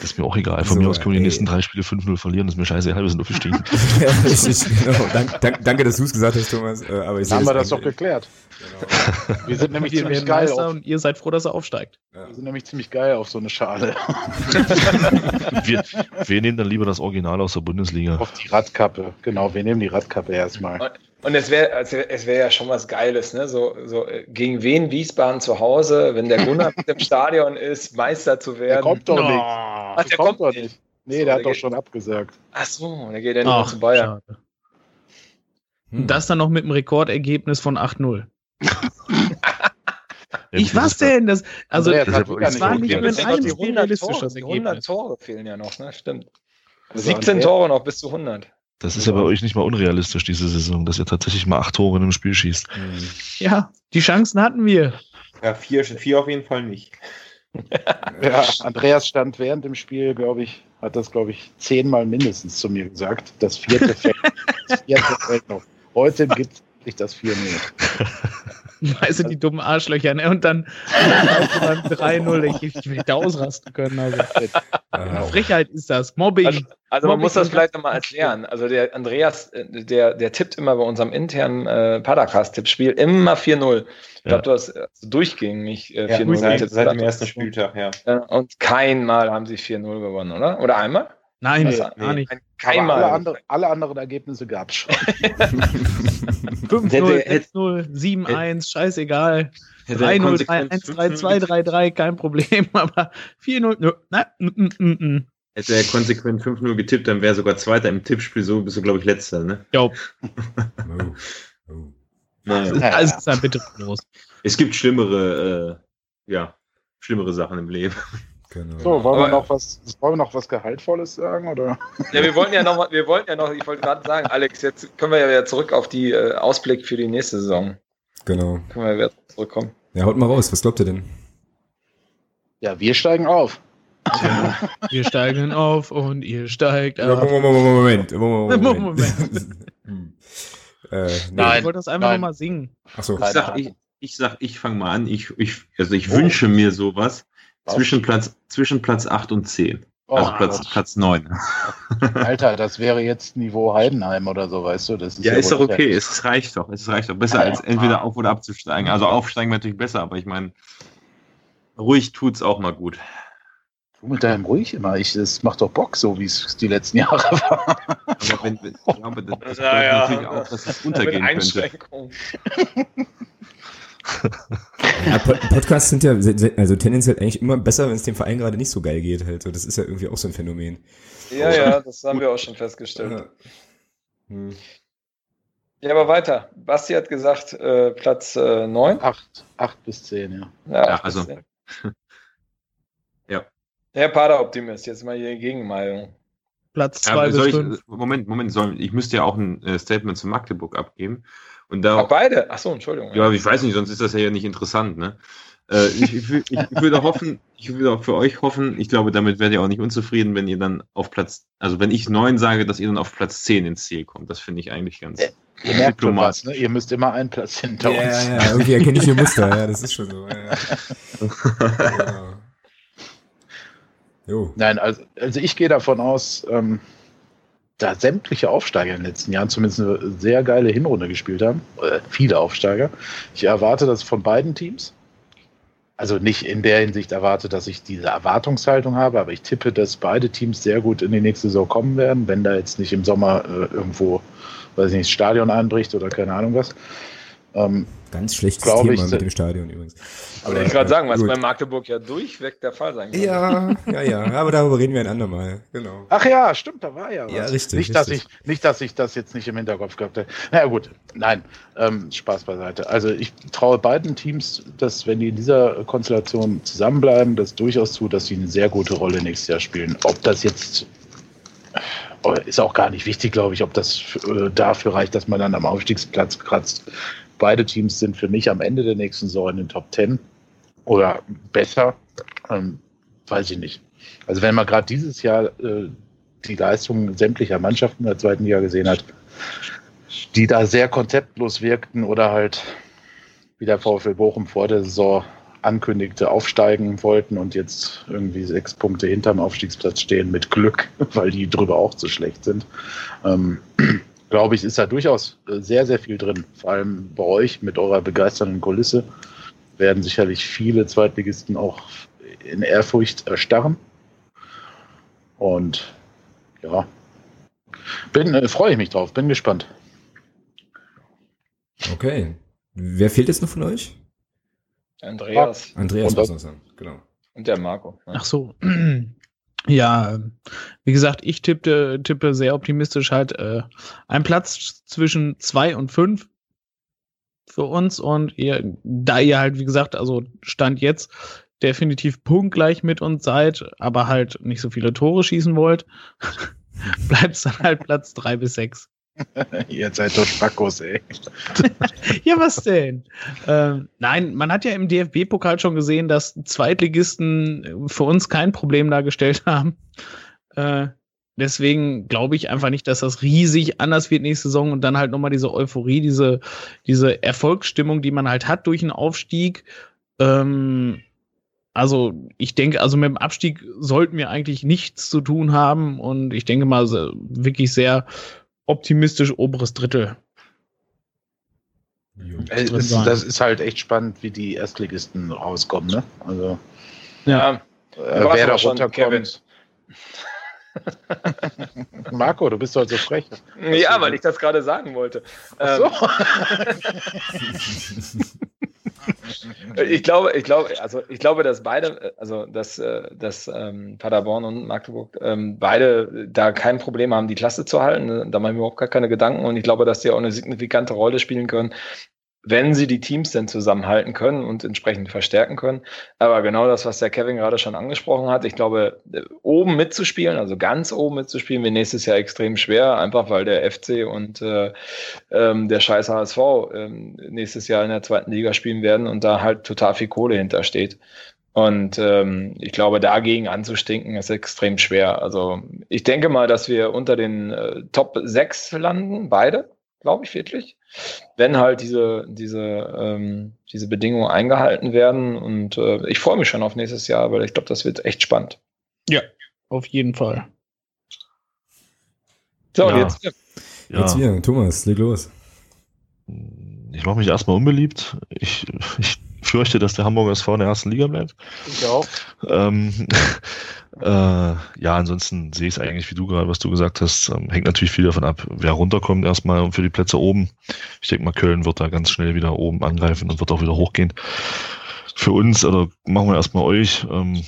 Das ist mir auch egal. Von So, mir aus können wir die nächsten drei Spiele 5-0 verlieren. Das ist mir scheißegal, wir sind aufgestiegen. ja, richtig, genau. Dank, dank, danke, dass du es gesagt hast, Thomas. Äh, aber ich Dann haben wir das doch geklärt. Genau. Wir sind nämlich Wir ziemlich geil auf, und ihr seid froh, dass er aufsteigt. wir sind nämlich ziemlich geil auf so eine Schale. wir, wir nehmen dann lieber das Original aus der Bundesliga. auf die Radkappe. Genau, wir nehmen die Radkappe erstmal. Und es wäre also es wär ja schon was Geiles, ne? So, so äh, gegen wen Wiesbaden zu Hause, wenn der Gunnar mit dem Stadion ist, Meister zu werden. Der kommt doch No. nicht. Ach, Der der kommt kommt doch nicht. nicht. Nee, So, der hat der doch schon abgesagt. Ach so, der geht ja nicht mehr zu Bayern. schade. Hm. Und das dann noch mit einem Rekordergebnis von 8-0. Ja, ich was das denn? Das, also, das nicht war nicht Das ist einem die Spiel 100 realistisch, Tore, das die 100 Ergebnis. Tore fehlen ja noch, ne? Stimmt. Also 17 Andreas- Tore noch bis zu 100. Das ist ja bei euch nicht mal unrealistisch, diese Saison, dass ihr tatsächlich mal acht Tore in einem Spiel schießt. Hm. Ja, die Chancen hatten wir. Ja, vier, vier auf jeden Fall nicht. Ja, Andreas stand während dem Spiel, glaube ich, hat das, glaube ich, zehnmal mindestens zu mir gesagt. Das vierte fällt, das vierte fällt noch. Heute gibt sich das 4 Weißt du, die dummen Arschlöcher, ne? Und dann, dann beim 3-0, ich, ich will da ausrasten können. Also. Ah. Frechheit ist das. Mobbing. Also, also man Mobbing muss das vielleicht nochmal erklären. Also der Andreas, äh, der, der tippt immer bei unserem internen äh, Padercast-Tippspiel immer 4-0. Ich glaube, Ja. du hast äh, durchgängig äh, Ja, 4-0 seit, seit dem ersten Spieltag, ja. Äh, Und kein Mal haben sie 4-0 gewonnen, oder? Oder einmal? Nein, Nee, gar nicht. Kein, Aber kein alle, Mal. andere, alle anderen Ergebnisse gab es schon. 5-0, Hätte- 6-0, 7-1, scheißegal. Hätte er 3-0, konsequent 1-3, 5-0 2-3-3, kein Problem. Aber 4-0, nö, na, mm, mm, mm, mm. Hätte er konsequent 5-0 getippt, dann wäre er sogar Zweiter im Tippspiel, so bist du, glaube ich, Letzter, ne? Naja. Ja, alles ja. ist ein bitter los. Es gibt schlimmere, äh, ja, schlimmere Sachen im Leben. Genau. So, wollen wir, noch was, wollen wir noch was Gehaltvolles sagen? Oder? Ja, wir wollten ja noch, mal- wir wollten ja noch, ich wollte gerade sagen, Alex, jetzt können wir ja wieder zurück auf die äh, Ausblick für die nächste Saison. genau. Können wir wieder zurückkommen. Ja, haut mal raus, was glaubt ihr denn? Ja, wir steigen auf. Wir steigen auf und ihr steigt Ja, auf. Moment, Moment, Moment. Moment. Moment. Äh, nee. Nein. Ich wollte das einfach nochmal singen. Ach so. Ich sag, ich, ich sag, ich fange mal an. Ich, ich, also ich Oh. wünsche mir sowas Was? Zwischen Platz, zwischen Platz 8 und 10. Also Oh, Platz, Platz 9. Alter, das wäre jetzt Niveau Heidenheim oder so, weißt du? Das Ja, ist doch okay. Es reicht doch. Es reicht doch. Besser als entweder auf- oder abzusteigen. Also aufsteigen wäre natürlich besser, aber ich meine, ruhig tut's auch mal gut. Du mit deinem ruhig immer. Ich, das macht doch Bock, so wie es die letzten Jahre war. Aber wenn, ich glaube, das, das Ja, ja. natürlich auch, dass es untergehen Mit könnte. Ja, Pod- Podcasts sind ja also tendenziell eigentlich immer besser, wenn es dem Verein gerade nicht so geil geht. Halt. So, Das ist ja irgendwie auch so ein Phänomen. Ja, ja, das haben wir auch schon festgestellt. Ja. Hm. Ja, aber weiter. Basti hat gesagt, äh, Platz äh, 9. Acht, acht bis zehn, ja. Ja, bis also-. Ja. Herr Pader-Optimist, jetzt mal hier Gegenmeinung. Platz Ja, 2 aber bis ich, 5. Moment, Moment, soll, ich müsste ja auch ein äh, Statement zu Magdeburg abgeben. Und da, Ach, beide? Achso, Entschuldigung. Ja, ich weiß nicht, sonst ist das ja nicht interessant, ne? Äh, ich, ich, ich, würde hoffen, ich würde auch für euch hoffen, ich glaube, damit werdet ihr auch nicht unzufrieden, wenn ihr dann auf Platz, also wenn ich neun sage, dass ihr dann auf Platz 10 ins Ziel kommt. Das finde ich eigentlich ganz Äh, Ihr merkt diplomatisch. was, ne? Ihr müsst immer einen Platz hinter Ja, uns. ja, ja, irgendwie erkenne ich hier Muster, ja, das ist schon so. Ja, ja. Genau. Jo. Nein, also, also ich gehe davon aus, ähm, da sämtliche Aufsteiger in den letzten Jahren zumindest eine sehr geile Hinrunde gespielt haben, äh, viele Aufsteiger. Ich erwarte das von beiden Teams. Also nicht in der Hinsicht erwarte, dass ich diese Erwartungshaltung habe, aber ich tippe, dass beide Teams sehr gut in die nächste Saison kommen werden, wenn da jetzt nicht im Sommer äh, irgendwo, weiß ich nicht, Stadion einbricht oder keine Ahnung was. Ähm, Ganz schlechtes Glaub Thema ich, mit dem Stadion übrigens. Aber ich gerade sagen, was gut. bei Magdeburg ja durchweg der Fall sein kann. Ja, ja, ja, aber darüber reden wir ein andermal. Genau. Ach ja, stimmt, da war ja was. Ja, richtig, Nicht, dass richtig. ich, nicht, dass ich das jetzt nicht im Hinterkopf gehabt hätte. Na ja, gut, nein, ähm, Spaß beiseite. Also ich traue beiden Teams, dass wenn die in dieser Konstellation zusammenbleiben, das durchaus zu, dass sie eine sehr gute Rolle nächstes Jahr spielen. Ob das jetzt ist auch gar nicht wichtig, glaube ich, ob das äh, dafür reicht, dass man dann am Aufstiegsplatz kratzt. Beide Teams sind für mich am Ende der nächsten Saison in den Top 10 oder besser. Ähm, weiß ich nicht. Also wenn man gerade dieses Jahr äh, die Leistung sämtlicher Mannschaften der zweiten Liga gesehen hat, die da sehr konzeptlos wirkten oder halt wie der VfL Bochum vor der Saison ankündigte, aufsteigen wollten und jetzt irgendwie sechs Punkte hinterm Aufstiegsplatz stehen mit Glück, weil die drüber auch zu schlecht sind. Ähm, Glaube ich, ist da durchaus äh, sehr, sehr viel drin. Vor allem bei euch mit eurer begeisternden Kulisse werden sicherlich viele Zweitligisten auch in Ehrfurcht erstarren. Und ja, bin, äh, freue ich mich drauf, bin gespannt. Okay. Wer fehlt jetzt noch von euch? Andreas. Andreas Und muss das- noch sagen, genau. Und der Marco. ne? Ach so. Ja, ähm, wie gesagt, ich tippte, tippe sehr optimistisch halt äh, ein Platz zwischen zwei und fünf für uns und ihr, da ihr halt, wie gesagt, also Stand jetzt definitiv punktgleich mit uns seid, aber halt nicht so viele Tore schießen wollt, bleibt es dann halt Platz drei bis sechs. Ihr seid doch Spackos, ey. Ja, was denn? ähm, nein, man hat ja im DFB-Pokal schon gesehen, dass Zweitligisten für uns kein Problem dargestellt haben. Äh, deswegen glaube ich einfach nicht, dass das riesig anders wird nächste Saison und dann halt nochmal diese Euphorie, diese, diese Erfolgsstimmung, die man halt hat durch einen Aufstieg. Ähm, also ich denke, also mit dem Abstieg sollten wir eigentlich nichts zu tun haben und ich denke mal wirklich sehr optimistisch oberes Drittel. Äh, drin Das, ist halt echt spannend, wie die Erstligisten rauskommen, ne? Also, Ja, äh, wer da runterkommt. Marco, du bist doch so frech. ja weil ich das gerade sagen wollte. Ach so. Ich glaube, ich glaube, also ich glaube, dass beide, also dass, äh, dass ähm, Paderborn und Magdeburg ähm, beide da kein Problem haben, die Klasse zu halten. Da mache ich mir überhaupt gar keine Gedanken und ich glaube, dass die auch eine signifikante Rolle spielen können, wenn sie die Teams denn zusammenhalten können und entsprechend verstärken können. Aber genau das, was der Kevin gerade schon angesprochen hat, ich glaube, äh, oben mitzuspielen, also ganz oben mitzuspielen, wird nächstes Jahr extrem schwer, einfach weil der FC und äh, ähm, der scheiß HSV ähm, nächstes Jahr in der zweiten Liga spielen werden und da halt total viel Kohle hintersteht. Und ähm, ich glaube, dagegen anzustinken ist extrem schwer. Also ich denke mal, dass wir unter den äh, Top 6 landen, beide, glaube ich wirklich. Wenn halt diese, diese, ähm, diese Bedingungen eingehalten werden. Und äh, ich freue mich schon auf nächstes Jahr, weil ich glaube, das wird echt spannend. Auf jeden Fall. So, und Ja. jetzt Ja, Jetzt wir, Thomas, leg los. ich mache mich erstmal unbeliebt. Ich, ich fürchte, dass der Hamburger SV in der ersten Liga bleibt. Ich auch. Ähm, äh, ja, ansonsten sehe ich es eigentlich, wie du gerade, was du gesagt hast, ähm, hängt natürlich viel davon ab, wer runterkommt erstmal und für die Plätze oben. Ich denke mal, Köln wird da ganz schnell wieder oben angreifen und wird auch wieder hochgehen. Für uns, oder machen wir erstmal euch, ähm,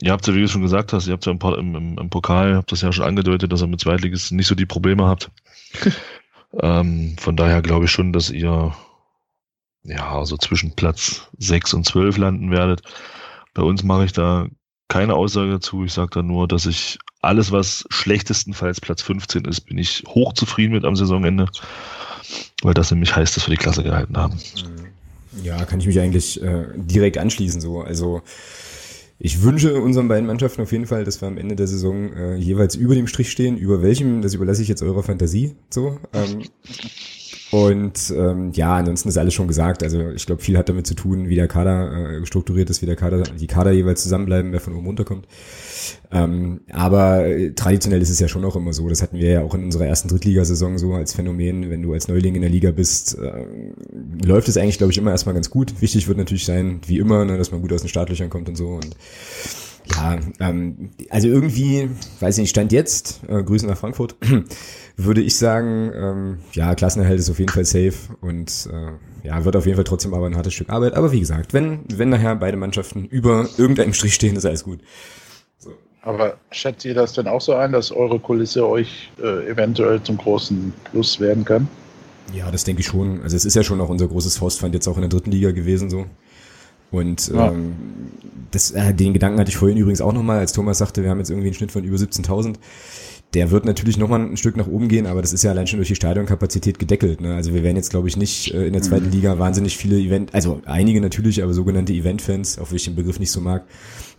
ihr habt ja, wie du schon gesagt hast, ihr habt ja im, im, im Pokal, habt das ja schon angedeutet, dass ihr mit Zweitligisten nicht so die Probleme habt. ähm, von daher glaube ich schon, dass ihr ja so zwischen Platz 6 und 12 landen werdet. Bei uns mache ich da keine Aussage dazu. Ich sage da nur, dass ich alles, was schlechtestenfalls Platz 15 ist, bin ich hochzufrieden mit am Saisonende, weil das nämlich heißt, dass wir die Klasse gehalten haben. Ja, kann ich mich eigentlich äh, direkt anschließen so. Also ich wünsche unseren beiden Mannschaften auf jeden Fall, dass wir am Ende der Saison äh, jeweils über dem Strich stehen. Über welchem, das überlasse ich jetzt eurer Fantasie. So. Ähm, und ähm, ja, ansonsten ist alles schon gesagt. Also ich glaube, viel hat damit zu tun, wie der Kader äh, strukturiert ist, wie der Kader, die Kader jeweils zusammenbleiben, wer von oben runterkommt. Ähm, aber äh, traditionell ist es ja schon auch immer so, das hatten wir ja auch in unserer ersten Drittligasaison so als Phänomen, wenn du als Neuling in der Liga bist, äh, läuft es eigentlich, glaube ich, immer erstmal ganz gut. Wichtig wird natürlich sein, wie immer, ne, dass man gut aus den Startlöchern kommt und so. Und ja, ähm, also irgendwie, weiß ich nicht, Stand jetzt, äh, Grüße nach Frankfurt, würde ich sagen, ähm, ja, Klassenerhalt ist auf jeden Fall safe und äh, ja, wird auf jeden Fall trotzdem aber ein hartes Stück Arbeit. Aber wie gesagt, wenn, wenn nachher beide Mannschaften über irgendeinem Strich stehen, ist alles gut. Aber schätzt ihr das denn auch so ein, dass eure Kulisse euch äh, eventuell zum großen Plus werden kann? Ja, das denke ich schon. Also es ist ja schon auch unser großes Faustpfand jetzt auch in der dritten Liga gewesen so. Und Ja. ähm, das, äh, den Gedanken hatte ich vorhin übrigens auch nochmal, als Thomas sagte, wir haben jetzt irgendwie einen Schnitt von über 17.000. der wird natürlich nochmal ein Stück nach oben gehen, aber das ist ja allein schon durch die Stadionkapazität gedeckelt. Ne? Also wir werden jetzt, glaube ich, nicht äh, in der zweiten mhm. Liga wahnsinnig viele Event, also einige natürlich, aber sogenannte Event-Fans, auch wenn ich den Begriff nicht so mag,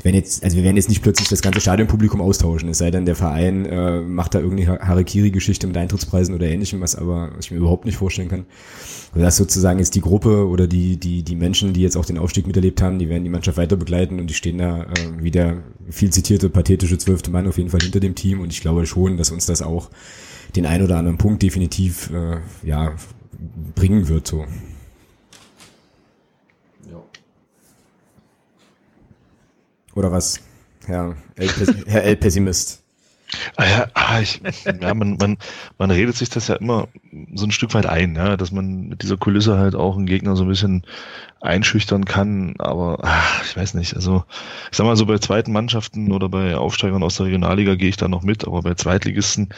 werden jetzt, also wir werden jetzt nicht plötzlich das ganze Stadionpublikum austauschen, es sei denn, der Verein äh, macht da irgendeine Harakiri-Geschichte mit Eintrittspreisen oder ähnlichem, was aber ich mir überhaupt nicht vorstellen kann. Das sozusagen ist die Gruppe oder die, die, die Menschen, die jetzt auch den Aufstieg miterlebt haben, die werden die Mannschaft weiter begleiten und die stehen da äh, wie der viel zitierte, pathetische zwölfte Mann auf jeden Fall hinter dem Team und ich glaube schon, dass uns das auch den ein oder anderen Punkt definitiv äh, ja, bringen wird. So. Ja. Oder was, Herr L. Ah ja, ah, ich, ja man, man, man redet sich das ja immer so ein Stück weit ein, ja, dass man mit dieser Kulisse halt auch einen Gegner so ein bisschen einschüchtern kann, aber ach, ich weiß nicht, also ich sag mal so bei zweiten Mannschaften oder bei Aufsteigern aus der Regionalliga gehe ich da noch mit, aber bei Zweitligisten,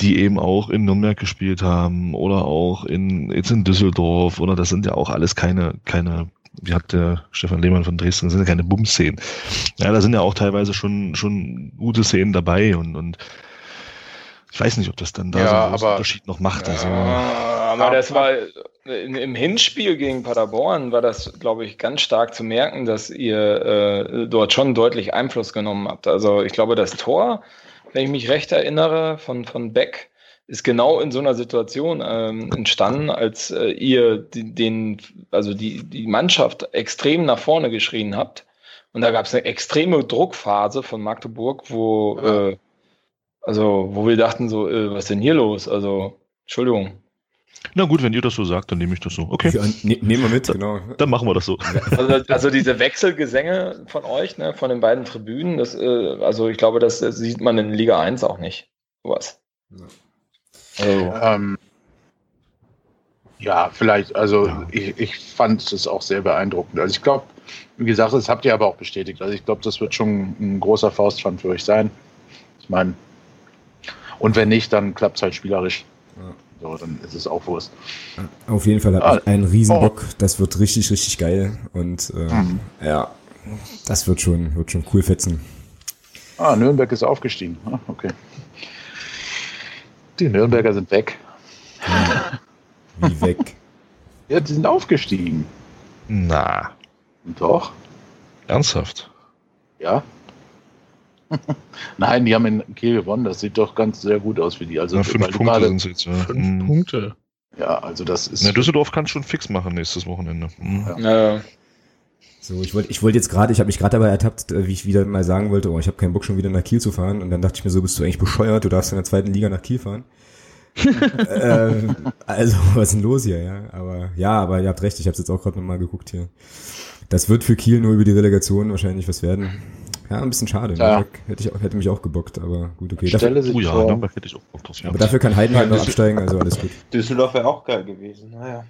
die eben auch in Nürnberg gespielt haben oder auch in jetzt in Düsseldorf oder das sind ja auch alles keine keine wie hat der Stefan Lehmann von Dresden, das sind ja keine Bums-Szenen. Ja, da sind ja auch teilweise schon, schon gute Szenen dabei und, und ich weiß nicht, ob das dann da ja, so einen aber, Unterschied noch macht. Also. Ja, aber das war im Hinspiel gegen Paderborn war das, glaube ich, ganz stark zu merken, dass ihr äh, dort schon deutlich Einfluss genommen habt. Also ich glaube, das Tor, wenn ich mich recht erinnere, von, von Beck, ist genau in so einer Situation ähm, entstanden, als äh, ihr die, den, also die, die Mannschaft extrem nach vorne geschrien habt. Und da gab es eine extreme Druckphase von Magdeburg, wo, äh, also, wo wir dachten so, äh, was ist denn hier los? Also, Entschuldigung. Na gut, wenn ihr das so sagt, dann nehme ich das so. Okay. Ja, ne, nehmen wir mit, genau. Dann machen wir das so. Also, also diese Wechselgesänge von euch, ne, von den beiden Tribünen, das, äh, also ich glaube, das, das sieht man in Liga 1 auch nicht. Sowas. Ja. Also. Ähm, ja, vielleicht, also ja. Ich, ich fand es auch sehr beeindruckend. Also ich glaube, wie gesagt, das habt ihr aber auch bestätigt. Also ich glaube, das wird schon ein großer Faustpfand für euch sein. Ich meine, und wenn nicht, dann klappt es halt spielerisch. Ja. So, dann ist es auch Wurst. Auf jeden Fall hat ah, einen Riesenbock. Oh. Das wird richtig, richtig geil. Und äh, mhm. ja, das wird schon, wird schon cool fetzen. Ah, Nürnberg ist aufgestiegen. Ah, okay. Die Nürnberger sind weg. Wie weg? Ja, die sind aufgestiegen. Na. Doch. Ernsthaft? Ja. Nein, die haben in Kiel gewonnen. Das sieht doch ganz sehr gut aus für die. Also Na, fünf Punkte sind es jetzt. Ja. Fünf mhm. Punkte. Ja, also das ist. Na, Düsseldorf kann schon fix machen nächstes Wochenende. Mhm. Ja. ja. So, ich wollte ich wollte jetzt gerade, ich habe mich gerade dabei ertappt, äh, wie ich wieder mal sagen wollte, oh, ich habe keinen Bock schon wieder nach Kiel zu fahren und dann dachte ich mir so, bist du eigentlich bescheuert, du darfst in der zweiten Liga nach Kiel fahren. ähm, also, was ist denn los hier, ja? Aber ja, aber ihr habt recht, ich habe jetzt auch gerade nochmal geguckt hier. Das wird für Kiel nur über die Relegation wahrscheinlich was werden. Ja, ein bisschen schade. Ja. Hätte, ich, hätte mich auch gebockt, aber gut, okay. Stelle sich oh ja, vor. Ne, hätte ich auch Bock drauf. Aber dafür kann Heidenheim noch absteigen, also alles gut. Düsseldorf wäre auch geil gewesen, naja.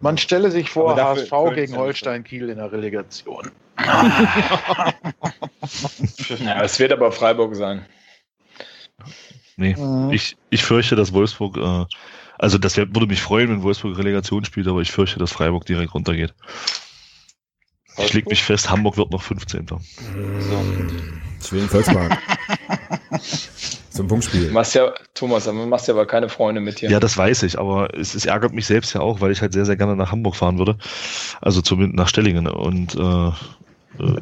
Man stelle sich vor, HSV gegen Holstein Kiel in der Relegation. ja, es wird aber Freiburg sein. Nee, mhm. ich, ich fürchte, dass Wolfsburg, äh, also das wär, würde mich freuen, wenn Wolfsburg Relegation spielt, aber ich fürchte, dass Freiburg direkt runtergeht. Ich leg mich fest, Hamburg wird noch 15. So. Den Volkspark. Zum Punktspiel. machst ja, Thomas, du machst ja aber keine Freunde mit dir. Ja, das weiß ich, aber es, es, ärgert mich selbst ja auch, weil ich halt sehr, sehr gerne nach Hamburg fahren würde. Also zumindest nach Stellingen. Und äh, äh,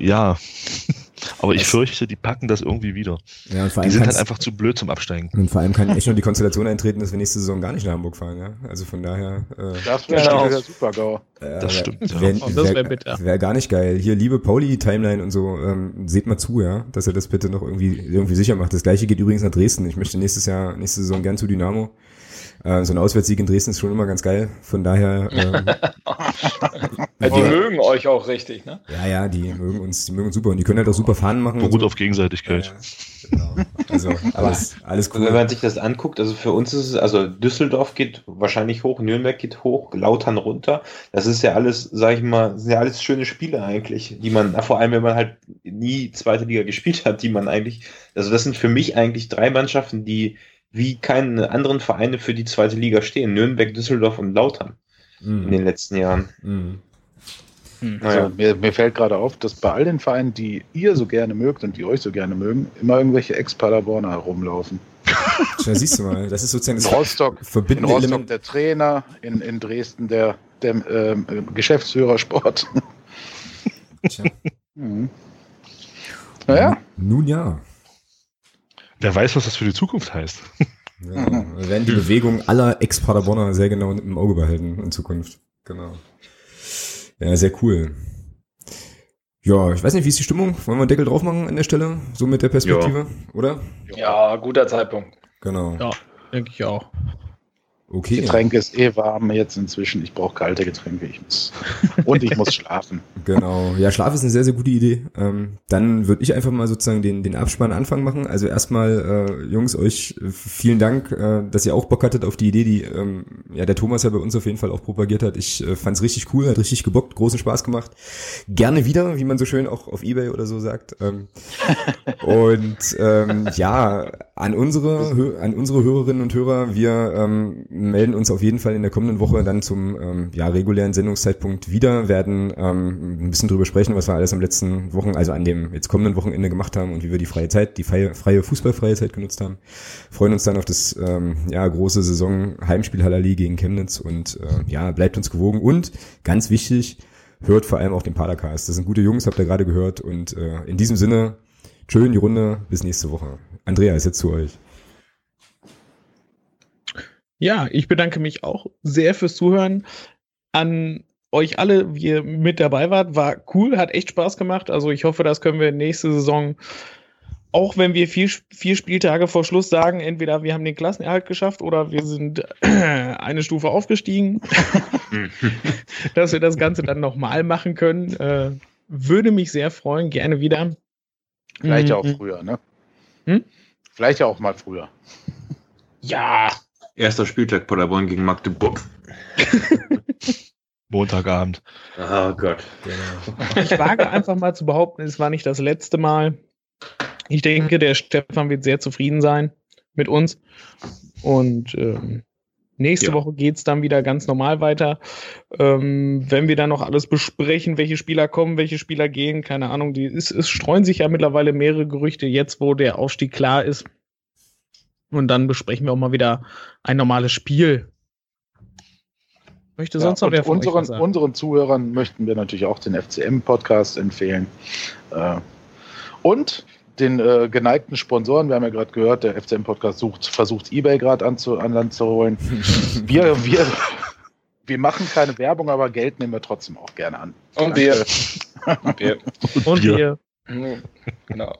ja, aber ich fürchte, die packen das irgendwie wieder. Ja, und vor allem die sind halt einfach zu blöd zum Absteigen. Und vor allem kann echt nur die Konstellation eintreten, dass wir nächste Saison gar nicht nach Hamburg fahren. Ja? Also von daher. Äh, das wäre genau. der Super-GAU. Äh, das stimmt. Ja. Wär, oh, das wäre wär, wär gar nicht geil. Hier, liebe Pauli-Timeline und so, ähm, seht mal zu, ja, dass er das bitte noch irgendwie, irgendwie sicher macht. Das gleiche geht übrigens nach Dresden. Ich möchte nächstes Jahr, nächste Saison gern zu Dynamo. Äh, so ein Auswärtssieg in Dresden ist schon immer ganz geil. Von daher. Ähm, ja, die mögen euch auch richtig, ne? Ja, ja, die mögen uns, die mögen uns super und die können halt auch super Fahnen machen. Beruht so. auf Gegenseitigkeit. Ja, genau. Also alles, alles cool. Wenn man sich das anguckt, also für uns ist es, also Düsseldorf geht wahrscheinlich hoch, Nürnberg geht hoch, Lautern runter. Das ist ja alles, sag ich mal, sind ja alles schöne Spiele eigentlich, die man, vor allem wenn man halt nie zweite Liga gespielt hat, die man eigentlich, also das sind für mich eigentlich drei Mannschaften, die wie keine anderen Vereine für die zweite Liga stehen. Nürnberg, Düsseldorf und Lautern mhm. in den letzten Jahren. Mhm. Also, naja. mir, mir, fällt gerade auf, dass bei all den Vereinen, die ihr so gerne mögt und die euch so gerne mögen, immer irgendwelche Ex-Paderborner herumlaufen. Da siehst du mal, das ist sozusagen In das Rostock, in Rostock Element. der Trainer, in, in Dresden der, der ähm, Geschäftsführer Sport. Tja. Mhm. Naja, Nun ja. Wer weiß, was das für die Zukunft heißt. ja. Wir werden die Bewegung aller Ex-Paderborner sehr genau im Auge behalten in Zukunft. Genau. Ja, sehr cool. Ja, ich weiß nicht, wie ist die Stimmung? Wollen wir einen Deckel drauf machen an der Stelle? So mit der Perspektive, oder? Ja, guter Zeitpunkt. Genau. Ja, denke ich auch. Okay. Getränk ist eh warm jetzt inzwischen. Ich brauche kalte Getränke. Ich muss, und ich muss schlafen. Genau. Ja, Schlaf ist eine sehr, sehr gute Idee. Ähm, dann würde ich einfach mal sozusagen den, den Abspann Anfang machen. Also erstmal, äh, Jungs, euch äh, vielen Dank, äh, dass ihr auch Bock hattet auf die Idee, die ähm, ja der Thomas ja bei uns auf jeden Fall auch propagiert hat. Ich äh, fand es richtig cool, hat richtig gebockt, großen Spaß gemacht. Gerne wieder, wie man so schön auch auf Ebay oder so sagt. Ähm, und ähm, ja, an unsere, an unsere Hörerinnen und Hörer, wir ähm, melden uns auf jeden Fall in der kommenden Woche dann zum ähm, ja, regulären Sendungszeitpunkt wieder, werden ähm, ein bisschen drüber sprechen, was wir alles am letzten Wochen, also an dem jetzt kommenden Wochenende gemacht haben und wie wir die freie Zeit, die freie, freie fußballfreie Zeit genutzt haben. Freuen uns dann auf das ähm, ja, große Saison Heimspiel Halali gegen Chemnitz und äh, ja, bleibt uns gewogen und ganz wichtig, hört vor allem auch den Padercast. Das sind gute Jungs, habt ihr gerade gehört und äh, in diesem Sinne, schön die Runde, bis nächste Woche. Andrea ist jetzt zu euch. Ja, ich bedanke mich auch sehr fürs Zuhören. An euch alle, wie ihr mit dabei wart, war cool, hat echt Spaß gemacht. Also ich hoffe, das können wir nächste Saison, auch wenn wir vier, vier Spieltage vor Schluss sagen, entweder wir haben den Klassenerhalt geschafft oder wir sind eine Stufe aufgestiegen, dass wir das Ganze dann nochmal machen können. Äh, würde mich sehr freuen, gerne wieder. Vielleicht ja auch Mhm. früher, ne? Hm? Vielleicht ja auch mal früher. Ja, Erster Spieltag Paderborn gegen Magdeburg. Montagabend. Oh Gott. Ich wage einfach mal zu behaupten, es war nicht das letzte Mal. Ich denke, der Stefan wird sehr zufrieden sein mit uns. Und ähm, nächste Ja. Woche geht's dann wieder ganz normal weiter. Ähm, wenn wir dann noch alles besprechen, welche Spieler kommen, welche Spieler gehen, keine Ahnung. Die, es, es streuen sich ja mittlerweile mehrere Gerüchte, jetzt wo der Aufstieg klar ist. Und dann besprechen wir auch mal wieder ein normales Spiel. Möchte sonst Ja, noch wer und von euch unseren, was sagen? unseren Zuhörern möchten wir natürlich auch den FCM-Podcast empfehlen. Äh, und den äh, geneigten Sponsoren, wir haben ja gerade gehört, der FCM-Podcast sucht, versucht Ebay gerade an, zu, an Land zu holen. Wir, wir, wir machen keine Werbung, aber Geld nehmen wir trotzdem auch gerne an. Und wir. Und wir. Und Bier. wir. Mhm, Genau.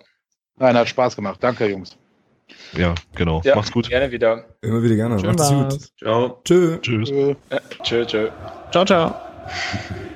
Nein, hat Spaß gemacht. Danke, Jungs. Ja, genau. Ja, Macht's gut. Gerne wieder. Immer wieder gerne. Schön Macht's war's. gut. Ciao. Tschö. Tschüss. Tschö. Äh, tschö, tschö. Ciao, ciao.